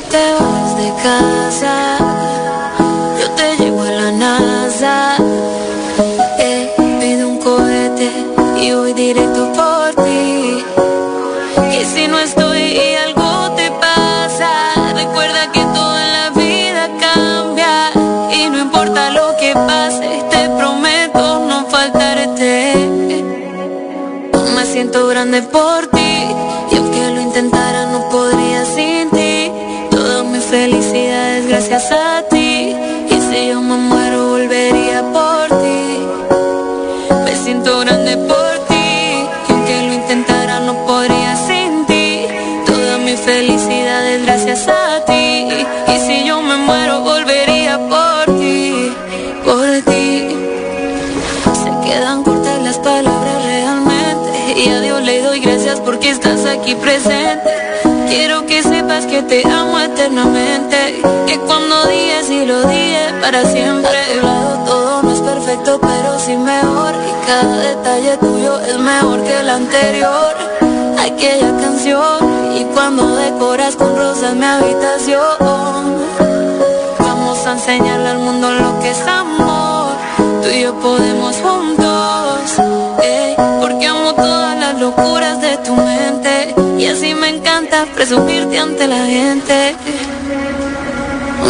Speaker 24: Te vas de casa, yo te llevo a la NASA. Eh, pido un cohete y voy directo aquí presente. Quiero que sepas que te amo eternamente. Que cuando dije sí lo dije para siempre. A lado todo no es perfecto pero sí mejor. Y cada detalle tuyo es mejor que el anterior. Aquella canción Y cuando decoras con rosas mi habitación. Vamos a enseñarle al mundo lo que es amor. Tú y yo podemos juntos. Así me encanta presumirte ante la gente.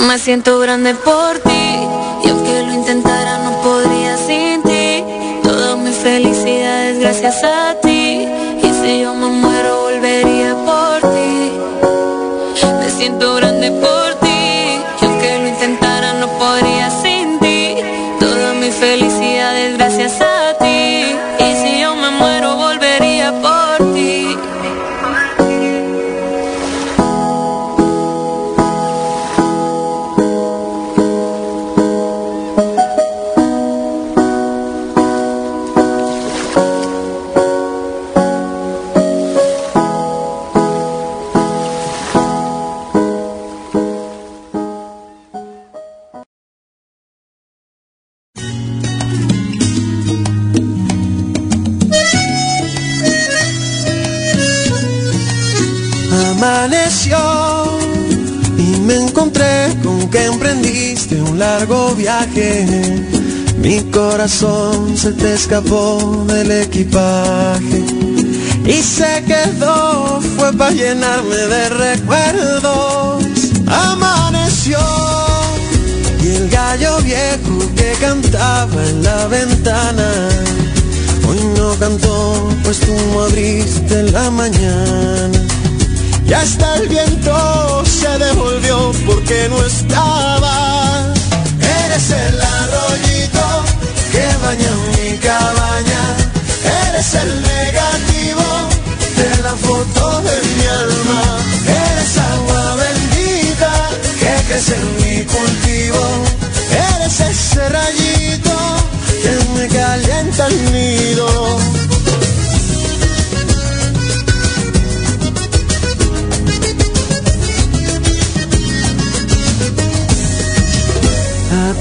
Speaker 24: Me siento grande por ti. Y aunque lo intentara, no podría sin ti. Toda mi felicidad es gracias a ti. Y si yo me muero,
Speaker 7: viaje. Mi corazón se te escapó del equipaje y se quedó, fue para llenarme de recuerdos. Amaneció y el gallo viejo que cantaba en la ventana. Hoy no cantó, pues tú no abriste la mañana. Y hasta el viento se devolvió porque no estaba. Eres el arroyito que baña mi cabaña. Eres el negativo de la foto de mi alma. Eres agua bendita que crece en mi cultivo. Eres ese rayito que me calienta el nido.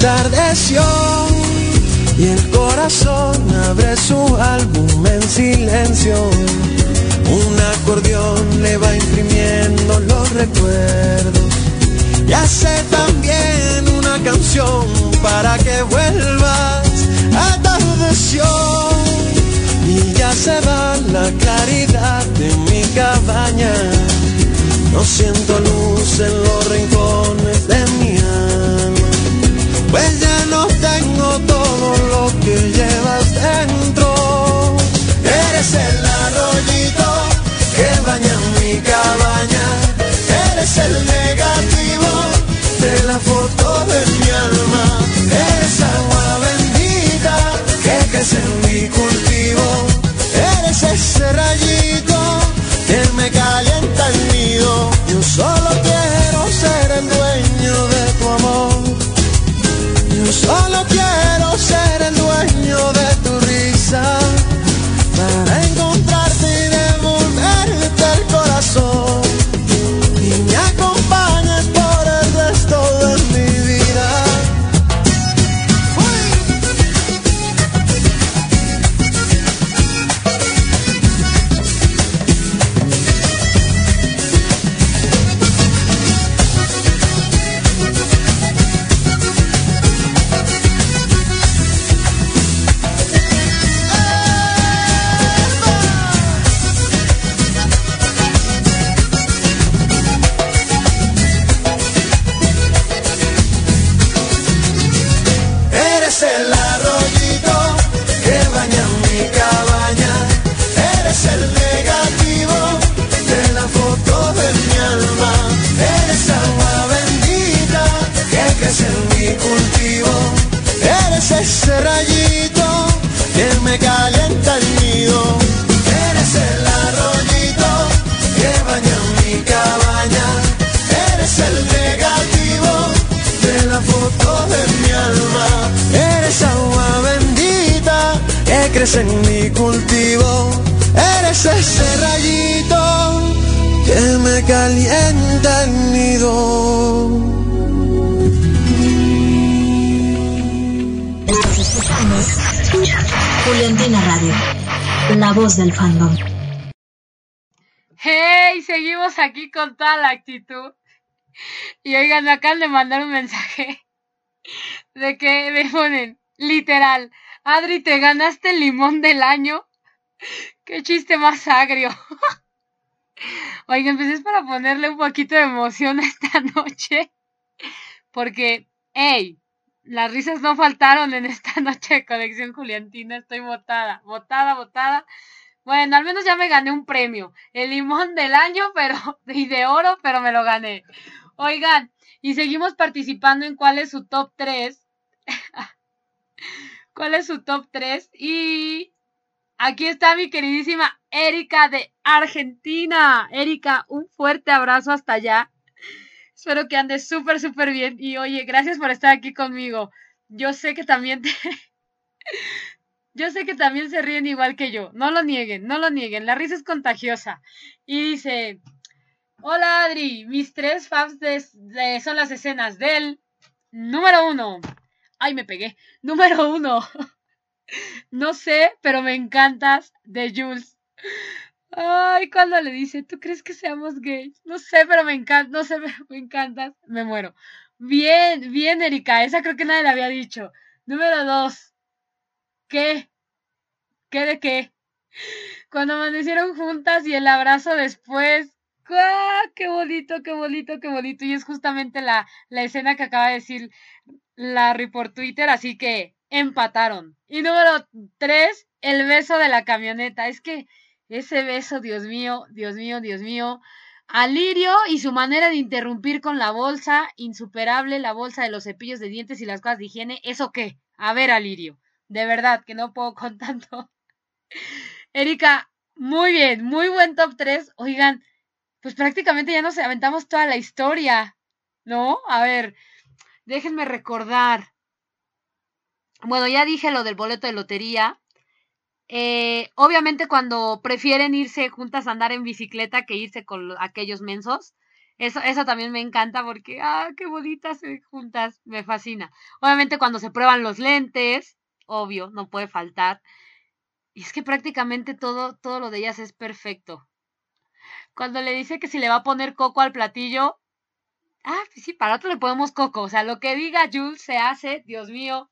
Speaker 7: Atardeció y el corazón abre su álbum en silencio. Un acordeón le va imprimiendo los recuerdos y hace también una canción para que vuelvas. Atardeció y ya se va la claridad de mi cabaña. No siento luz en los rincones de mi alma pues ya no tengo todo lo que llevas dentro. Eres el arroyito que baña mi cabaña, eres el negativo de
Speaker 25: la foto de mi alma, eres agua bendita que
Speaker 7: crece en mi cultivo, eres ese rayito
Speaker 2: ¡Hey! Seguimos aquí con toda la actitud. Y oigan, me acaban de mandar un mensaje de que me ponen, literal, Adri, te ganaste el limón del año. Qué chiste más agrio. Oigan, pues es para ponerle un poquito de emoción esta noche. Porque, hey, las risas no faltaron en esta noche de colección Juliantina. Estoy botada, botada, botada. Bueno, al menos ya me gané un premio. El limón del año, pero, y de oro, pero me lo gané. Oigan, y seguimos participando en cuál es su top 3. ¿Cuál es su top 3? Y aquí está mi queridísima Erika de Argentina. Erika, un fuerte abrazo hasta allá. Espero que andes súper, súper bien. Y oye, gracias por estar aquí conmigo. Yo sé que también te... Yo sé que también se ríen igual que yo. No lo nieguen, no lo nieguen. La risa es contagiosa. Y dice, hola Adri, mis tres de- son las escenas del número uno. Ay, me pegué. Número uno. No sé, pero me encantas de Jules. Ay, cuando le dice, ¿tú crees que seamos gays? No sé, pero me encanta, no sé, pero me encantas. Me muero. Bien, bien, Erika. Esa creo que nadie la había dicho. Número dos. ¿Qué? ¿Qué de qué? Cuando amanecieron juntas y el abrazo después. ¡Ah! ¡Qué bonito, qué bonito, qué bonito! Y es justamente la, la escena que acaba de decir Larry por Twitter, así que empataron. Y número tres, el beso de la camioneta. Es que ese beso, Dios mío, Dios mío, Dios mío. Alirio y su manera de interrumpir con la bolsa, insuperable, la bolsa de los cepillos de dientes y las cosas de higiene. ¿Eso qué? A ver, Alirio. De verdad, que no puedo con tanto. Erika, muy bien, muy buen top 3. Oigan, pues prácticamente ya nos aventamos toda la historia, ¿no? A ver, déjenme recordar. Bueno, ya dije lo del boleto de lotería. Eh, obviamente cuando prefieren irse juntas a andar en bicicleta que irse con lo- aquellos mensos. Eso, eso también me encanta porque, ah, qué bonitas juntas, me fascina. Obviamente cuando se prueban los lentes, obvio, no puede faltar. Y es que prácticamente todo, todo lo de ellas es perfecto. Cuando le dice que si le va a poner coco al platillo, ah, pues sí, para otro le ponemos coco. O sea, lo que diga Jules se hace, Dios mío.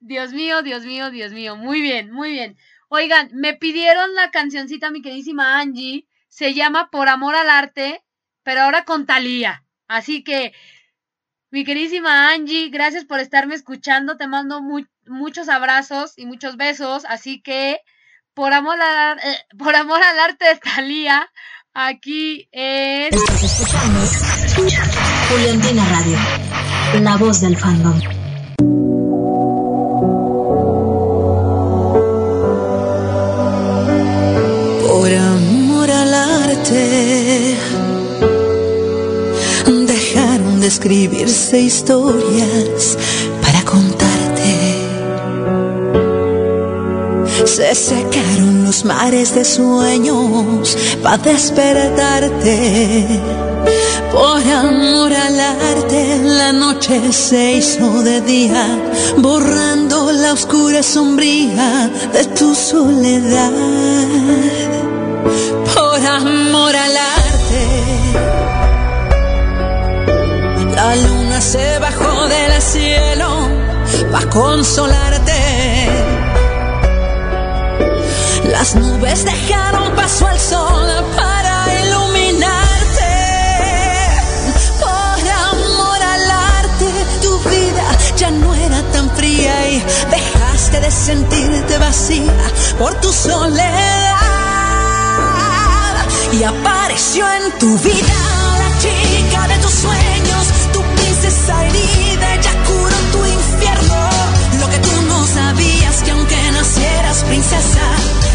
Speaker 2: Dios mío, Dios mío, Dios mío. Muy bien, muy bien. Oigan, me pidieron la cancioncita, mi queridísima Angie. Se llama Por Amor al Arte, pero ahora con Talía. Así que, mi queridísima Angie, gracias por estarme escuchando. Te mando mu- muchos abrazos y muchos besos. Así que, por amor, al, eh, por amor al arte de Talía, aquí es...
Speaker 7: Estás escuchando Juliantina Radio, la voz del fandom.
Speaker 10: Por amor al arte, dejaron de escribirse historias para contarte. Se secaron los mares de sueños para despertarte. Por amor al arte, la noche se hizo de día, borrando la oscura sombría de tu soledad. Por amor al arte, la luna se bajó del cielo para consolarte. Las nubes dejaron paso al sol para iluminarte. Por amor al arte, tu vida ya no era tan fría y dejaste de sentirte vacía por tu soledad. Y apareció en tu vida la chica de tus sueños, tu princesa herida, ella curó tu infierno nacieras princesa.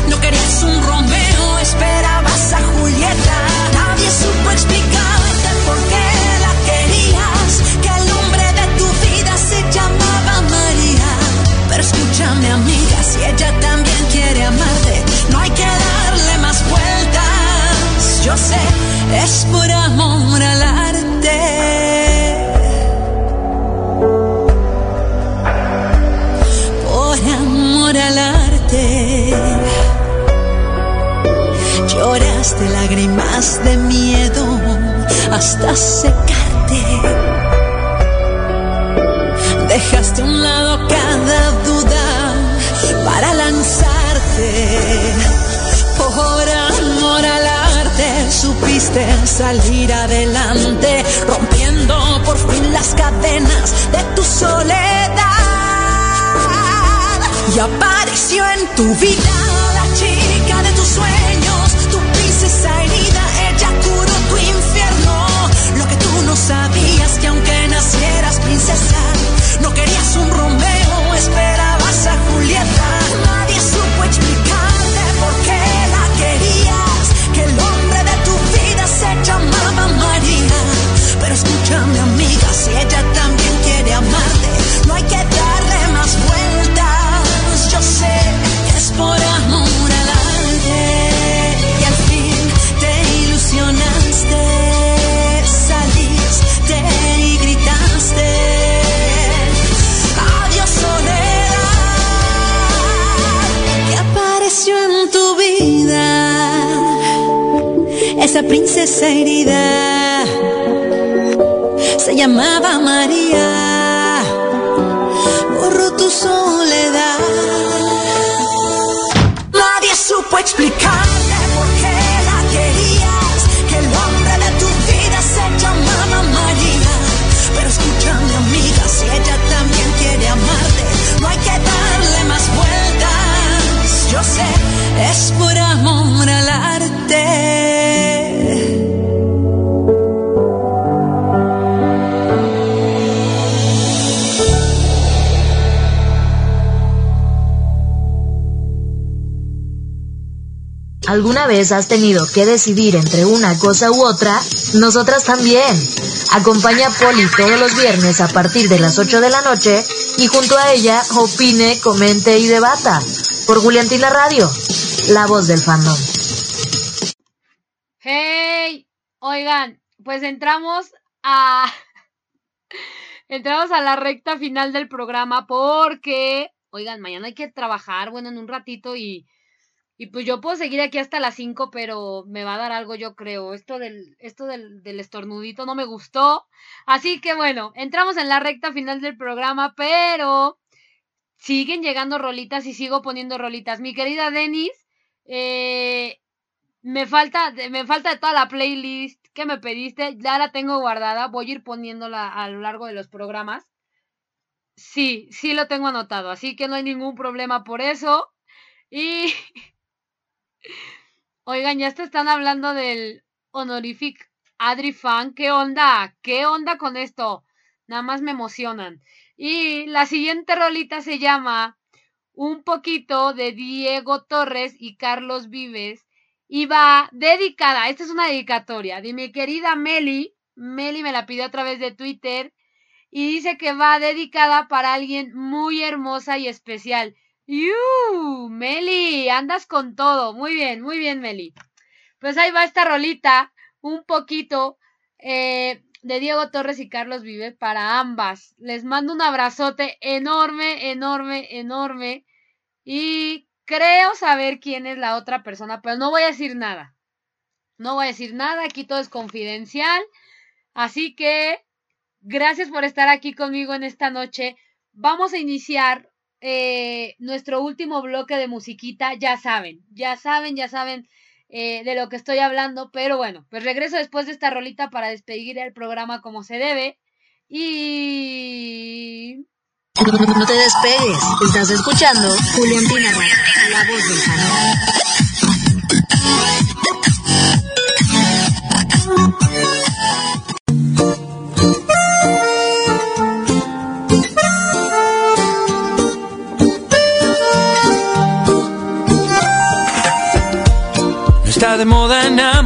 Speaker 10: No querías un Romeo, esperabas a Julieta. Nadie supo explicarte por qué la querías. Que el hombre de tu vida se llamaba María. Pero escúchame, amiga, si ella también quiere amarte, no hay que darle más vueltas. Yo sé, es por amor al arte. Lloraste lágrimas de miedo hasta secarte. Dejaste a un lado cada duda para lanzarte. Por amor al arte supiste salir adelante, rompiendo por fin las cadenas de tu soledad. Y apareció en tu vida la chica de tus sueños, princesa herida, ella curó tu infierno. Lo que tú no sabías que aunque nacieras princesa, no querías un Romeo, esperabas a Julieta. Esa princesa herida se llamaba María, borró tu soledad. Nadie supo explicarte por qué la querías, que el hombre de tu vida se llamaba María. Pero escúchame amiga, si ella también quiere amarte, no hay que darle más vueltas. Yo sé, es por
Speaker 3: ¿Alguna vez has tenido que decidir entre una cosa u otra? Nosotras también. Acompaña a Poli todos los viernes a partir de las 8 de la noche y junto a ella opine, comente y debata. Por Juliantina Radio, la voz del fandom.
Speaker 2: ¡Hey! Oigan, pues entramos a. entramos a la recta final del programa porque. Oigan, mañana hay que trabajar, bueno, en un ratito y. Y pues yo puedo seguir aquí hasta las 5, pero me va a dar algo, yo creo. Esto del, esto del, del estornudito no me gustó. Así que bueno, entramos en la recta final del programa, pero siguen llegando rolitas y sigo poniendo rolitas. Mi querida Denis, eh, me falta, me falta toda la playlist que me pediste, ya la tengo guardada, voy a ir poniéndola a lo largo de los programas. Sí, sí lo tengo anotado, así que no hay ningún problema por eso. Y oigan, ya te están hablando del honorific Adri Fan, ¿qué onda? ¿Qué onda con esto? Nada más me emocionan. Y la siguiente rolita se llama Un poquito de Diego Torres y Carlos Vives y va dedicada, esta es una dedicatoria de mi querida Meli, Meli me la pidió a través de Twitter y dice que va dedicada para alguien muy hermosa y especial. ¡Yu! Meli, andas con todo. Muy bien, muy bien, Meli. Pues ahí va esta rolita, un poquito eh, de Diego Torres y Carlos Vives para ambas. Les mando un abrazote enorme, enorme, enorme. Y creo saber quién es la otra persona, pero no voy a decir nada. No voy a decir nada, aquí todo es confidencial. Así que gracias por estar aquí conmigo en esta noche. Vamos a iniciar eh, nuestro último bloque de musiquita. Ya saben, ya saben, ya saben eh, de lo que estoy hablando. Pero bueno, pues regreso después de esta rolita para despedir el programa como se debe. Y...
Speaker 3: No te despegues, estás escuchando Radio, la voz del fandom.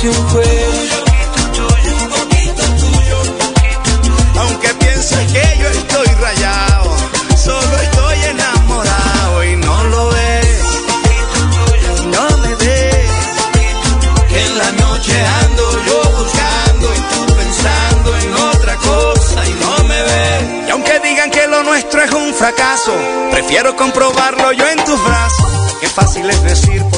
Speaker 1: Un poquito tuyo, un poquito tuyo.
Speaker 26: Aunque pienses que yo estoy rayado, solo estoy enamorado y no lo ves. No me ves. En la noche ando yo buscando y tú pensando en otra cosa y no me ves. Y aunque digan que lo nuestro es un fracaso, prefiero comprobarlo yo en tus brazos. Qué fácil es decir por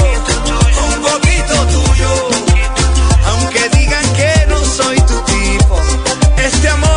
Speaker 26: este amor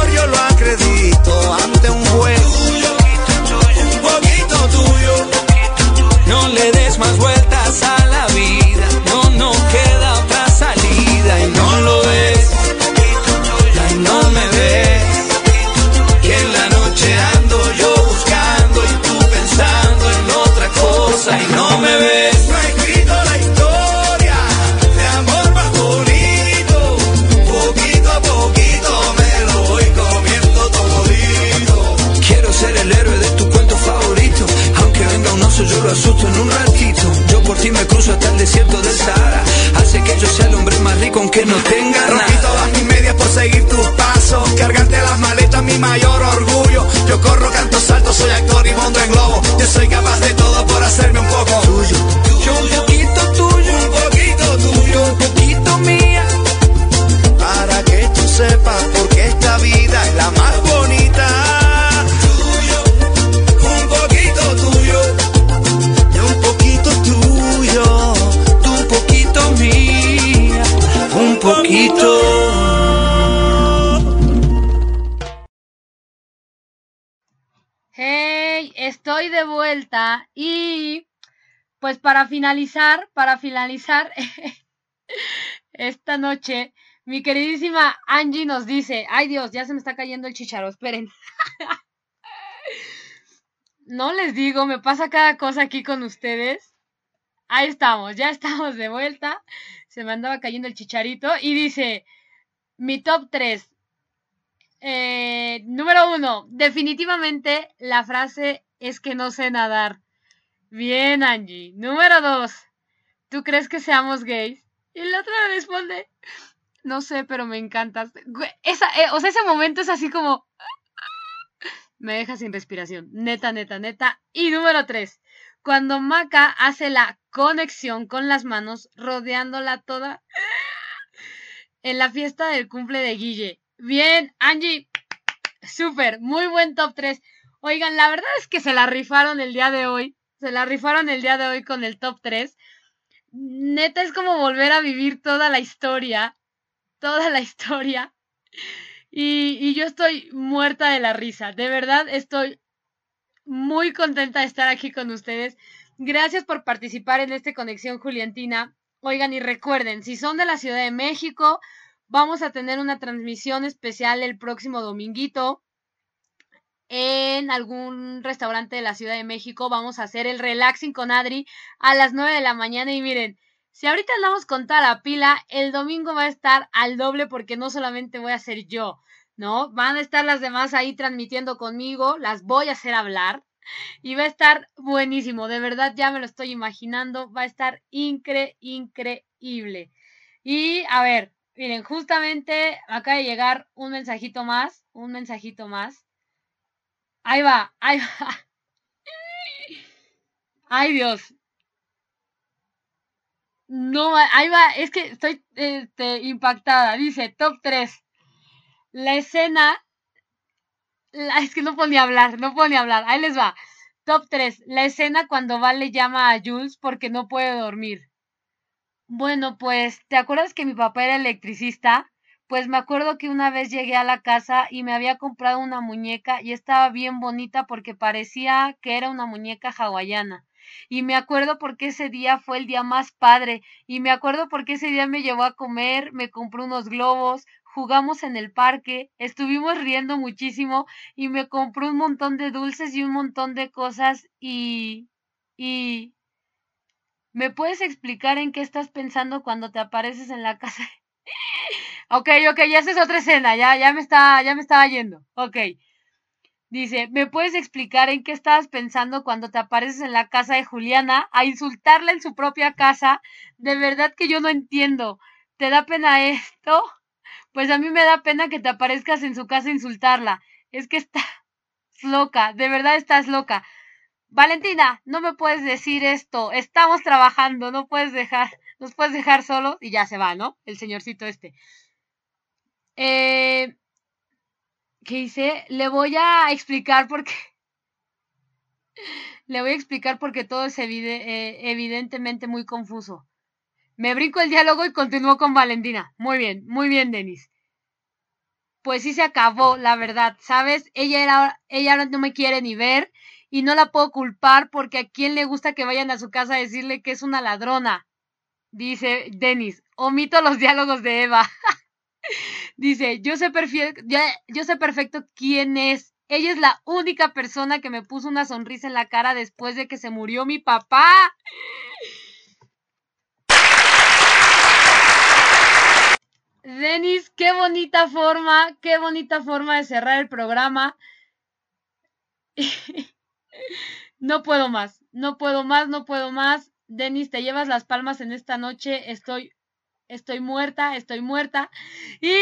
Speaker 10: rico aunque no tenga
Speaker 26: Rompí todas mis medias por seguir tus pasos. Cargarte las maletas, mi mayor orgullo. Yo corro, canto, salto, soy actor y monto en globo. Yo soy capaz de todo por hacerme un poco
Speaker 2: vuelta y pues para finalizar, para finalizar esta noche, mi queridísima Angie nos dice, ay Dios, ya se me está cayendo el chicharo, esperen. No les digo, me pasa cada cosa aquí con ustedes. Ahí estamos, ya estamos de vuelta. Se me andaba cayendo el chicharito y dice, mi top 3. Eh, número uno, definitivamente la frase es que no sé nadar. Bien, Angie. Número dos, ¿tú crees que seamos gays? Y la otra me responde, no sé, pero me encantas. Esa, eh, o sea, ese momento es así como... Me deja sin respiración. Neta, neta, neta. Y número tres, cuando Maca hace la conexión con las manos, rodeándola toda en la fiesta del cumple de Guille. Bien, Angie. Súper, muy buen top 3. Oigan, la verdad es que se la rifaron el día de hoy. Se la rifaron el día de hoy con el top 3. Neta es como volver a vivir toda la historia. Toda la historia. Y, y yo estoy muerta de la risa. De verdad estoy muy contenta de estar aquí con ustedes. Gracias por participar en esta conexión Juliantina. Oigan y recuerden, si son de la Ciudad de México, vamos a tener una transmisión especial el próximo dominguito en algún restaurante de la Ciudad de México. Vamos a hacer el relaxing con Adri a las 9 de la mañana y miren, si ahorita andamos con toda la pila, el domingo va a estar al doble porque no solamente voy a ser yo, ¿no? Van a estar las demás ahí transmitiendo conmigo, las voy a hacer hablar y va a estar buenísimo, de verdad ya me lo estoy imaginando, va a estar incre, increíble. Y a ver, miren, justamente acaba de llegar un mensajito más, un mensajito más. Ahí va, ahí va. Ay Dios. No, ahí va, es que estoy este, impactada. Dice, top 3. La escena es que no puedo ni hablar, no puedo ni hablar. Ahí les va. Top 3. La escena cuando Vale llama a Jules porque no puede dormir. Bueno, pues, ¿te acuerdas que mi papá era electricista? Pues me acuerdo que una vez llegué a la casa y me había comprado una muñeca y estaba bien bonita porque parecía que era una muñeca hawaiana. Y me acuerdo porque ese día fue el día más padre. Y me acuerdo porque ese día me llevó a comer, me compró unos globos, jugamos en el parque, estuvimos riendo muchísimo y me compró un montón de dulces y un montón de cosas y... y... ¿Me puedes explicar en qué estás pensando cuando te apareces en la casa? Ok, ok, ya esa es otra escena, ya, ya me está, ya me estaba yendo. Ok. Dice, ¿me puedes explicar en qué estabas pensando cuando te apareces en la casa de Juliana a insultarla en su propia casa? De verdad que yo no entiendo. ¿Te da pena esto? Pues a mí me da pena que te aparezcas en su casa a insultarla. Es que estás loca, de verdad estás loca. Valentina, no me puedes decir esto. Estamos trabajando, no puedes dejar, nos puedes dejar solos y ya se va, ¿no? El señorcito este. Eh, ¿Qué hice? Le voy a explicar por qué. Le voy a explicar porque todo es eh, evidentemente muy confuso. Me brinco el diálogo y continúo con Valentina. Muy bien, muy bien, Denis. Pues sí se acabó, la verdad, ¿sabes? Ella era, ella no me quiere ni ver y no la puedo culpar porque a quién le gusta que vayan a su casa a decirle que es una ladrona. Dice Denis, omito los diálogos de Eva. Dice, yo sé, perfecto, quién es. Ella es la única persona que me puso una sonrisa en la cara después de que se murió mi papá. Denis, qué bonita forma, qué bonita forma de cerrar el programa. no puedo más, no puedo más, no puedo más. Denis, te llevas las palmas en esta noche. Estoy estoy muerta, estoy muerta. Y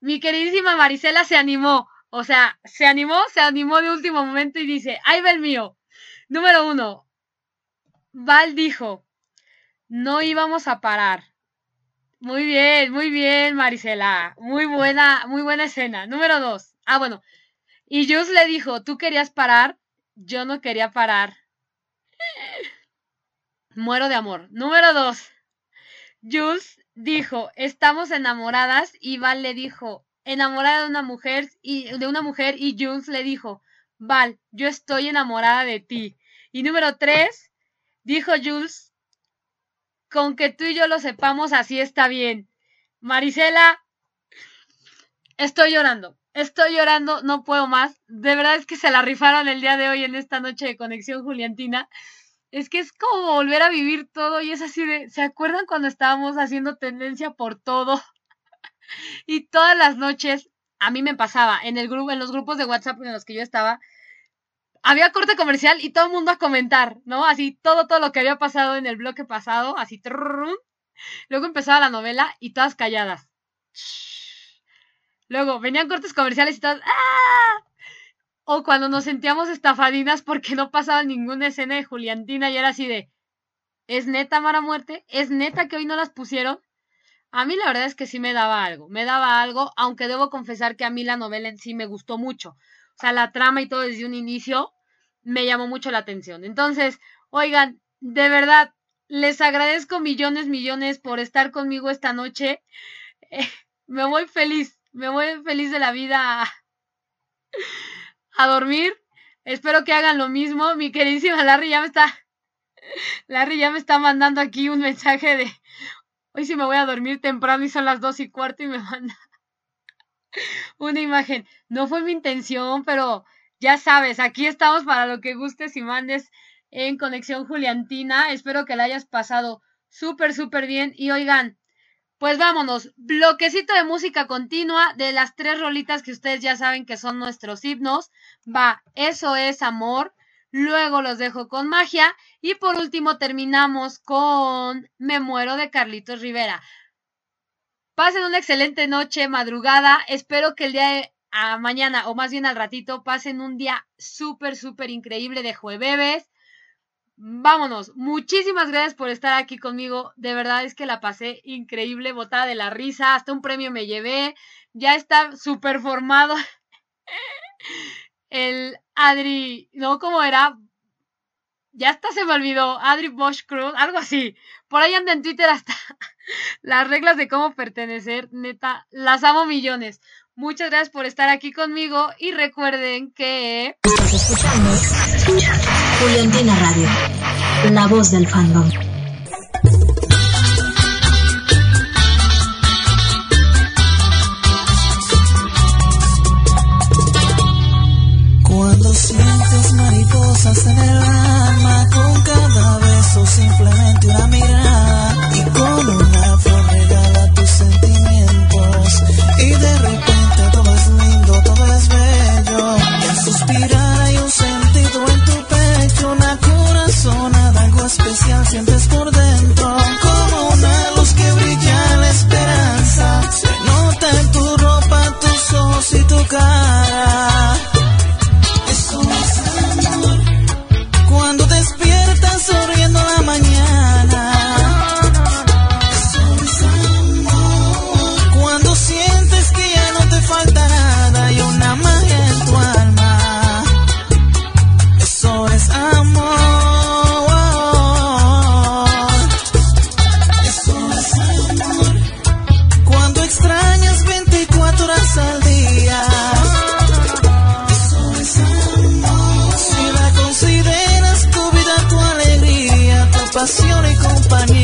Speaker 2: mi queridísima Marisela se animó, o sea, se animó, se animó de último momento y dice, ahí va el mío. Número uno, Val dijo, no íbamos a parar. Muy bien, muy bien, Marisela. Muy buena, muy buena escena. Número dos. Ah, bueno. Y Jules le dijo, ¿tú querías parar? Yo no quería parar. Muero de amor. Número dos. Jules dijo, estamos enamoradas y Val le dijo, enamorada de una mujer y de una mujer y Jules le dijo, Val, yo estoy enamorada de ti. Y número tres, dijo Jules, con que tú y yo lo sepamos así está bien. Marisela, estoy llorando, estoy llorando, no puedo más. De verdad es que se la rifaron el día de hoy en esta noche de conexión Juliantina es que es como volver a vivir todo y es así de, ¿se acuerdan cuando estábamos haciendo tendencia por todo? y todas las noches a mí me pasaba en el grupo en los grupos de WhatsApp en los que yo estaba había corte comercial y todo el mundo a comentar, ¿no? Así todo todo lo que había pasado en el bloque pasado, así Luego empezaba la novela y todas calladas. Luego venían cortes comerciales y todas ¡ah! O cuando nos sentíamos estafadinas porque no pasaba ninguna escena de Juliantina y era así de, ¿es neta Mara Muerte? ¿Es neta que hoy no las pusieron? A mí la verdad es que sí me daba algo, me daba algo, aunque debo confesar que a mí la novela en sí me gustó mucho. O sea, la trama y todo desde un inicio me llamó mucho la atención. Entonces, oigan, de verdad, les agradezco millones, millones por estar conmigo esta noche. me voy feliz, me voy feliz de la vida a dormir. Espero que hagan lo mismo. Mi queridísima Larry ya me está. Larry ya me está mandando aquí un mensaje de. Hoy sí me voy a dormir temprano y son las dos y cuarto y me manda una imagen. No fue mi intención, pero ya sabes, aquí estamos para lo que gustes y mandes en Conexión Juliantina. Espero que la hayas pasado súper, súper bien. Y oigan, pues vámonos, bloquecito de música continua de las tres rolitas que ustedes ya saben que son nuestros himnos. Va, eso es amor. Luego los dejo con magia. Y por último terminamos con Me muero de Carlitos Rivera. Pasen una excelente noche, madrugada. Espero que el día de mañana, o más bien al ratito, pasen un día súper, súper increíble de jueves vámonos. Muchísimas gracias por estar aquí conmigo. De verdad es que la pasé increíble, botada de la risa. Hasta un premio me llevé. Ya está súper formado el Adri, ¿no? ¿Cómo era? Ya hasta se me olvidó. Adri Bosch Cruz, algo así. Por ahí anda en Twitter hasta las reglas de cómo pertenecer. Neta, las amo millones. Muchas gracias por estar aquí conmigo y recuerden que...
Speaker 3: Juliantina Radio, la voz del fandom.
Speaker 7: Cuando sientes mariposas en el alma, con cada beso simplemente una mirada y con una flor regala tus sentimientos y de repente todo es lindo, todo es bello. El suspiro
Speaker 1: escribiendo lugar. funny.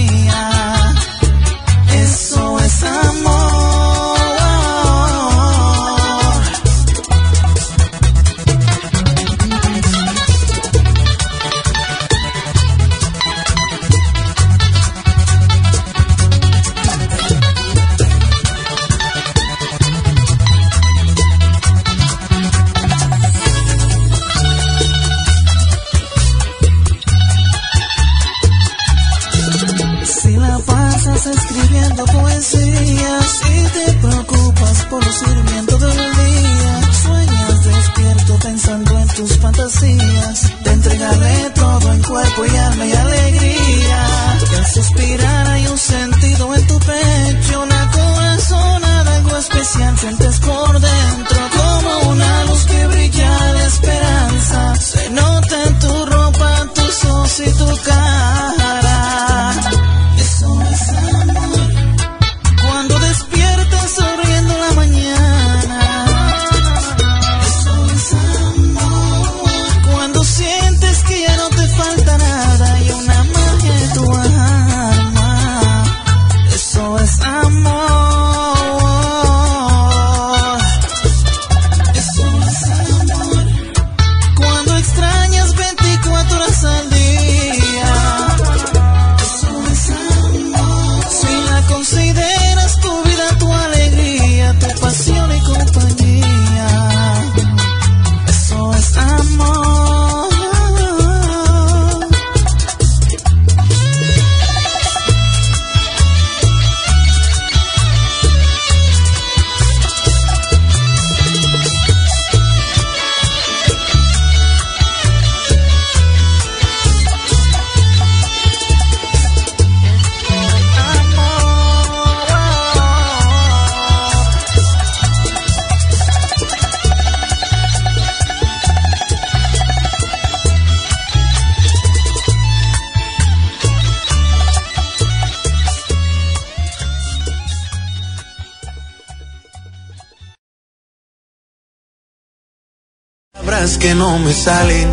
Speaker 1: No me salen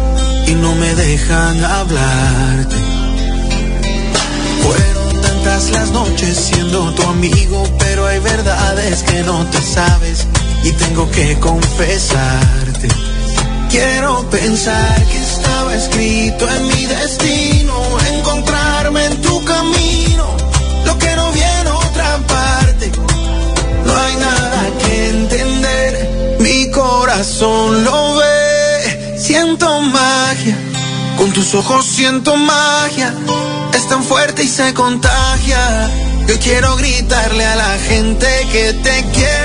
Speaker 1: ojos siento magia, es tan fuerte y se contagia. Yo quiero gritarle a la gente que te quiero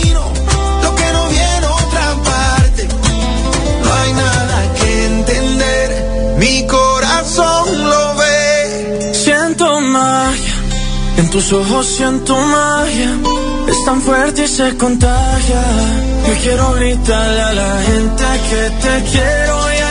Speaker 1: Tus ojos siento magia. Es tan fuerte y se contagia. Yo quiero gritarle a la gente que te quiero y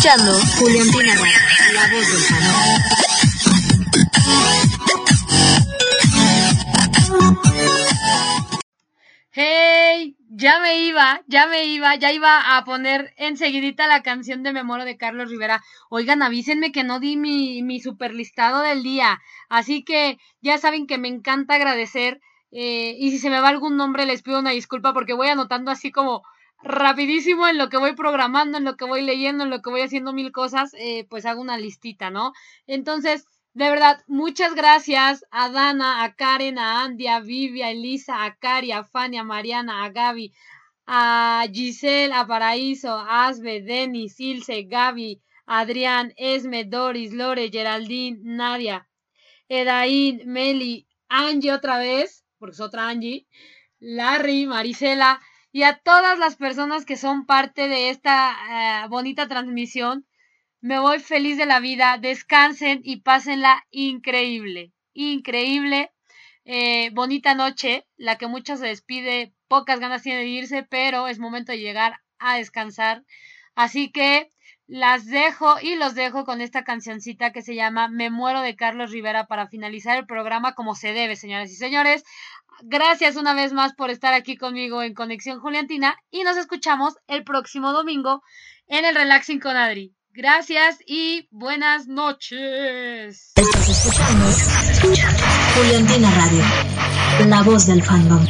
Speaker 3: escuchando Julián Pinarra, la voz del.
Speaker 2: Hey, ya me iba, ya me iba, ya iba a poner enseguidita la canción de Memoro de Carlos Rivera. Oigan, avísenme que no di mi, mi super listado del día. Así que ya saben que me encanta agradecer. eh, y si se me va algún nombre, les pido una disculpa porque voy anotando así como rapidísimo en lo que voy programando, en lo que voy leyendo, en lo que voy haciendo mil cosas, eh, pues hago una listita, ¿no? Entonces, de verdad, muchas gracias a Dana, a Karen, a Andy, a Vivi, a Elisa, a Cari, a Fanny, a Mariana, a Gaby, a Giselle, a Paraíso, a Asbe, Denis, Ilse, Gaby, Adrián, Esme, Doris, Lore, Geraldine, Nadia, Edaín, Meli, Angie otra vez, porque es otra Angie, Larry, Marisela y a todas las personas que son parte de esta eh, bonita transmisión. Me voy feliz de la vida. Descansen y pásenla increíble. Increíble. Eh, bonita noche, la que muchos se despide, pocas ganas tiene de irse, pero es momento de llegar a descansar. Así que las dejo y los dejo con esta cancioncita que se llama Me muero de Carlos Rivera para finalizar el programa como se debe, señoras y señores. Gracias una vez más por estar aquí conmigo en Conexión Juliantina y nos escuchamos el próximo domingo en el Relaxing con Adri. Gracias y buenas noches.
Speaker 3: Estás escuchando Juliantina Radio, la voz del fandom.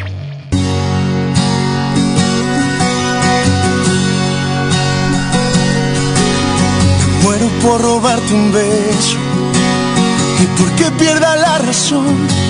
Speaker 1: Muero por robarte un beso y porque pierda la razón.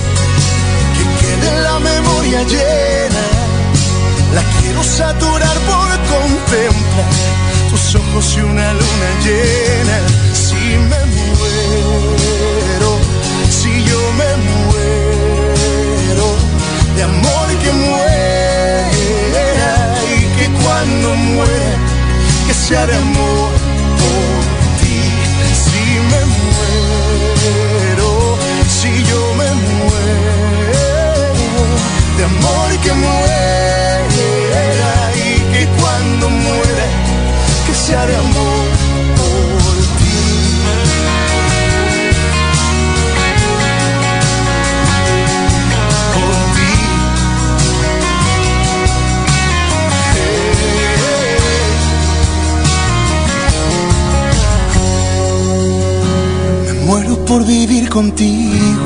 Speaker 1: la memoria llena, la quiero saturar por contemplar tus ojos y una luna llena. Si me muero, si yo me muero, de amor que muera y que cuando muera, que sea de amor de amor que muera y que cuando muera, que sea de amor por ti. Por ti. Me muero por vivir contigo,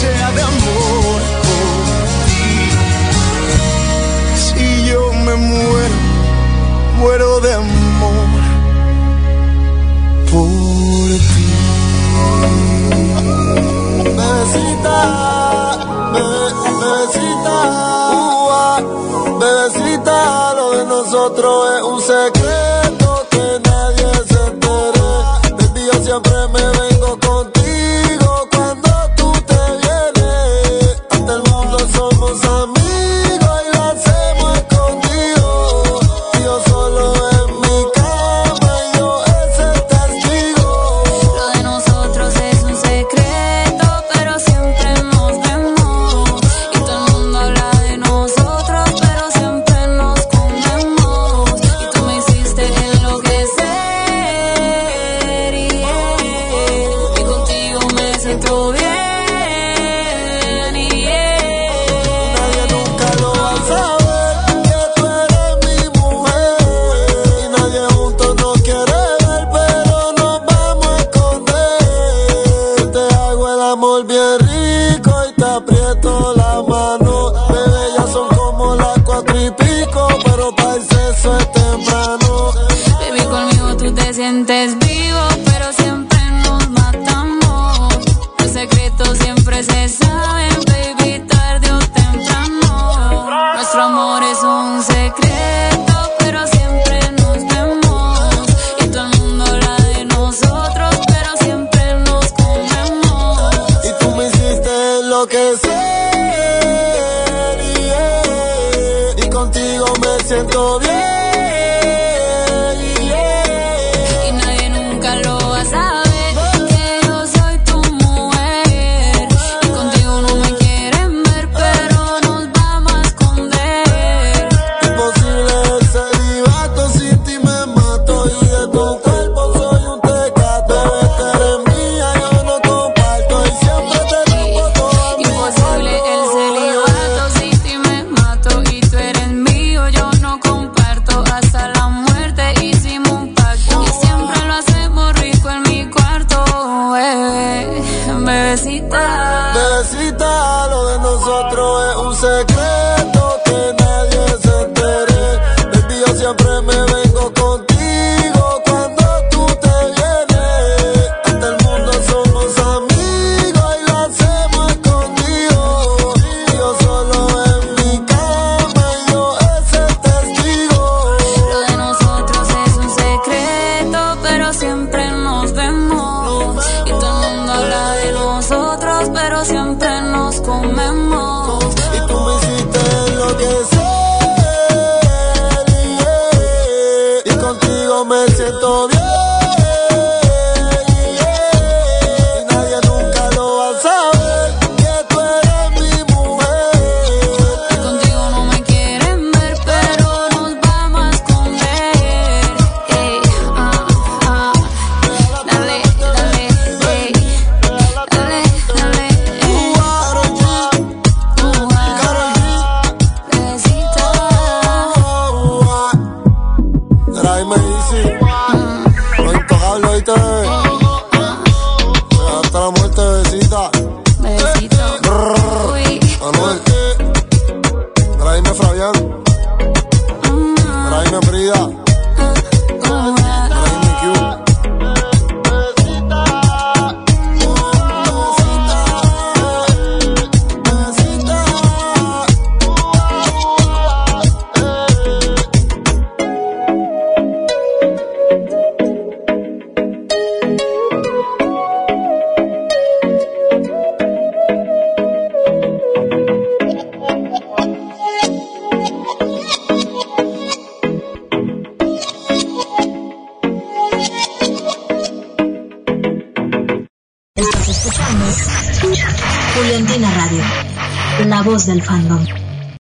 Speaker 1: sea de amor por ti. Si yo me muero, muero de amor por ti.
Speaker 27: Bebecita, be- bebecita, bebecita, lo de nosotros es un secreto